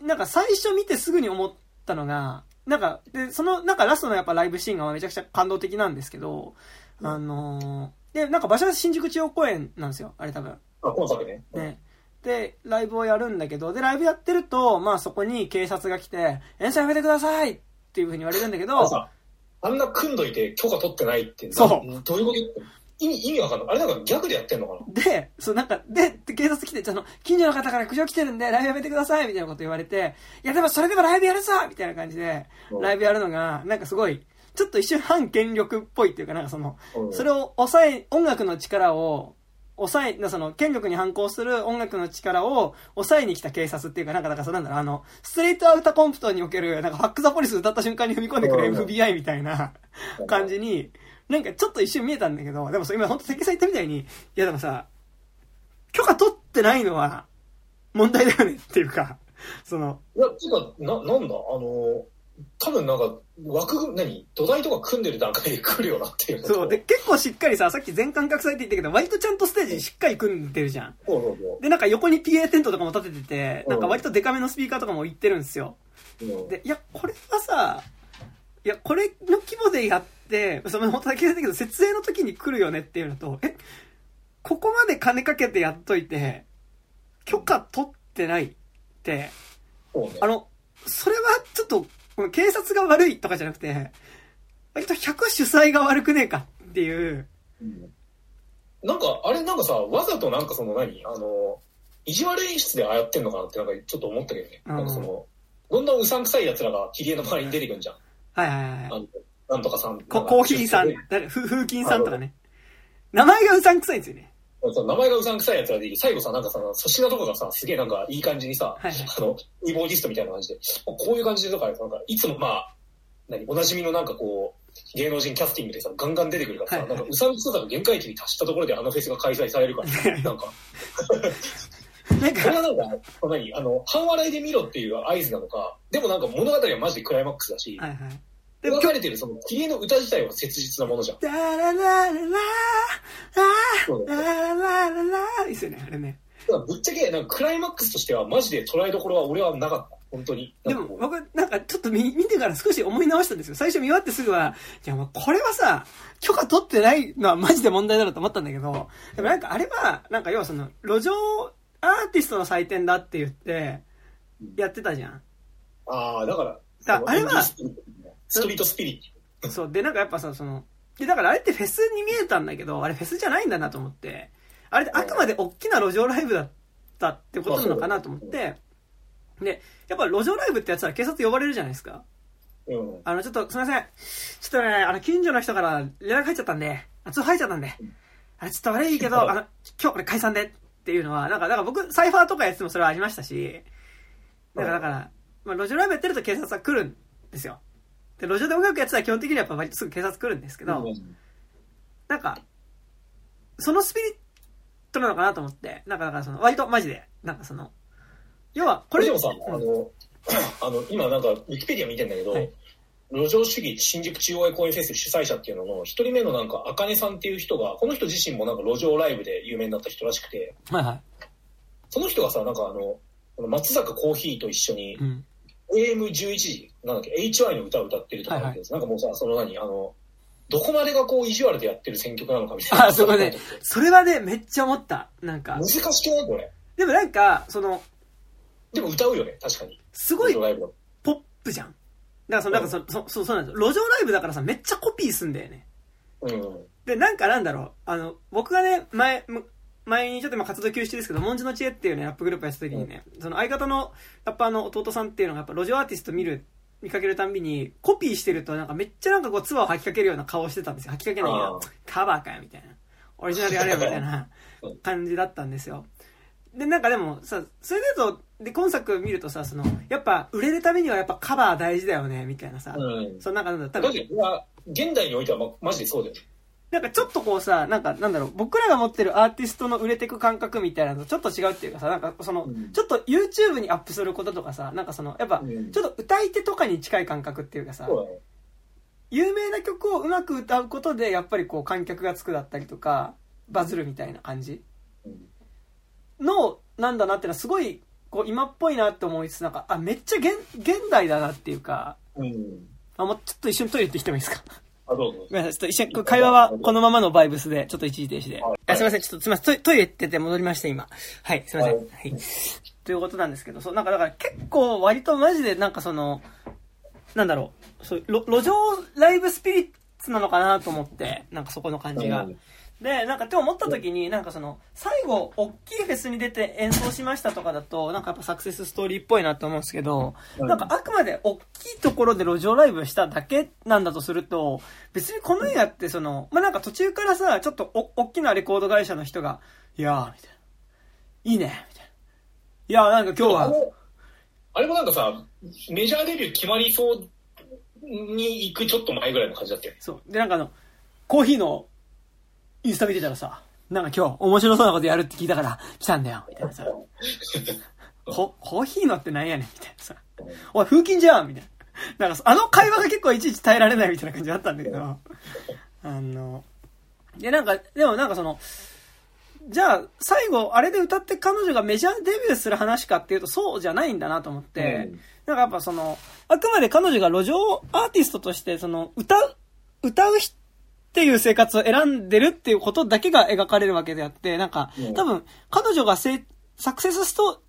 なんか最初見てすぐに思っったのが、なんか、で、その、なんかラストのやっぱライブシーンがめちゃくちゃ感動的なんですけど、あのー、で、なんか場所は新宿中央公園なんですよ、あれ多分。あ、今作ね。ね。で、ライブをやるんだけど、で、ライブやってると、まあそこに警察が来て、演奏やめてくださいっていうふうに言われるんだけど、あんな組んどいて許可取ってないって、そう。どういうこと意味、意味わかんない。あれなんか逆でやってんのかな？で、そう、なんか、で、警察来て、その、近所の方から苦情来てるんで、ライブやめてくださいみたいなこと言われて、いやでもそれでもライブやるぞみたいな感じで、ライブやるのが、なんかすごい、ちょっと一瞬反権力っぽいっていうか、なんかその、それを抑え、音楽の力を、抑え、その、権力に反抗する音楽の力を抑えに来た警察っていうか、なんか、だからそうなんだろう、あの、ストレートアウターコンプトにおける、なんか、ファックザポリス歌った瞬間に踏み込んでくる FBI みたいな感じに、なんかちょっと一瞬見えたんだけど、でも今本当関さん言ったみたいに、いやでもさ、許可取ってないのは問題だよねっていうか、その。いや、ていうか、な、なんだ、あの、多分なんか、枠、何？土台とか組んでる段階で来るよなっていう。そう。で、結構しっかりさ、さっき全感覚祭って言ったけど、割とちゃんとステージしっかり組んでるじゃん。そうそうそう。で、なんか横に PA テントとかも立ててて、なんか割とデカめのスピーカーとかも行ってるんですよ。うん、で、いや、これはさ、いや、これの規模でやっ、その本当だけだけど、設営の時に来るよねっていうのと、え、ここまで金かけてやっといて、許可取ってないって、ね、あの、それはちょっと、警察が悪いとかじゃなくて、割と100主催が悪くねえかっていう。うん、なんか、あれなんかさ、わざとなんかその何あの、意地悪演出でああやってんのかなってなんかちょっと思ったけどね。うん、なんかその、どんどんうさんくさい奴らが切り絵の周りに出てくるんじゃん。はいはいはい。なんとかさん。コーヒーさん、ふ風金さんとかね。名前がうさんくさいんですよね。そう名前がうさんくさいやつらで、最後さ、なんかさ、粗品とかがさ、すげえなんかいい感じにさ、はい、あの、イボーディストみたいな感じで、こういう感じでとか、なんか、いつもまあ、何、おなじみのなんかこう、芸能人キャスティングでさ、ガンガン出てくるからさ、はい、なんかうさんくささが限界値に達したところであのフェスが開催されるから、なんか。なんか、これはなんか、何、あの、半笑いで見ろっていう合図なのか、でもなんか物語はマジでクライマックスだし、はいはいでも、書かれてるその、キリエの歌自体は切実なものじゃん。ダラララララーラララララですよね、あれね。だからぶっちゃけ、なんかクライマックスとしてはマジで捉えどころは俺はなかった。本当に。でも僕、なんかちょっと見見てから少し思い直したんですよ。最初見終わってすぐは、いやもうこれはさ、許可取ってないのはマジで問題だろうと思ったんだけど、でもなんかあれは、なんか要はその、路上アーティストの祭典だって言って、やってたじゃん。ああ、だから、だあれは、ストリートスピリット。そう。で、なんかやっぱさ、その、で、だからあれってフェスに見えたんだけど、あれフェスじゃないんだなと思って、あれってあくまで大きな路上ライブだったってことなのかなと思って、で、やっぱ路上ライブってやつは警察呼ばれるじゃないですか。うん。あの、ちょっと、すみません。ちょっとね、あの、近所の人から連絡入っちゃったんで、あ、通報入っちゃったんで、あちょっと悪いけど、あの、今日これ解散でっていうのは、なんか、だから僕、サイファーとかやってもそれはありましたし、だから、だから、まあ、路上ライブやってると警察は来るんですよ。で、路上で音楽やってたら基本的にはやっぱ割とすぐ警察来るんですけど、なんか、そのスピリットなのかなと思って、なんかだからその、割とマジで、なんかその、要は、これでもさ、うん、あの、あの、今なんか、ウィキペディア見てんだけど、はい、路上主義新宿中央公園フェス主催者っていうのの、一人目のなんか、あかねさんっていう人が、この人自身もなんか路上ライブで有名になった人らしくて、はいはい。その人がさ、なんかあの、松坂コーヒーと一緒に、うん AM11 時、なんだっけ、HY の歌を歌ってるとか言ってるんですなんかもうさ、その何、あの、どこまでがこう意地悪でやってる選曲なのかみたいな。あそこねそれはね、めっちゃ思った。なんか難。しくない？これ。でもなんか、その、でも歌うよね、確かに。すごいポップじゃん。だからその、なんかそ、そ、そう、そうなんですよ。路上ライブだからさ、めっちゃコピーすんだよね。うん。で、なんかなんだろう、あの、僕がね、前、む前にちょっと今活動休止ですけど、文字の知恵っていうね、ラップグループやってた時にね、その相方のラッパーの弟さんっていうのがやっぱ路上アーティスト見る、見かけるたんびに、コピーしてるとなんかめっちゃなんかこう、唾を吐きかけるような顔してたんですよ。吐きかけないあよ。カバーかよ、みたいな。オリジナルやれよ、みたいな 感じだったんですよ。で、なんかでもさ、それでと、で、今作見るとさ、その、やっぱ売れるためにはやっぱカバー大事だよね、みたいなさ。うん。そのなんかなんだ、多分現代においてはま、マジでそうだよね。なんかちょっとこうさ、なんかなんだろう、僕らが持ってるアーティストの売れてく感覚みたいなのとちょっと違うっていうかさ、なんかその、うんちょっと YouTube にアップすることとかさ、なんかその、やっぱ、うんちょっと歌い手とかに近い感覚っていうかさ。有名な曲をうまく歌うことで、やっぱりこう観客がつくだったりとか、バズるみたいな感じうんの、なんだなっていうのはすごい、こう今っぽいなって思いつつ、なんか、あ、めっちゃ現、現代だなっていうか、うん。あ、もうちょっと一緒にトイレ行ってきてもいいですか？あ、どうぞ。ごめんなさい。ちょっと一緒に、これ会話はこのままのバイブスで、ちょっと一時停止で。はいあすいません。ちょっとすいません。トイレ行ってて戻りました、今。はい、すいません。ははいい。ということなんですけど、そう、なんかだから結構割とマジでなんかその、なんだろう、そう、路路上ライブスピリッツなのかなと思って、なんかそこの感じが。うんで、なんかって思った時に、なんかその、最後、大きいフェスに出て演奏しましたとかだと、なんかやっぱサクセスストーリーっぽいなと思うんですけど、うんなんかあくまで大きいところで路上ライブしただけなんだとすると、別にこの映画ってその、まあ、なんか途中からさ、ちょっとお、大きなレコード会社の人が、いやー、みたいな。いいね、みたいな。いやー、なんか今日は、あれあれもなんかさ、メジャーデビュー決まりそうに行くちょっと前ぐらいの感じだったよね。そう。で、なんかあの、コーヒーのインスタ見てたらさ、なんか今日面白そうなことやるって聞いたから来たんだよ、みたいなさ。ココーヒーのってなんやねん、みたいなさ。おい、風琴じゃんみたいな。なんか、あの会話が結構いちいち耐えられないみたいな感じだったんだけど、あの、で、なんか、でもなんかその、じゃあ、最後、あれで歌って彼女がメジャーデビューする話かっていうと、そうじゃないんだなと思って、うんなんかやっぱその、あくまで彼女が路上アーティストとして、その、歌う、歌うっていう生活を選んでるっていうことだけが描かれるわけであって、なんかうん、多分、彼女がせいサクセススト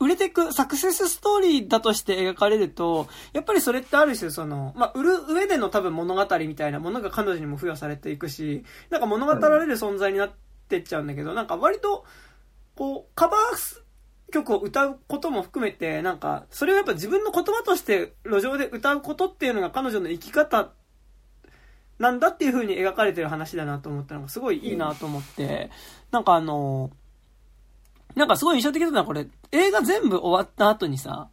売れてくサクセスストーリーだとして描かれると、やっぱりそれってある種その、まあ、売る上での多分物語みたいなものが彼女にも付与されていくし、なんか物語られる存在になってっちゃうんだけど、なんか割と、こう、カバー曲を歌うことも含めて、なんか、それをやっぱ自分の言葉として路上で歌うことっていうのが彼女の生き方なんだっていう風に描かれてる話だなと思ったのがすごいいいなと思って、なんかあの、なんかすごい印象的だったのはこれ、映画全部終わった後にさ、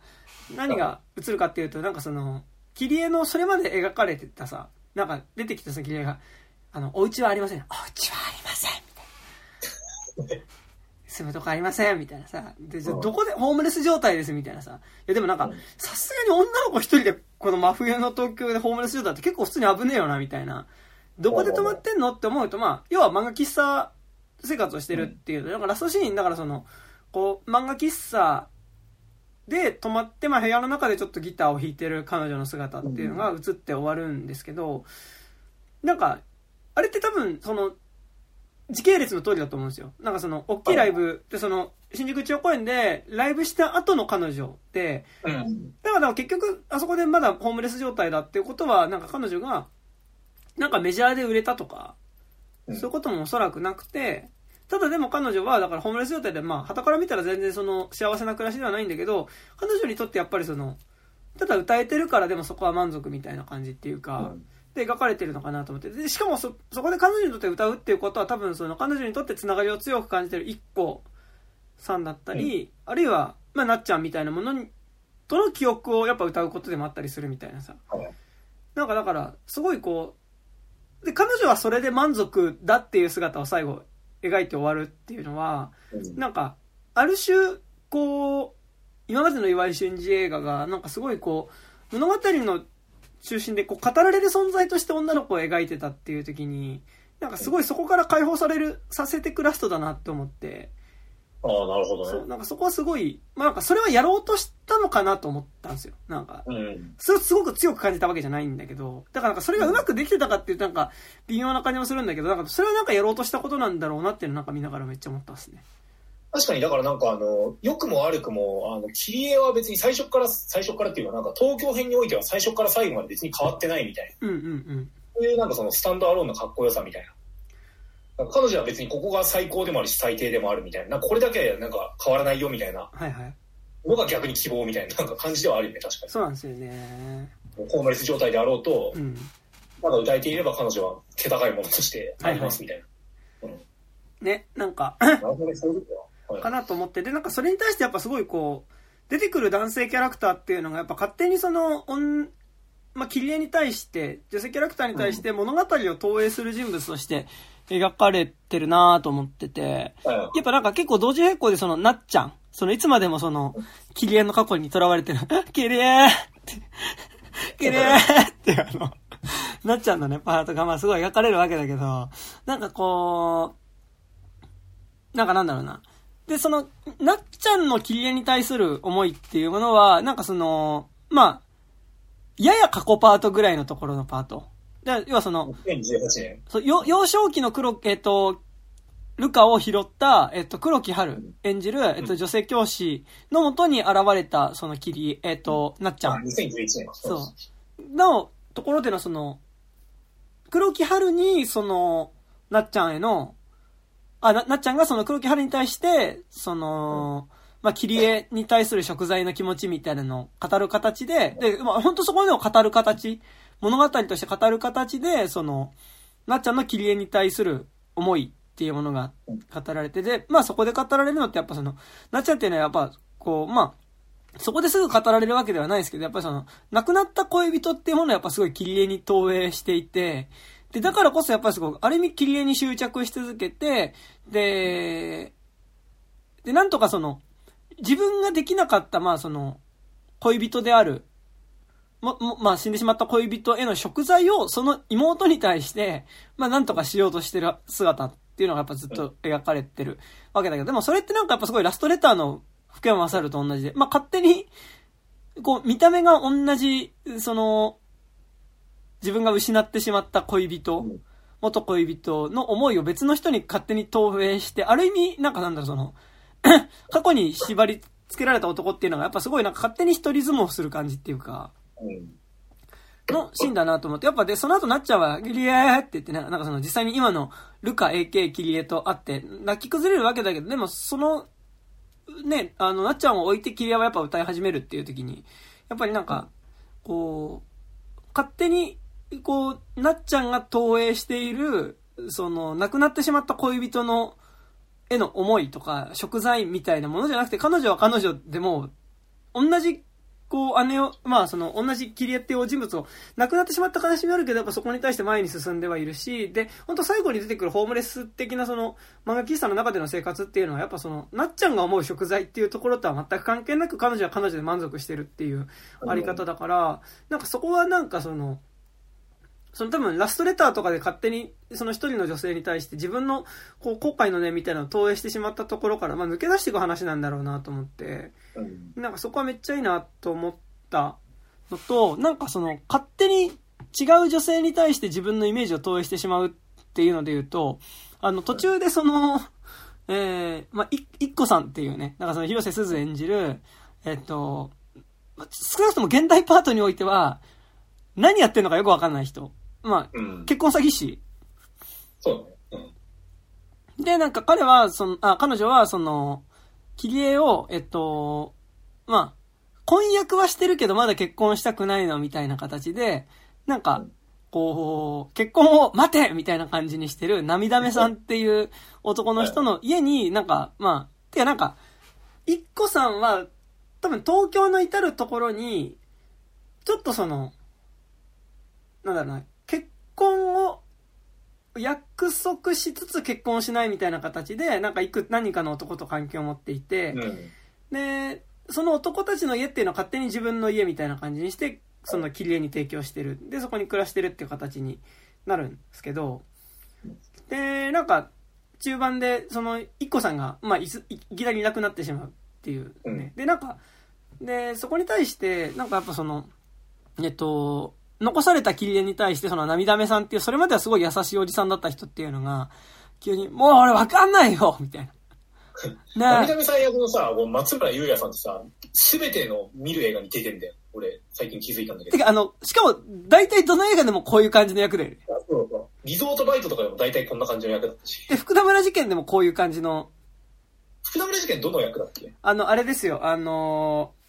何が映るかっていうと、なんかその、切り絵のそれまで描かれてたさ、なんか出てきたさ、切り絵が、あの、お家はありません。お家はありません。みたいな。住むとこありません。みたいなさ。で、じゃどこで、ホームレス状態です。みたいなさ。いや、でもなんかうん、さすがに女の子一人で、この真冬の東京でホームレス状態って結構普通に危ねえよな、みたいな。どこで泊まってんのって思うと、まあ、要は漫画喫茶生活をしてるっていう。だからラストシーン、だからその、こう、漫画喫茶で泊まって、まあ部屋の中でちょっとギターを弾いてる彼女の姿っていうのが映って終わるんですけど、なんか、あれって多分、その、時系列の通りだと思うんですよ。なんかその、大きいライブで、その、新宿中央公園でライブした後の彼女で、うん。だから結局、あそこでまだホームレス状態だっていうことは、なんか彼女が、なんかメジャーで売れたとか、うんそういうこともおそらくなくて、ただでも彼女は、だからホームレス状態で、まあ、旗から見たら全然その幸せな暮らしではないんだけど、彼女にとってやっぱりその、ただ歌えてるからでもそこは満足みたいな感じっていうか、うんで描かれてるのかなと思って。で、しかもそ、そこで彼女にとって歌うっていうことは多分その彼女にとってつながりを強く感じてる一個さんだったり、あるいは、まあ、なっちゃんみたいなものに、との記憶をやっぱ歌うことでもあったりするみたいなさ。はいなんかだから、すごいこう、で、彼女はそれで満足だっていう姿を最後描いて終わるっていうのは、うんなんか、ある種、こう、今までの岩井俊二映画が、なんかすごいこう、物語の中心でこう語られる存在として女の子を描いてたっていう時に、なんかすごいそこから解放される、させてくラストだなって思って、ああ、なるほどそう、ね。なんかそこはすごい、まあなんかそれはやろうとしたのかなと思ったんですよ。なんか、うん。それをすごく強く感じたわけじゃないんだけど、だからなんかそれがうまくできてたかっていうとなんか微妙な感じもするんだけど、なんかそれはなんかやろうとしたことなんだろうなっていうのなんか見ながらめっちゃ思ったっすね。確かに、だからなんかあの、良くも悪くも、あの、切り絵は別に最初から、最初からっていうか、なんか東京編においては最初から最後まで別に変わってないみたいな。うんうんうん。そういうなんかそのスタンドアローンのかっこよさみたいな。なんか彼女は別にここが最高でもあるし最低でもあるみたいな。なんかこれだけなんか変わらないよみたいなはいはい。のが逆に希望みたいななんか感じではあるよね、確かそうなんですよね。に。ホームレス状態であろうとう、ん。まだ歌えていれば彼女は気高いものとしてありますみたいな。ね、なんか、なるほどね、そういうことかなと思って、で、なんかそれに対してやっぱすごいこう、出てくる男性キャラクターっていうのがやっぱ勝手にその、おんまあ、切り絵に対して、女性キャラクターに対して物語を投影する人物として描かれてるなと思ってて、はい。やっぱなんか結構同時並行でその、なっちゃん、そのいつまでもその、切り絵の過去に囚われてる、切り絵って、切り絵ってあの、なっちゃんのね、パートがまあすごい描かれるわけだけど、なんかこう、なんかなんだろうな。で、その、なっちゃんの切り絵に対する思いっていうものは、なんかその、まあ、やや過去パートぐらいのところのパート。で要はその、2018年。そ幼少期の黒、えっ、と、ルカを拾った、えっ、と、黒木春演じる、えっ、と、女性教師のもとに現れた、その切り、えっ、と、なっちゃあ、ん2011年は。そうのところでのその、黒木春に、その、なっちゃんへの、あ、ななっちゃんがその黒木春に対して、その、まあ、切り絵に対する食材の気持ちみたいなのを語る形で、で、まあ、本当そこでも語る形、物語として語る形で、その、なっちゃんの切り絵に対する思いっていうものが語られて、で、まあそこで語られるのってやっぱその、なっちゃんっていうのはやっぱ、こう、まあ、そこですぐ語られるわけではないですけど、やっぱりその、亡くなった恋人っていうものはやっぱすごい切り絵に投影していて、で、だからこそやっぱりすごく、ある意味切り絵に執着し続けて、で、で、なんとかその、自分ができなかった、まあその、恋人である、も、も、まあ死んでしまった恋人への食材をその妹に対して、まあなんとかしようとしてる姿っていうのがやっぱずっと描かれてるわけだけど、でもそれってなんかやっぱすごいラストレターの福山雅治と同じで、まあ勝手に、こう見た目が同じ、その、自分が失ってしまった恋人、うん元恋人の思いを別の人に勝手に投影して、ある意味、なんかなんだろう、その、過去に縛り付けられた男っていうのがやっぱすごいなんか勝手に一人相撲する感じっていうか、のシーンだなと思って、やっぱで、その後なっちゃんは、ギリエーって言ってね、なんかその実際に今のルカ AK キリエと会って、泣き崩れるわけだけど、でもその、ね、あの、なっちゃんを置いてキリエはやっぱ歌い始めるっていう時に、やっぱりなんか、こう、勝手に、こう、なっちゃんが投影している、その、亡くなってしまった恋人の、への思いとか、食材みたいなものじゃなくて、彼女は彼女でも、同じ、こう、姉を、まあ、その、同じキリエっていう人物を、亡くなってしまった悲しみはあるけど、やっぱそこに対して前に進んではいるし、で、本当最後に出てくるホームレス的なその、漫画喫茶の中での生活っていうのは、やっぱその、なっちゃんが思う食材っていうところとは全く関係なく、彼女は彼女で満足してるっていうあり方だから、なんかそこはなんかその、その多分ラストレターとかで勝手にその一人の女性に対して自分のこう後悔の念みたいなのを投影してしまったところから、まあ、抜け出していく話なんだろうなと思って、うん。なんかそこはめっちゃいいなと思ったのと、なんかその勝手に違う女性に対して自分のイメージを投影してしまうっていうので言うと、あの途中でその、えー、まあ、い、いっこさんっていうね、なんかその広瀬すず演じる、えっと、まあ少なくとも現代パートにおいては、何やってんのかよくわかんない人。まあ、うん。結婚詐欺師。そうだね。で、なんか彼は、その、あ、彼女は、その、切り絵を、えっと、まあ、婚約はしてるけどまだ結婚したくないのみたいな形で、なんか、こう、結婚を待てみたいな感じにしてる、涙目さんっていう男の人の家になんか、まあ、てかなんか、一個さんは、多分東京の至るところに、ちょっとその、なんだろうな、結婚を約束しつつ結婚しないみたいな形で、なんかいく、何かの男と関係を持っていて、うん。で、その男たちの家っていうのは勝手に自分の家みたいな感じにして、その切り絵に提供してる。で、そこに暮らしてるっていう形になるんですけど、で、なんか、中盤で、その、一個さんが、まあ、いすいきなりいなくなってしまうっていう、ねうんで、なんか、で、そこに対して、なんかやっぱその、えっと、残された切り絵に対して、その涙目さんっていう、それまではすごい優しいおじさんだった人っていうのが、急に、もう俺わかんないよみたいな。ね涙目さん役のさ、松村優也さんってさ、すべての見る映画に出てんだよ。俺、最近気づいたんだけど。てか、あの、しかも、大体どの映画でもこういう感じの役で。あそうそうリゾートバイトとかでも大体こんな感じの役だったし。で、福田村事件でもこういう感じの、福田村事件どの役だっけ？あの、あれですよ、あのー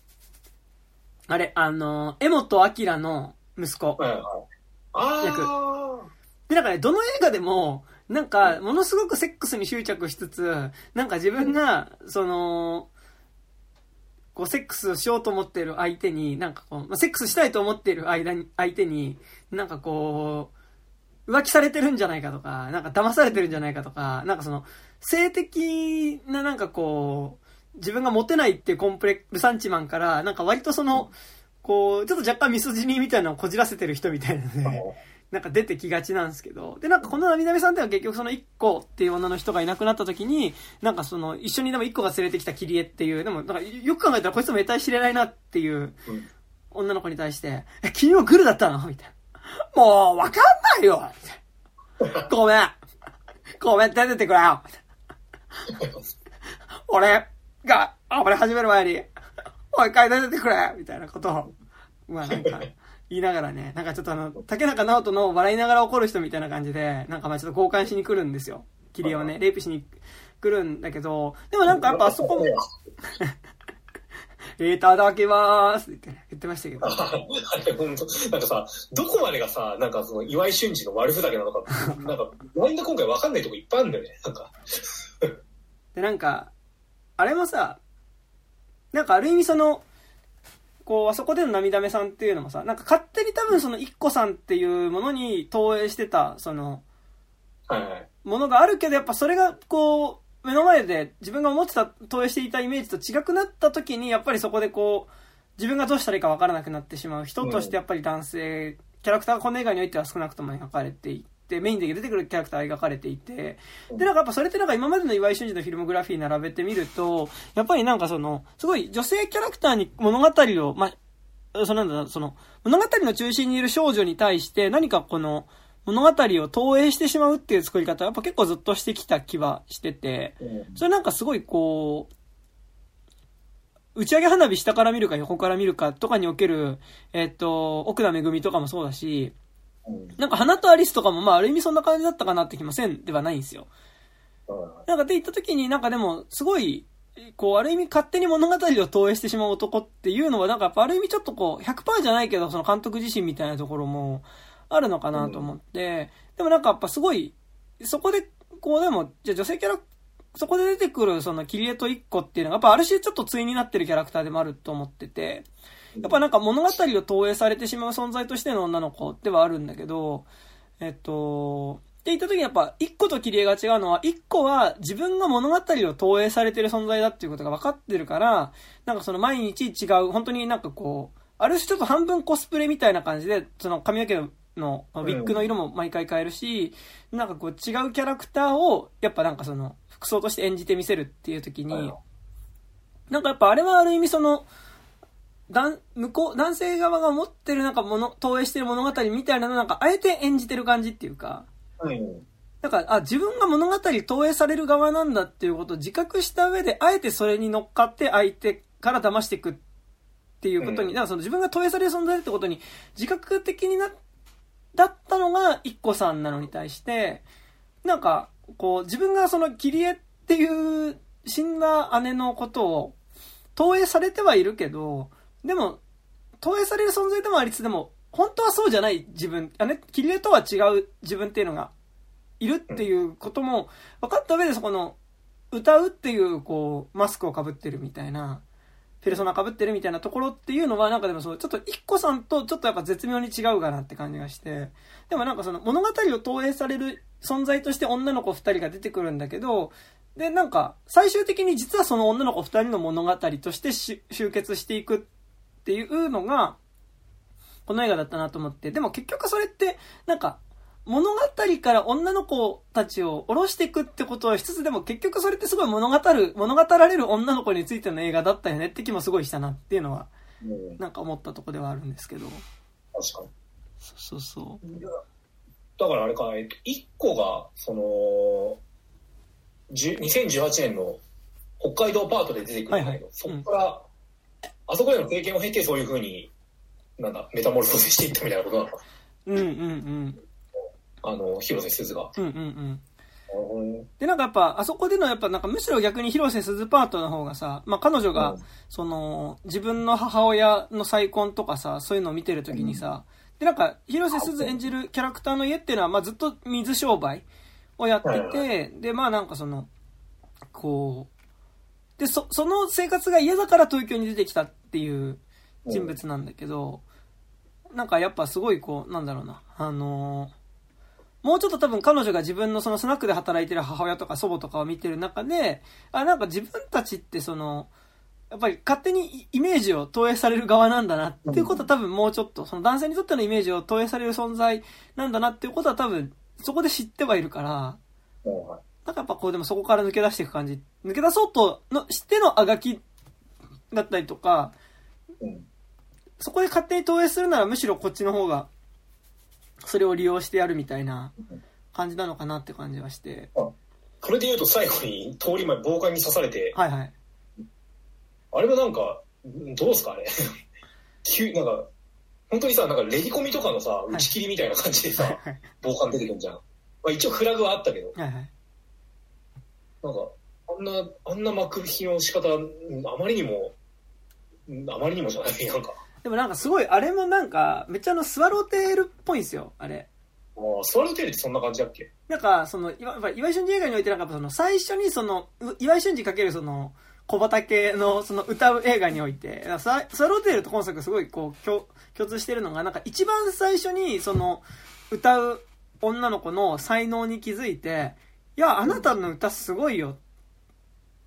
あれ、あのー、江本明の息子。はいはい。あで、なんかね、どの映画でも、なんか、ものすごくセックスに執着しつつ、なんか自分が、その、こう、セックスをしようと思っている相手に、なんかこう、まあ、セックスしたいと思っている間に、相手に、なんかこう、浮気されてるんじゃないかとか、なんか騙されてるんじゃないかとか、なんかその、性的ななんかこう、自分がモテないっていうコンプレックルサンチマンから、なんか割とその、こう、ちょっと若干ミソジニーみたいなのをこじらせてる人みたいなあ。ね。なんか出てきがちなんですけど、で、なんかこの涙目さんってのは結局その一個っていう女の人がいなくなった時に、なんかその一緒にでも一個が連れてきた切り絵っていう、でもなんかよく考えたらこいつも得体知れないなっていううん女の子に対して、え、君もグルだったのみたいな。もうわかんないよみたいなごめんごめん、出ててくれよ 俺が暴れ始める前に、もう一回出ててくれみたいなことを、まあなんか、言いながらね、なんかちょっとあの、竹中直人の笑いながら怒る人みたいな感じで、なんかまあちょっと交換しに来るんですよ。切り絵をね、レイプしに来るんだけど、でもなんかやっぱあそこも、いただきまーすって言ってね言ってましたけど。あれ本当なんかさ、どこまでがさ、なんかその岩井俊二の悪ふざけなのか、なんか、なんだ今回わかんないとこいっぱいあるんだよね。なんか、で、なんか、あれもさ、なんかある意味その、こう、あそこでの涙目さんっていうのもさ、なんか勝手に多分その一個さんっていうものに投影してた、その。ものがあるけど、やっぱそれがこう、目の前で自分が思ってた、投影していたイメージと違くなった時に、やっぱりそこでこう、自分がどうしたらいいか分からなくなってしまう人としてやっぱり男性、キャラクターがこの映画においては少なくとも描かれていて、メインで出てくるキャラクターが描かれていて、で、なんかやっぱそれってなんか今までの岩井俊二のフィルモグラフィー並べてみると、やっぱりなんかその、すごい女性キャラクターに物語を、まあ、そのなんだその、物語の中心にいる少女に対して何かこの、物語を投影してしまうっていう作り方はやっぱ結構ずっとしてきた気はしてて、うん。それなんかすごいこう、打ち上げ花火下から見るか横から見るかとかにおける、えっ、と、奥田めぐみとかもそうだし、うんなんか花とアリスとかもまあある意味そんな感じだったかなって気もせんではないんですよ。なんかって言った時になんかでもすごい、こうある意味勝手に物語を投影してしまう男っていうのはなんかやっぱある意味ちょっとこう100%じゃないけどその監督自身みたいなところもあるのかなと思って、でもなんかやっぱすごい、そこでこうでも、じゃあ女性キャラそこで出てくるその切り絵と一個っていうのがやっぱある種ちょっと対になってるキャラクターでもあると思ってて、やっぱなんか物語を投影されてしまう存在としての女の子ではあるんだけど、えっと、って言った時にやっぱ一個と切り絵が違うのは、一個は自分が物語を投影されてる存在だっていうことが分かってるから、なんかその毎日違う、本当になんかこう、ある種ちょっと半分コスプレみたいな感じで、その髪の毛のウィッグの色も毎回変えるし、なんかこう違うキャラクターを、やっぱなんかその、服装として演じてみせるっていう時に、なんかやっぱあれはある意味その、男向こう男性側が持ってるなんかもの投影してる物語みたいなのなんかあえて演じてる感じっていうか。うんだからあ自分が物語投影される側なんだっていうことを自覚した上であえてそれに乗っかって相手から騙していくっていうことに、うん。だからその自分が投影される存在ってことに自覚的になだったのが一個さんなのに対してなんかこう自分がその切り絵っていう死んだ姉のことを投影されてはいるけどでも、投影される存在でもありつつでも、本当はそうじゃない自分、あね、切り絵とは違う自分っていうのがいるっていうことも分かった上でそこの、歌うっていう、こう、マスクをかぶってるみたいな、ペルソナかぶってるみたいなところっていうのは、なんかでもそう、ちょっと一個さんとちょっとやっぱ絶妙に違うかなって感じがして、でもなんかその物語を投影される存在として女の子二人が出てくるんだけど、で、なんか、最終的に実はその女の子二人の物語として集結していくっていうのが、この映画だったなと思って、でも結局それって、なんか、物語から女の子たちを下ろしていくってことはしつつでも結局それってすごい物語る、物語られる女の子についての映画だったよねって気もすごいしたなっていうのは、うん。なんか思ったとこではあるんですけど。確かに。そうそうだからあれか、えっと、1個が、その、じゅ2018年の北海道パートで出てくるんだけど、はいはい。そこから、あそこでの経験を経てそういうふうに、なんだ、メタモルフォーゼしていったみたいなことなの？か。うんうんうん。あの、広瀬すずが。うんうんうん。で、なんかやっぱ、あそこでのやっぱなんかむしろ逆に広瀬すずパートの方がさ、まあ彼女が、うんその、自分の母親の再婚とかさ、そういうのを見てるときにさ、で、なんか、広瀬すず演じるキャラクターの家っていうのは、まあずっと水商売をやってはいて、で、まあなんかその、こう、で、そ、その生活が嫌だから東京に出てきたっていう人物なんだけど、なんかやっぱすごいこう、なんだろうな、あのーもうちょっと多分彼女が自分のそのスナックで働いてる母親とか祖母とかを見てる中で、あ、なんか自分たちってその、やっぱり勝手にイメージを投影される側なんだなっていうことは多分もうちょっと、その男性にとってのイメージを投影される存在なんだなっていうことは多分そこで知ってはいるから、なんかやっぱこうでもそこから抜け出していく感じ。抜け出そうとのしてのあがきだったりとか、うんそこで勝手に投影するならむしろこっちの方が、それを利用してやるみたいな感じなのかなって感じはして。それで言うと最後に通り前暴漢に刺されて、はいはい。あれはなんか、どうですかあれ。急なんか、本当にさ、なんかレディコミとかのさ、い打ち切りみたいな感じでさ、はいはい。暴漢出てくるじゃん。まあ、一応フラグはあったけど、はいはい。なんか、あんな、あんな幕引きの仕方、うんあまりにも、うんあまりにもじゃない、なんか。でもなんかすごい、あれもなんか、めっちゃあの、スワローテールっぽいんですよ、あれ。もう、スワローテールってそんな感じだっけ？なんか、その、いわやっぱ岩井俊二映画においてなんかその、最初にその、う岩井俊二かけるその、小畑のその歌う映画において、スワローテールと今作すごいこう、共共通してるのが、なんか一番最初にその、歌う女の子の才能に気づいて、いや、あなたの歌すごいよ。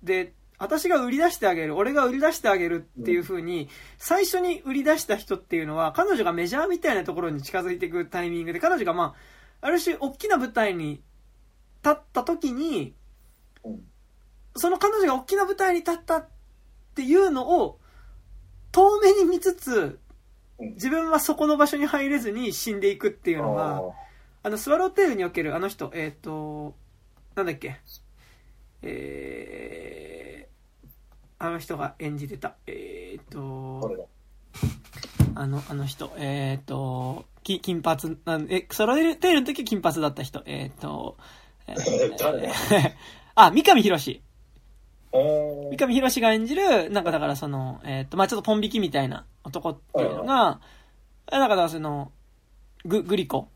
で、私が売り出してあげる、俺が売り出してあげるっていう風に、最初に売り出した人っていうのは、彼女がメジャーみたいなところに近づいていくタイミングで、彼女がまあ、ある種、大きな舞台に立った時に、うん。その彼女が大きな舞台に立ったっていうのを、遠目に見つつ、うん。自分はそこの場所に入れずに死んでいくっていうのが、ああの、スワローテールにおけるあの人、えっ、と、なんだっけ、えー、あの人が演じてた、えっ、ーどとあの、あの人、えっ、と、き金髪、あえ、スワローテールの時金髪だった人、えっ、と、えー 誰？だ あ、三上博史。三上博史が演じる、なんかだからその、えっ、と、まあちょっとポン引きみたいな男っていうのが、なんかだからその、グ、グリコ。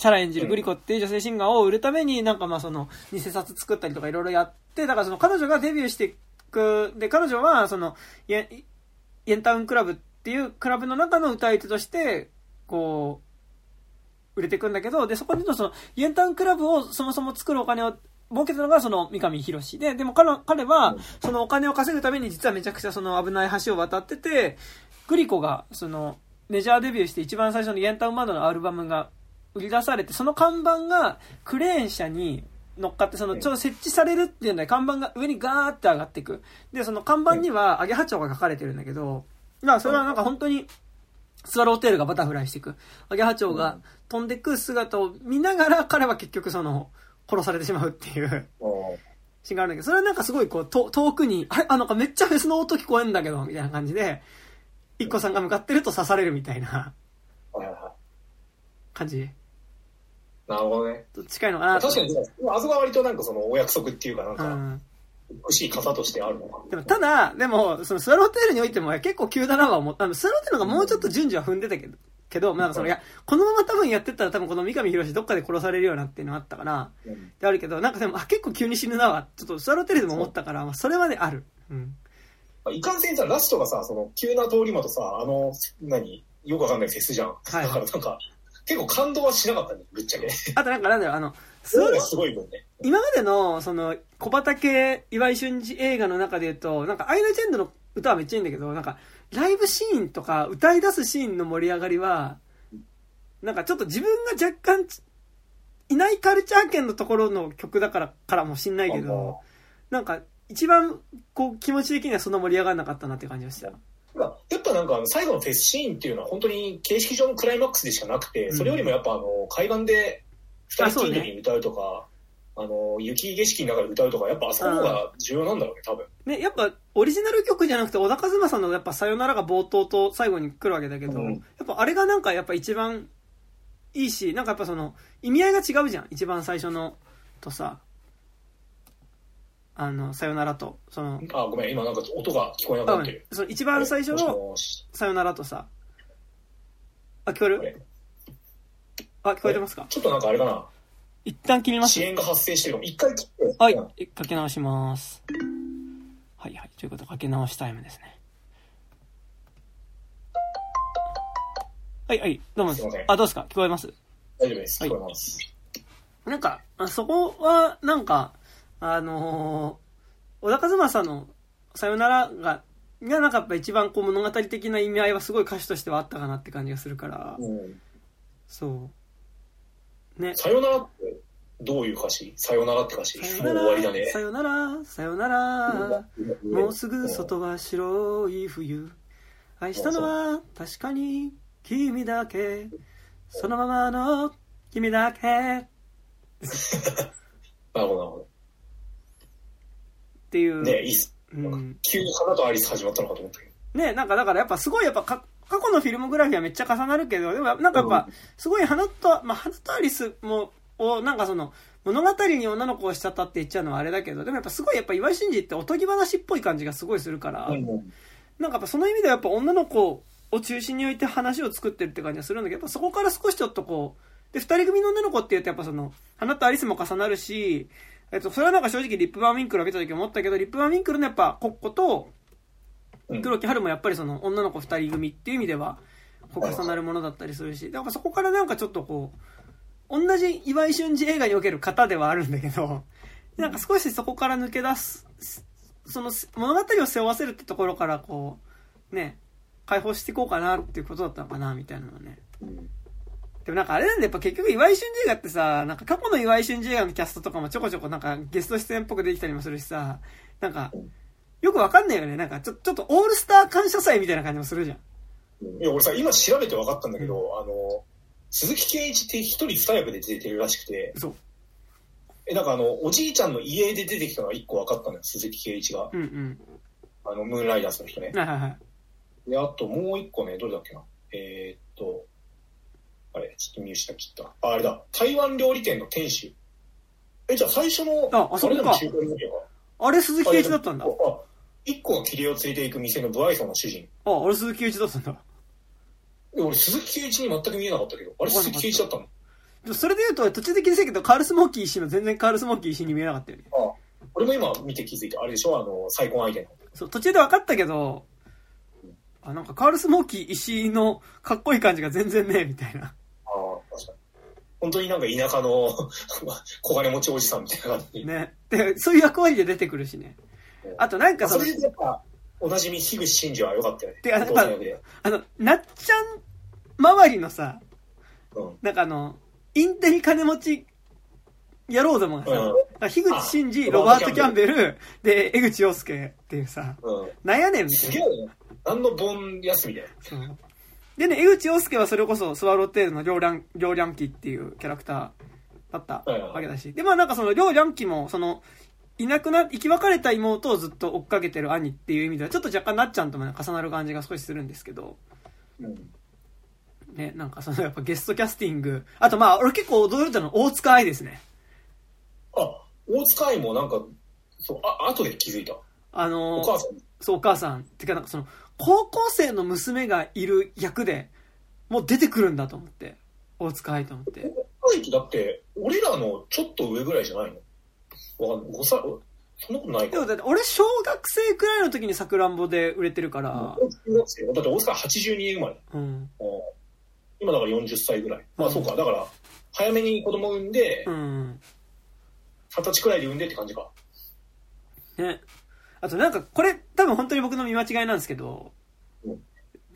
シャラ演じるグリコっていう女性シンガーを売るために、なんかまあその、偽札作ったりとかいろいろやって、だからその彼女がデビューしていく、で、彼女はその、イエンタウンクラブっていうクラブの中の歌い手として、こう、売れていくんだけど、で、そこでのその、イエンタウンクラブをそもそも作るお金を儲けたのがその三上博史で、でも彼は、そのお金を稼ぐために実はめちゃくちゃその危ない橋を渡ってて、グリコがそのメジャーデビューして一番最初のイエンタウンバンドのアルバムが売り出されて、その看板がクレーン車に乗っかって、そのちょうど設置されるっていうので看板が上にガーって上がっていく。で、その看板にはアゲハチョウが書かれてるんだけど、だからそれはなんか本当に、スワローテールがバタフライしていく。アゲハチョウが飛んでいく姿を見ながら彼は結局その、殺されてしまうっていう。シー。ンがあるんだけど、それはなんかすごいこう、と遠くに、あれ？あ、なんかめっちゃフェスの音聞こえんだけど、みたいな感じで、一個さんが向かってると刺されるみたいな感じ。い。なるほどね。と近いのかなと確かに、あそこは割となんかそのお約束っていうかなんか、うん。美しい方としてあるのか。でも、ただ、でも、そのスワローテールにおいても結構急だなとは思った。スワローテールがもうちょっと順序は踏んでたけど、けど、なんかその、いや、このまま多分やってったら多分この三上博史どっかで殺されるようなっていうのがあったから、うんであるけど、なんかでも、あ、結構急に死ぬなは、ちょっとスワローテールでも思ったから、まあ、それはね、ある。うん。まあいかんせんさ、ラストがさ、その急な通り魔とさ、あの、何、よくわかんないフェスじゃん。はいだからなんか、結構感動はしなかったね、ぶっちゃけ。あとなんかなんだろう、あの、スワロそれがすごいもんね。今までの、その、小畑岩井俊二映画の中で言うと、なんか、アイナ・ジェンドの歌はめっちゃいいんだけど、なんか、ライブシーンとか、歌い出すシーンの盛り上がりは、なんかちょっと自分が若干ち、いないカルチャー圏のところの曲だから、からもしんないけど、なんか、一番、こう、気持ち的にはそんな盛り上がらなかったなって感じがした。やっぱなんかあの最後のフェスシーンっていうのは本当に形式上のクライマックスでしかなくて、それよりもやっぱあの海岸で二人きりに歌うとか、あの雪景色の中で歌うとか、やっぱあそこの方が重要なんだろうね、多分。ね、やっぱ、オリジナル曲じゃなくて、小田和正のやっぱ、さよならが冒頭と最後に来るわけだけど、うんやっぱあれがなんかやっぱ一番いいし、なんかやっぱその、意味合いが違うじゃん。一番最初の、とさ、あの、さよならと、その、あ、ごめん、今なんか音が聞こえなくなってる。その一番最初のさよならとさ、あ、聞こえる？あ、聞こえてますか？ちょっとなんかあれかな、一旦切ります遅。延が発生してる。一回切って。はいうん、かけ直します。はいはい。ということで、かけ直しタイムですね。はいはい。どうもすあ、どうですか？聞こえます？大丈夫です。はい聞こえます。なんか、あそこは、なんか、あのー、小田和正のさよならが、がなんかやっぱ一番こう物語的な意味合いはすごい歌詞としてはあったかなって感じがするから、うん。そう。ね。さよならってどういう歌詞？さよならって歌詞？もう終わりだね。さよなら、さよなら、もうすぐ外は白い冬。愛したのは確かに君だけ。そのままの君だけ。っ なるほど、なるほていう。ど。ねいいっす。うん。急に花とアリス始まったのかと思ったけど。ねなんかだからやっぱすごいやっぱか過去のフィルモグラフィーはめっちゃ重なるけど、でもなんかやっぱすごい花と、まあ花とアリスも、をなんかその物語に女の子をしちゃったって言っちゃうのはあれだけど、でもやっぱすごいやっぱ岩井俊二っておとぎ話っぽい感じがすごいするから、うんなんかやっぱその意味ではやっぱ女の子を中心に置いて話を作ってるって感じがするんだけど、やっぱそこから少しちょっとこう、で、二人組の女の子って言うとやっぱその、花とアリスも重なるし、えっと、それはなんか正直リップバーミンクルを見た時思ったけど、リップバーミンクルのやっぱコッコとうん黒木春もやっぱりその女の子二人組っていう意味では、こう重なるものだったりするし、だからそこからなんかちょっとこう、同じ岩井俊二映画における型ではあるんだけど、なんか少しそこから抜け出す、その物語を背負わせるってところからこう、ね、解放していこうかなっていうことだったのかな、みたいなのはね。うんでもなんかあれなんでやっぱ結局岩井俊二映画ってさ、なんか過去の岩井俊二映画のキャストとかもちょこちょこなんかゲスト出演っぽくできたりもするしさ、なんか、よくわかんないよね。なんかちょ、ちょっとオールスター感謝祭みたいな感じもするじゃん。いや、俺さ、今調べて分かったんだけど、あの、鈴木圭一って一人二役で出てるらしくて、そう。え、なんかあの、おじいちゃんの家で出てきたのが一個分かったのよ、鈴木圭一が。うんうん。あの、ムーンライダーズの人ね。はいはいはい。で、あともう一個ね、どれだっけな。えー、っと、あれ、ちょっと見失っちゃった。あ、あれだ。台湾料理店の店主。え、じゃあ最初の、ああそこかれあれ鈴木圭一だったんだ。あ、一個が切り絵を連れて行く店の不愛想の主人。あ、あれ鈴木圭一だったんだ。え俺、鈴木圭一に全く見えなかったけど、あれ鈴木圭一だったの？でそれで言うと、途中で気づいたけど、カールスモーキー石の全然カールスモーキー石に見えなかったよね。あ俺も今見て気づいた。あれでしょ？あの、再婚相手の。そう、途中で分かったけど、あ、なんかカールスモーキー石のかっこいい感じが全然ねえ、みたいな。本当になんか田舎の 小金持ちおじさんみたいな感じ。ね。で、そういう役割で出てくるしね。あとなんかそのそれ、でやっぱ、おなじみ樋口真嗣は良かったよね。てかお父さん役で。あの、なっちゃん周りのさ、うん。なんかあの、インテリ金持ち野郎どもがさ、うんあ樋口真嗣、あロバート・キャンベル、で、江口洋介っていうさ、うん。なんやねんみたいな。すげえね。何の盆休みだよ。そうでね、江口洋介はそれこそスワローテールの両梁、両梁機っていうキャラクターだったわけだし。で、まあなんかその両梁機も、その、いなくな、生き別れた妹をずっと追っかけてる兄っていう意味では、ちょっと若干なっちゃんともね重なる感じが少しするんですけど、うん。ね、なんかそのやっぱゲストキャスティング、あとまあ俺結構驚いたのは大塚愛ですね。あ、大塚愛もなんか、そう、あ、後で気づいた。あのお母さん。そう、お母さん。てか、なんかその、高校生の娘がいる役で、もう出てくるんだと思って。大塚愛と思って。愛ってだって、俺らのちょっと上ぐらいじゃないの？わかんない。5歳、そんなことないかでも。だって俺小学生くらいの時にさくらんぼで売れてるから、だって大塚82年生まれ。うん。うん今だから40歳ぐらい。まあそうか。だから、早めに子供産んでう、ん。二十歳くらいで産んでって感じか。ね。あとなんか、これ多分本当に僕の見間違いなんですけどうん、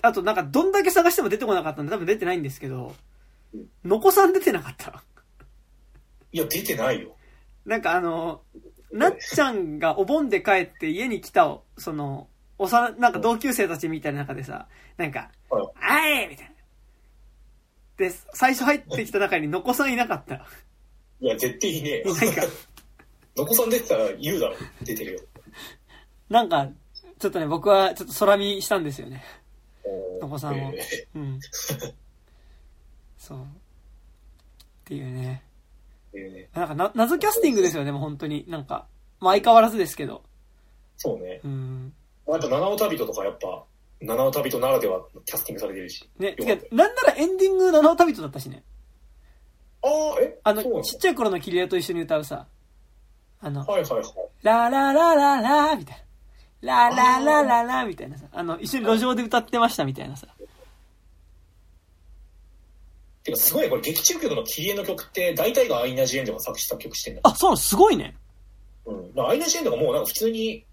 あとなんかどんだけ探しても出てこなかったんで多分出てないんですけどうん、のこさん出てなかった。いや、出てないよ。なんかあの、なっちゃんがお盆で帰って家に来た、その、おさ、なんか同級生たちみたいな中でさ、なんか、はいあいみたいな。で、最初入ってきた中にのこさんいなかった。いや、絶対いねえよ。なんか、のこさん出てたら言うだろ。出てるよ。なんか、ちょっとね、僕はちょっと空見したんですよね。のこさんをえうん。そう。っていうね。なんかな、謎キャスティングですよね、もう本当に。なんか、まあ相変わらずですけど。そうね。うん。あと、七尾旅人とかやっぱ、七尾旅人ならではのキャスティングされてるし。ね、てか、なんならエンディング七尾旅人だったしね。ああ、え？あのちっちゃい頃のキリエと一緒に歌うさ、あの、はいはいはい。ラララララみたいな。ラララララみたいなさ、あの、一緒に路上で歌ってましたみたいなさ。てか、すごいねこれ、劇中曲のキリエの曲って、大体がアイナ・ジ・エンドが作詞作曲してんだ。あ、そうなの、すごいね。うん。だからアイナ・ジ・エンドがもうなんか普通に、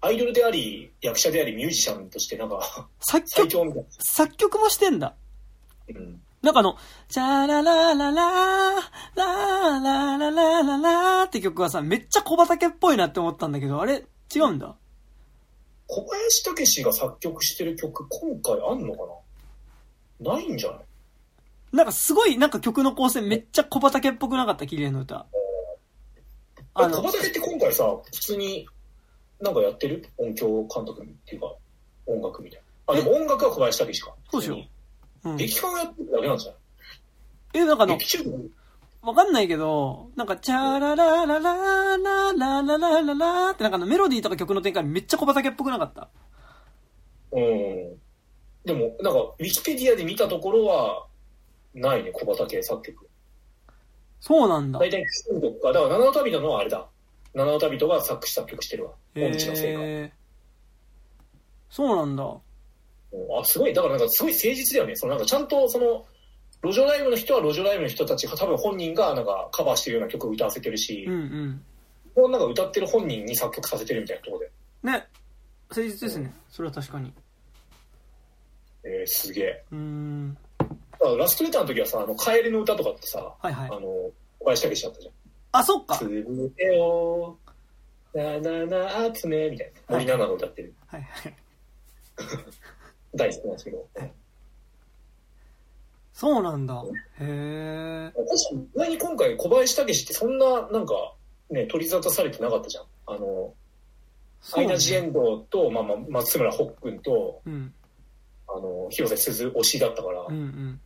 アイドルであり、役者であり、ミュージシャンとしてなんか、作曲、最強みたい作曲もしてんだ。な。うん。なんかあの、チャラララララララララララって曲はさ、めっちゃ小畑っぽいなって思ったんだけど、あれ違うんだ。小林武史が作曲してる曲、今回あんのかな？ないんじゃない？なんかすごい、なんか曲の構成めっちゃ小畑っぽくなかった、綺麗な歌。あのあ小、畑って今回さ、普通になんかやってる？音響監督っていうか、音楽みたいな。あ、でも音楽は小林武史か。そうでしょうん。劇感をやってるだけなんじゃない？え、なんかあの、劇中曲わかんないけど、なんか、チャラララララララララララってなんかあのメロディーとか曲の展開めっちゃ小畑っぽくなかった？うん。でも、なんか、ウィキペディアで見たところは、ないね、小畑作曲。そうなんだ。大体、金属か。だから、七尾旅人のはあれだ。七尾旅人が作詞作曲してるわ。音痴のせいか。そうなんだ。うんあ、すごい。だからなんかすごい誠実だよね。そのなんかちゃんとその、路上ライブの人は路上ライブの人たちが多分本人がなんかカバーしてるような曲を歌わせてるしうんう、ん。なんか歌ってる本人に作曲させてるみたいなところで。ね。誠実ですね。それは確かに。えー、すげえ。うーん。ラストレターの時はさ、あの、カエルの歌とかってさ、はいはいあ。の、小林武史だったじゃん。あ、そっか。つぶてを、なななあつね、みたいな。森七菜の歌ってる。はいはい。大好きなんですけど。確かそうなんだ。へえ。に、意外に今回小林武史ってそんな、なんか、ね、取り沙汰されてなかったじゃん。あの、アイナ・ジ・エンドと、まあまあ、松村北君と、うん。あの、広瀬すず推しだったから、うん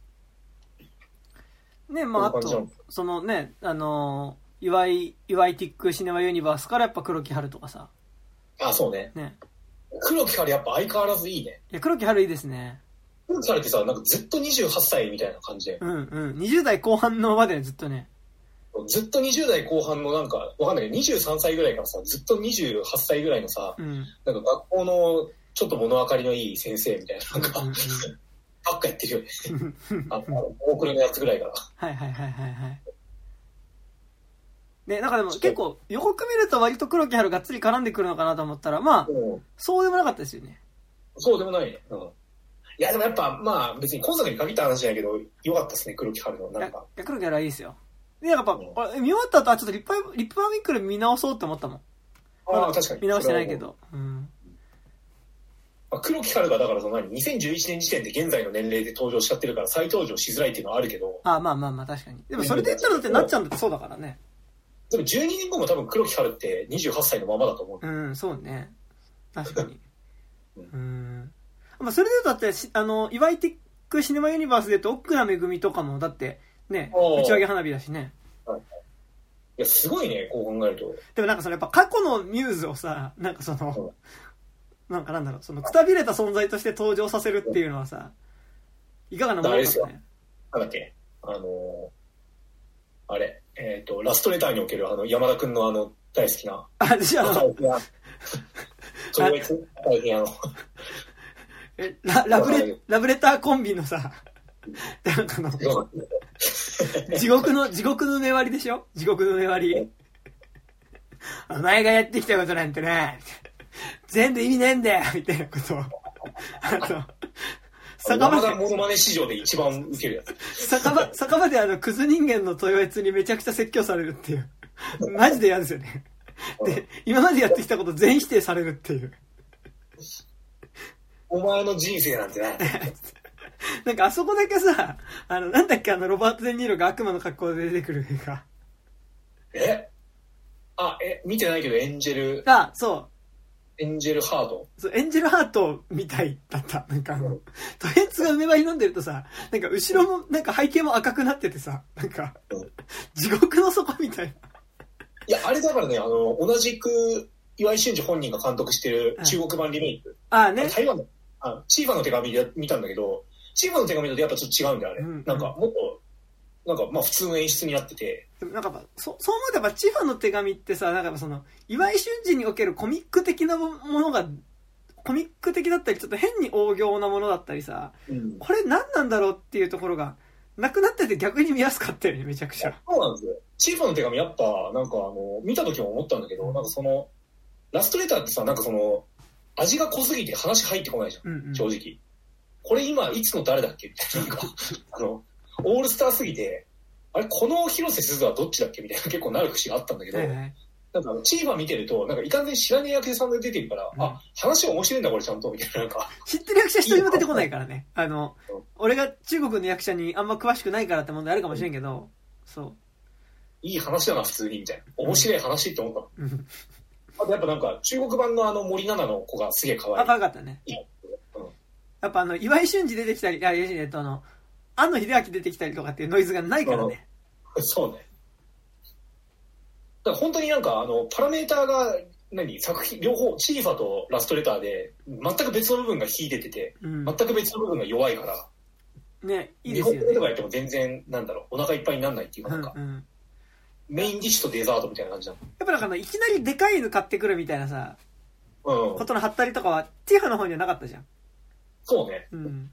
うん。ね、まああとそのね、あのー、岩井、岩井ティックシネマユニバースからやっぱ黒木春とかさ。あ、そうね。ね。黒木春やっぱ相変わらずいいね。いや、黒木春いいですね。黒木春ってさ、なんかずっと28歳みたいな感じで、うんうん。20代後半のまでずっとね。ずっと20代後半のなんか、わかんないけど、23歳ぐらいからさ、ずっと28歳ぐらいのさ、うん。なんか学校のちょっと物分かりのいい先生みたいな、なんか、うんうん ばっかやってるよね。うんあの、大倉のやつぐらいから。はいはいはいはいはい。ね、なんかでも結構、予告見ると割と黒木春がっつり絡んでくるのかなと思ったら、まあ、うんそうでもなかったですよね。そうでもないね。うん。いや、でもやっぱ、まあ、別に今作に限った話じゃないけど、良かったですね、黒木春の。なんか、いや黒木春はいいですよ。で、やっぱ、うん俺見終わった後、あ、ちょっとリップ、リップアミックル見直そうって思ったもん。ああ、確かに。見直してないけど。うん。まあ黒木春がだからその何2011年時点で現在の年齢で登場しちゃってるから再登場しづらいっていうのはあるけどあまあまあまあ、確かに。でもそれで言ったらだってなっちゃうんだってそうだからね。でも12年後も多分黒木春って28歳のままだと思ううん、そうね。確かに。う うん。まあ、それでだってし、あの、岩井ティックシネマユニバースで言うと、奥名めぐみとかも、だって、ね、打ち上げ花火だしね。いやすごいねこう考えると。でもなんかそのやっぱ過去のミューズをさ、なんかその、なんかなんだろう、そのくたびれた存在として登場させるっていうのはさ、いかがなものかあれですよ。ね。なんだっけあのーあれえっ、とラストレターにおけるあの山田君のあの大好きな。あ、じゃあ、大変あ のえララブレ、ラブレターコンビのさ、なんかの、地獄の、地獄の粘りでしょ？地獄の粘り。お前がやってきたことなんてな、全部意味ねえんだよみたいなことを、あの、酒場でモノマネ史上で一番ウケるやつ。酒場、酒場であの、クズ人間の豊悦にめちゃくちゃ説教されるっていう。マジで嫌ですよね。で、今までやってきたこと全否定されるっていう。お前の人生なんてない。なんかあそこだけさ、あの、なんだっけあの、ロバート・デ・ニーロが悪魔の格好で出てくる映画。え？あ、え、見てないけど、エンジェル、あ、そう。エンジェルハート？そう、エンジェルハートみたいだった。なんかあの、トヘツが梅場に飲んでるとさ、なんか後ろも、なんか背景も赤くなっててさ、なんかうん、地獄の底みたいな。いや、あれだからね、あの、同じく、岩井俊二本人が監督してる中国版リメイク。あね。台湾の、あ、チーファの手紙で見たんだけど、チーファの手紙だとやっぱちょっと違うんだよ、あれ。うんなんか、もっと、なんか、まあ普通の演出になってて、でもなんかそそう思うとやっぱチファの手紙ってさなんかその岩井俊二におけるコミック的なものがコミック的だったりちょっと変に大行なものだったりさうん。これ何なんだろうっていうところがなくなってて逆に見やすかったよねめちゃくちゃそうなんですよ。チーファの手紙やっぱ、なんかあの、見た時も思ったんだけど、なんかその、ラストレターってさ、なんかその、味が濃すぎて話入ってこないじゃん。うんうん。正直。これ今、いつの誰だっけ？みたいな、なんか、あの、オールスターすぎて、あれ、この広瀬すずはどっちだっけ？みたいな結構なる節があったんだけど、はいはい。なんかチーファ見てると、なんかいかんぜん知らねえ役者さんが出てるから、うん。あ、話面白いんだこれちゃんと、みたいな、なんか、知ってる役者一人も出てこないからね。あのうん。俺が中国の役者にあんま詳しくないからって問題あるかもしれんけどそう。いい話だな、普通に、みたいな。面白い話って思ったの。うんあとやっぱなんか、中国版のあの森七菜の子がすげえ可愛い。あ可愛かったね。うんやっぱあの岩井俊二出てきたりあえっとあの庵野秀明出てきたりとかっていうノイズがないからね。そうね。だから本当になんか、あの、パラメーターが、何作品、両方、チーファとラストレターで、全く別の部分が引いててて、うん。全く別の部分が弱いから、ねいい日ですよね。本語とかやっても全然、なんだろう、お腹いっぱいにならないっていうか、なんか、うんうんメインディッシュとデザートみたいな感じなやっぱなんかあのいきなりでかい犬買ってくるみたいなさの。うん。こ。とのハったりとかはティファの方にはなかったじゃん。そうね。うん。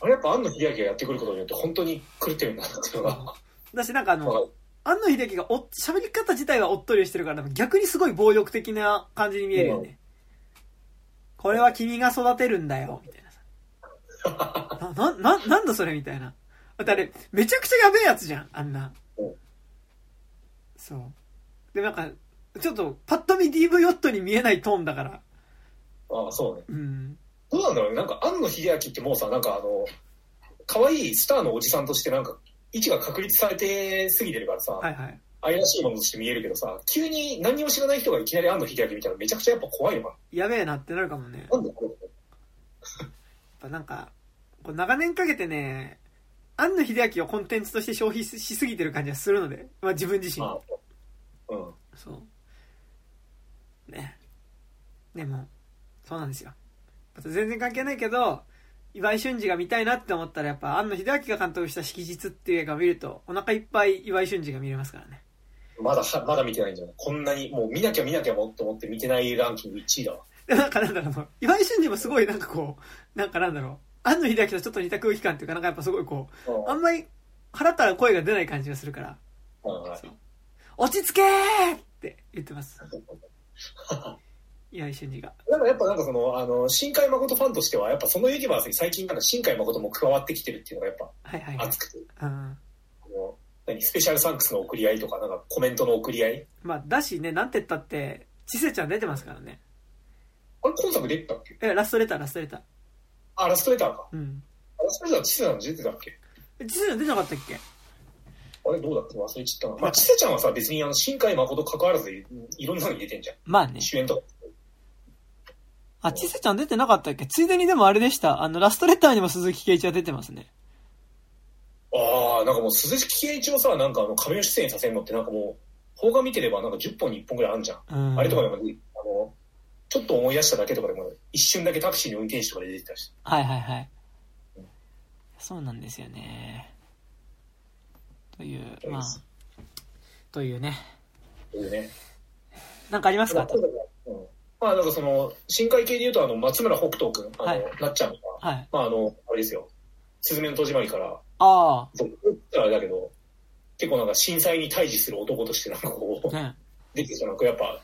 あれやっぱ庵野秀明がやってくることによって本当に狂ってるんだなっていうのが、だしなんかあのわかる。庵野秀明がお喋り方自体はおっとりしてるから逆にすごい暴力的な感じに見えるよね、これは君が育てるんだよみたいなさ。ななななんだそれみたいな。だってあれめちゃくちゃやべえやつじゃんあんな。うんそうでなんかちょっとパッと見 DV ヨットに見えないトーンだからああ、そうね。うんどうなんだろう？ね。なんか、庵野秀明ってもうさ、なんかあの、可愛いスターのおじさんとしてなんか、位置が確立されてすぎてるからさ、はいはい愛らしいものとして見えるけどさ、急に何にも知らない人がいきなり庵野秀明見たらめちゃくちゃやっぱ怖いのかやべえなってなるかもねな。なんでこれやっぱなんか、こう長年かけてね、庵野秀明をコンテンツとして消費ししすぎてる感じがするので、まあ自分自身。まあ、うん。そう。ね。でも、そうなんですよ。全然関係ないけど、岩井俊二が見たいなって思ったらやっぱ庵野秀明が監督した色実っていう映画を見ると、お腹いっぱい岩井俊二が見れますからね。まだは、まだ見てないんじゃない？こんなに、もう見なきゃ見なきゃもっと思って見てないランキング1位だわ。なんかなんだろうな、岩井俊二もすごいなんかこう、なんかなんだろう、庵野秀明とちょっと似た空気感っていうかなんかやっぱすごいこう、あんまり腹から声が出ない感じがするから、落ち着けーって言ってます。岩井俊二が。なんかやっぱなんかその、あの、新海誠ファンとしては、やっぱそのユニバースに最近か新海誠も加わってきてるっていうのがやっはいはいはい。ぱ熱くて、うん。あの何スペシャルサンクスの送り合いとか、なんかコメントの送り合い。まあ、だしね、なんて言ったって、ちせちゃん出てますからね。あれ今作出てたっけ？え、ラストレター、ラストレター。あ、ラストレターか。うん。あラストレターチセさん出てたっけ？えちせちゃん出てなかったっけ？あれどうだっけ忘れちゃったな。まあ、チセちゃんはさ、別にあの、新海誠関わらずいいろんなのに出てんじゃん。まあね。主演とか。あ、ちせちゃん出てなかったっけ？ついでにでもあれでした。あの、ラストレターにも鈴木圭一は出てますね。ああ、なんかもう鈴木圭一をさ、なんかあの、亀吉出演させるのってなんかもう、邦画見てればなんか10本に1本ぐらいあるじゃん。うん。あれとかでも、あの、ちょっと思い出しただけとかでも、一瞬だけタクシーの運転手とかで出てたし。はいはいはい。そうなんですよね。という、まあ、というね。そういうね。なんかありますか？うんまあ、なんかその、深海系で言うと、あの、松村北斗君、あの、はいなっちゃんが、はい。まあ、あの、あれですよ、すずめの戸締まりから、あ僕あれだけど、結構なんか震災に対峙する男としてなんかこうあ、、ね。出てきたなんかやっぱ、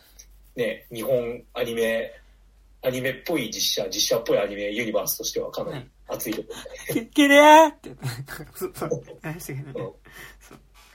ね、日本アニメ、アニメっぽい実写、実写っぽいアニメユニバースとしてはかなりね熱いとこき、きれーって、そう、そう、話してけどね。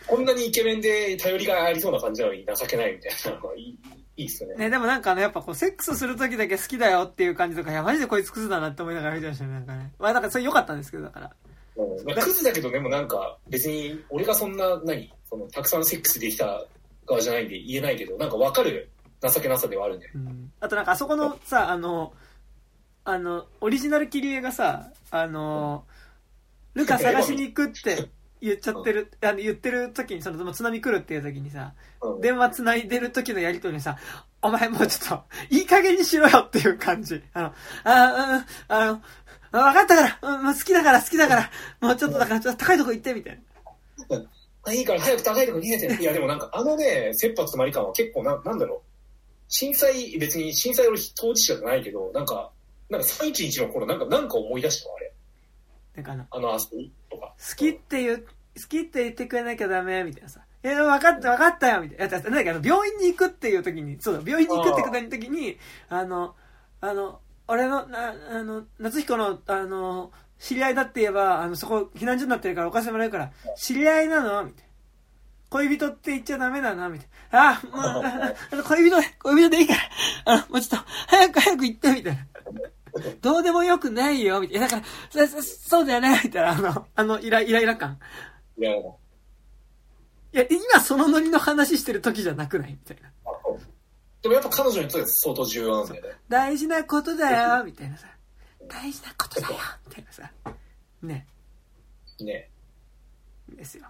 こんなにイケメンで頼りがありそうな感じなのに情けないみたいなのがいい、いいっすよね。ね、でもなんかあの、やっぱこう、セックスするときだけ好きだよっていう感じとか、いや、マジでこいつクズだなって思いながら見てましたね、なんかね。まあ、なんかそれ良かったんですけど、だから。うんまあ、クズだけどでもなんか別に俺がそんな何？そのたくさんセックスできた側じゃないんで言えないけどなんか分かる情けなさではあるんでうん。あとなんかあそこのさ、あの、あの、オリジナル切り絵がさ、あの、ルカ探しに行くって言っちゃってる、あの言ってる時に、その、津波来るっていう時にさ、うん。電話繋いでる時のやりとりにさ、お前もうちょっと、いい加減にしろよっていう感じ。あの、あ、あ、あの、あ分かったから、うん、好きだから好きだから、もうちょっとだから、ちょっと高いとこ行って、みたいな。あいいから早く高いとこ逃げて。いやでもなんかあのね切羽詰まり感は結構ななんだろう震災別に震災俺当事者じゃないけどなんかなんか311の頃なんかなんか思い出したわあれなんかあの、あの遊びとか好きって言う、好きって言ってくれなきゃダメ、みたいなさ。え、分かった、分かったよ、みたいな。なんだっけ、あの、病院に行くっていう時に、そうだ、病院に行くってくだりの時に、あの、あの、俺の、な、あの、夏彦の、あの、知り合いだって言えば、あの、そこ、避難所になってるからお金もらえるから、知り合いなのみたいな。恋人って言っちゃダメだな、みたいな。あ、もう、ああの恋人で、恋人でいいから、あの、もうちょっと、早く早く行って、みたいな。どうでもよくないよ、みたいな。だから、そ、そそうだよね、みたいな、あの、あの、イライライラ感。いやいや、今そのノリの話してる時じゃなくないみたいな。あでもやっぱ彼女にとって相当重要なんだよね大事なことだよ、みたいなさ。大事なことだよ、みたいなさ。ね。ねですよ。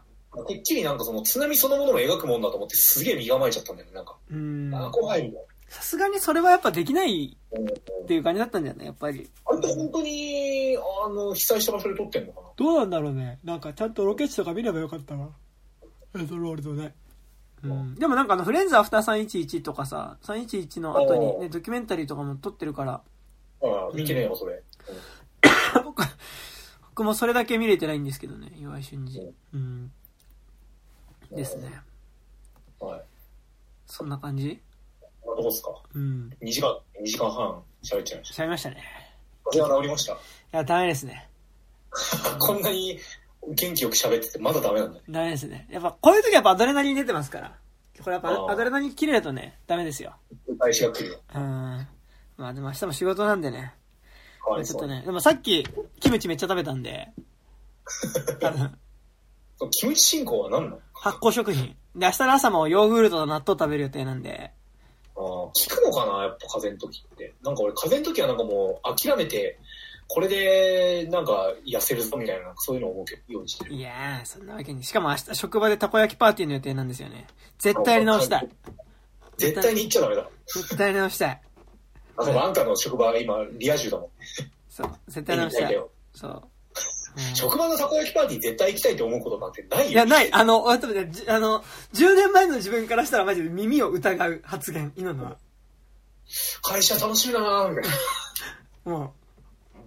てっきりなんかその津波そのものを描くもんだと思ってすげえ身構えちゃったんだよねなんかうーん。あ怖いみたいさすがにそれはやっぱできないっていう感じだったんじゃない？やっぱり。あれって本当にあの被災した場所で撮ってんのかな？どうなんだろうね。なんかちゃんとロケ地とか見ればよかったわ。レッドロールドね。うん、でもなんかあの、フレンズアフター311とかさ、311の後にね、ドキュメンタリーとかも撮ってるから、ああ見てねえよそれ、僕僕もそれだけ見れてないんですけどね、岩井俊二。うん。ですね。うんはいそんな感じ？どこっすか？うん。2時間2時間半喋っちゃいまししちゃいましたね。た風邪は治りました？いや、ダメですね。こんなに元気よく喋っててまだダメなんだねダメですね。やっぱ、こういう時はやっぱアドレナリン出てますから。これやっぱアドレナリン切れるとね、ダメですよ。返しが来るようん。まあでも明日も仕事なんでね。かわいそうちょっとね、でもさっき、キムチめっちゃ食べたんで、多分キムチ進行は何なの？発酵食品。で、明日の朝もヨーグルトと納豆食べる予定なんで、ああ効くのかな？やっぱ風邪の時ってなんか俺風邪の時はなんかもう諦めてこれでなんか痩せるぞみたいなそういうのを思うようにしてるいやー、そんなわけに。しかも明日職場でたこ焼きパーティーの予定なんですよね。絶対やり直したい。絶対に言っちゃダメだ絶対やり直したい。あそうあんたの職場今リア充だもんそう。絶対やり直したい。よそう。うん職場のたこ焼きパーティー絶対行きたいと思うことなんてないよいや、ない。あの、待って待ってじあの、10年前の自分からしたらマジで耳を疑う発言、今のは。会社楽しみだなみたいなも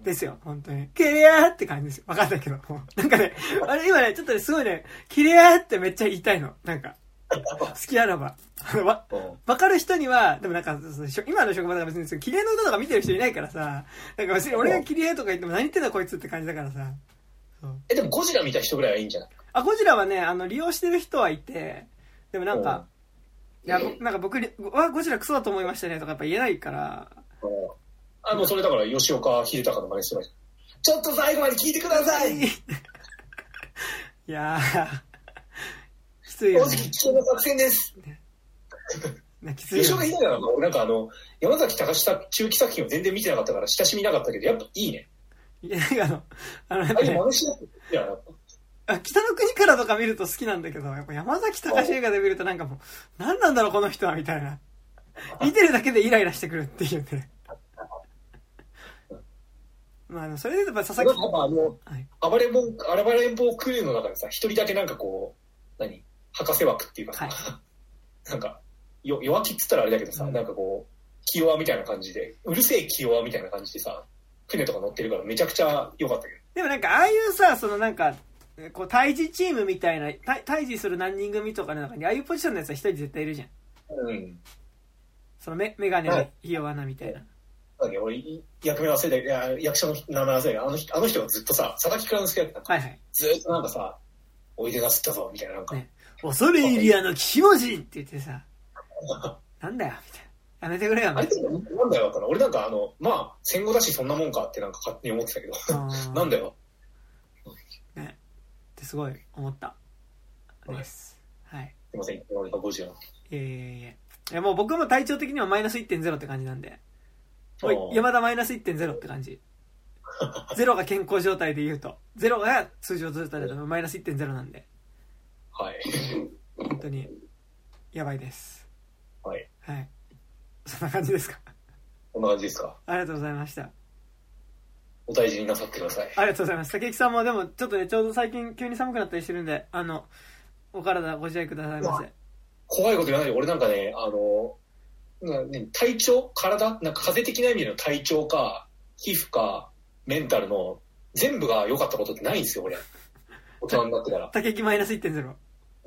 う、ですよ、本当に。キレアーって感じですよ。わかんないけど。なんかね、あれ今ね、ちょっとね、すごいね、キレアーってめっちゃ言いたいの。なんか、好きあらば。わ、うん。わかる人には、でもなんか、今の職場だから別に、綺麗の歌とか見てる人いないからさ、なんか別に俺が綺麗とか言っても何言ってんだこいつって感じだからさ。えでもゴジラ見た人ぐらいはいいんじゃない？あ、ゴジラはね、あの、利用してる人はいて、でもなんか、いや、ぼなんか僕、わ、ゴジラクソだと思いましたねとかやっぱ言えないから、うん。あのそれだから吉岡秀隆の真似してましたちょっと最後まで聞いてください。いやー、きついよね正直。危険な作戦ですねきつい吉岡よね。秀隆なんか俺なんかあの山崎隆した中期作品を全然見てなかったから親しみなかったけどやっぱいいねいや、あの、あの、やっあれあ北の国からとか見ると好きなんだけど、やっぱ山崎隆映画で見るとなんかもう、何なんだろうこの人は、みたいな。見てるだけでイライラしてくるっていうね。まあ、あのそれでやっぱ佐なん々木、あのはい、暴れん坊暴れん坊クルーの中でさ一人だけなんかこう何？博士枠っていうかさ、は なんかよ弱気っつったらあれだけどさ、うんなんかこう気弱みたいな感じでうるせえ気弱みたいな感じでさ船とか乗ってるからめちゃくちゃ良かったけでもなんか、ああいうさ、そのなんか、こう、対峙チームみたいな、対対峙する何人組とかの中に、ああいうポジションのやつは一人絶対いるじゃん。どうんそのメメガネのはいひ弱なみたいな。だっけ俺、い役名忘れたいや、役者の名前忘れたあの人、あの人がずっとさ、佐々木蔵之介だったのはいはい。ずっとなんかさ、おいでがすったぞ、みたいな、なんか。ね恐れ入り屋の岸文字って言ってさ、なんだよ、みたいな。やめてくれよ、あれってみたいなんだよ、だったの俺なんかあの、まあ、戦後だしそんなもんかってなんか勝手に思ってたけど、な。あーなんだよ。ね。ってすごい思った。です。はい。すいません、俺が50の。いやいやいやいや、もう僕も体調的にはマイナス1.0って感じなんで。おい山田マイナス1.0って感じ。ゼロが健康状態で言うと。ゼロが通常状態だとマイナス1.0なんで。はい。本当に、やばいです。はい。はい。そんな感じですか？こんな感じですか？ありがとうございました。お大事になさってください。ありがとうございます。竹内さんもでも、ちょっとね、ちょうど最近急に寒くなったりしてるんで、あの、お体ご自愛くださいませ。怖いこと言わないで、俺なんかね、あの、なね、体調？体？なんか風邪的な意味での体調か、皮膚か、メンタルの、全部が良かったことってないんですよ、俺。大人になってから。竹内マイナス1.0。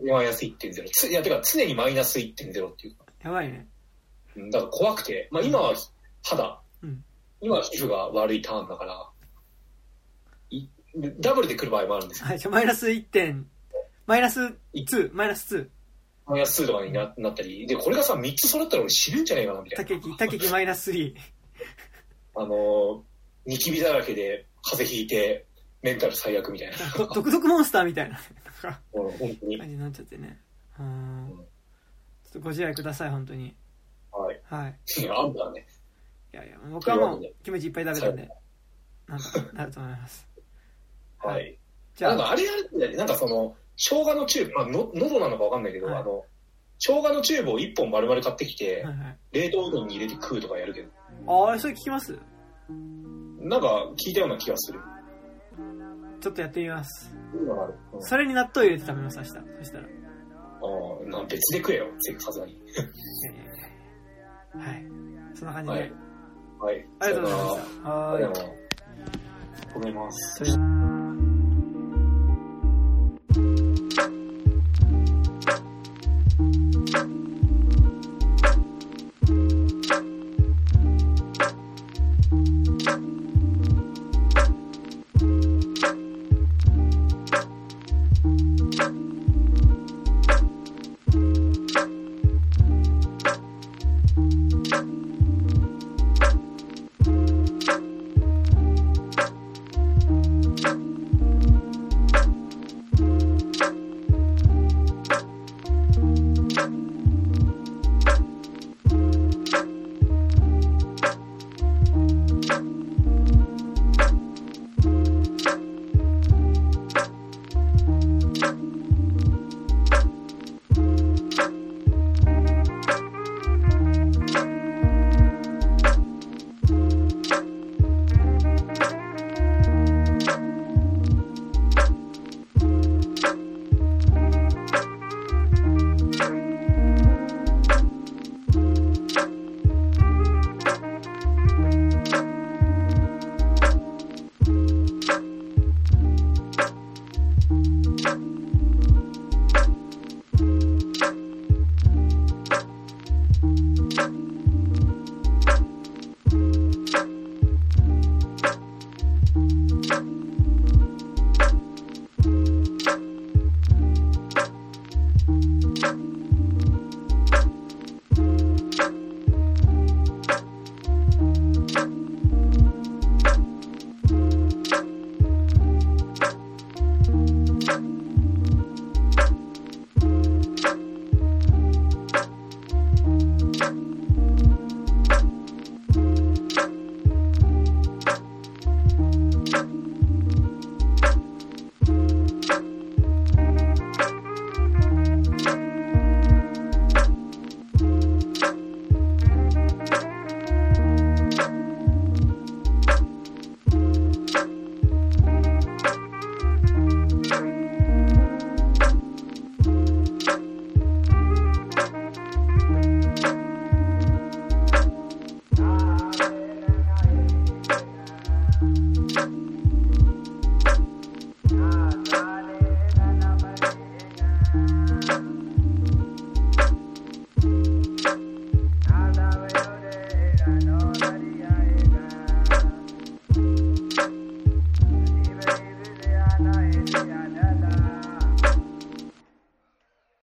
マイナス1.0。ついや、てか常にマイナス1.0っていうか。やばいね。うんだから怖くて、まあ今は肌、うん今は皮膚が悪いターンだから、いダブルで来る場合もあるんですよ。はい、じゃあマイナス1点、マイナス2、マイナス2。マイナス2とかにななったり、で、これがさ、3つ揃ったら俺死ぬんじゃないかな、みたいな。竹木、竹木マイナス3。あの、ニキビだらけで風邪ひいて、メンタル最悪みたいな。ど独特モンスターみたいなうん本当に。感じになっちゃってね。うーん。ちょっとご自愛ください、本当に。はい。はい。いや、あんだね。いやいや、僕はもうキムチいっぱい食べたんで、なんとかなると思います。はい。じゃあ、なんかあれやるんだよね。なんかその、生姜のチューブ、まあ、の喉なのかわかんないけど、はいあの、生姜のチューブを1本丸々買ってきて、はいはい。冷凍うどんに入れて食うとかやるけど、ああ、それ聞きます？なんか聞いたような気がする。ちょっとやってみます。それに納豆入れて食べます、明日。そしたら。いああ、な別で食えよ、さすがに。やいやいやいやはい。そんな感じで。はい。はい。ありがとうございました。はーいありがとうございます。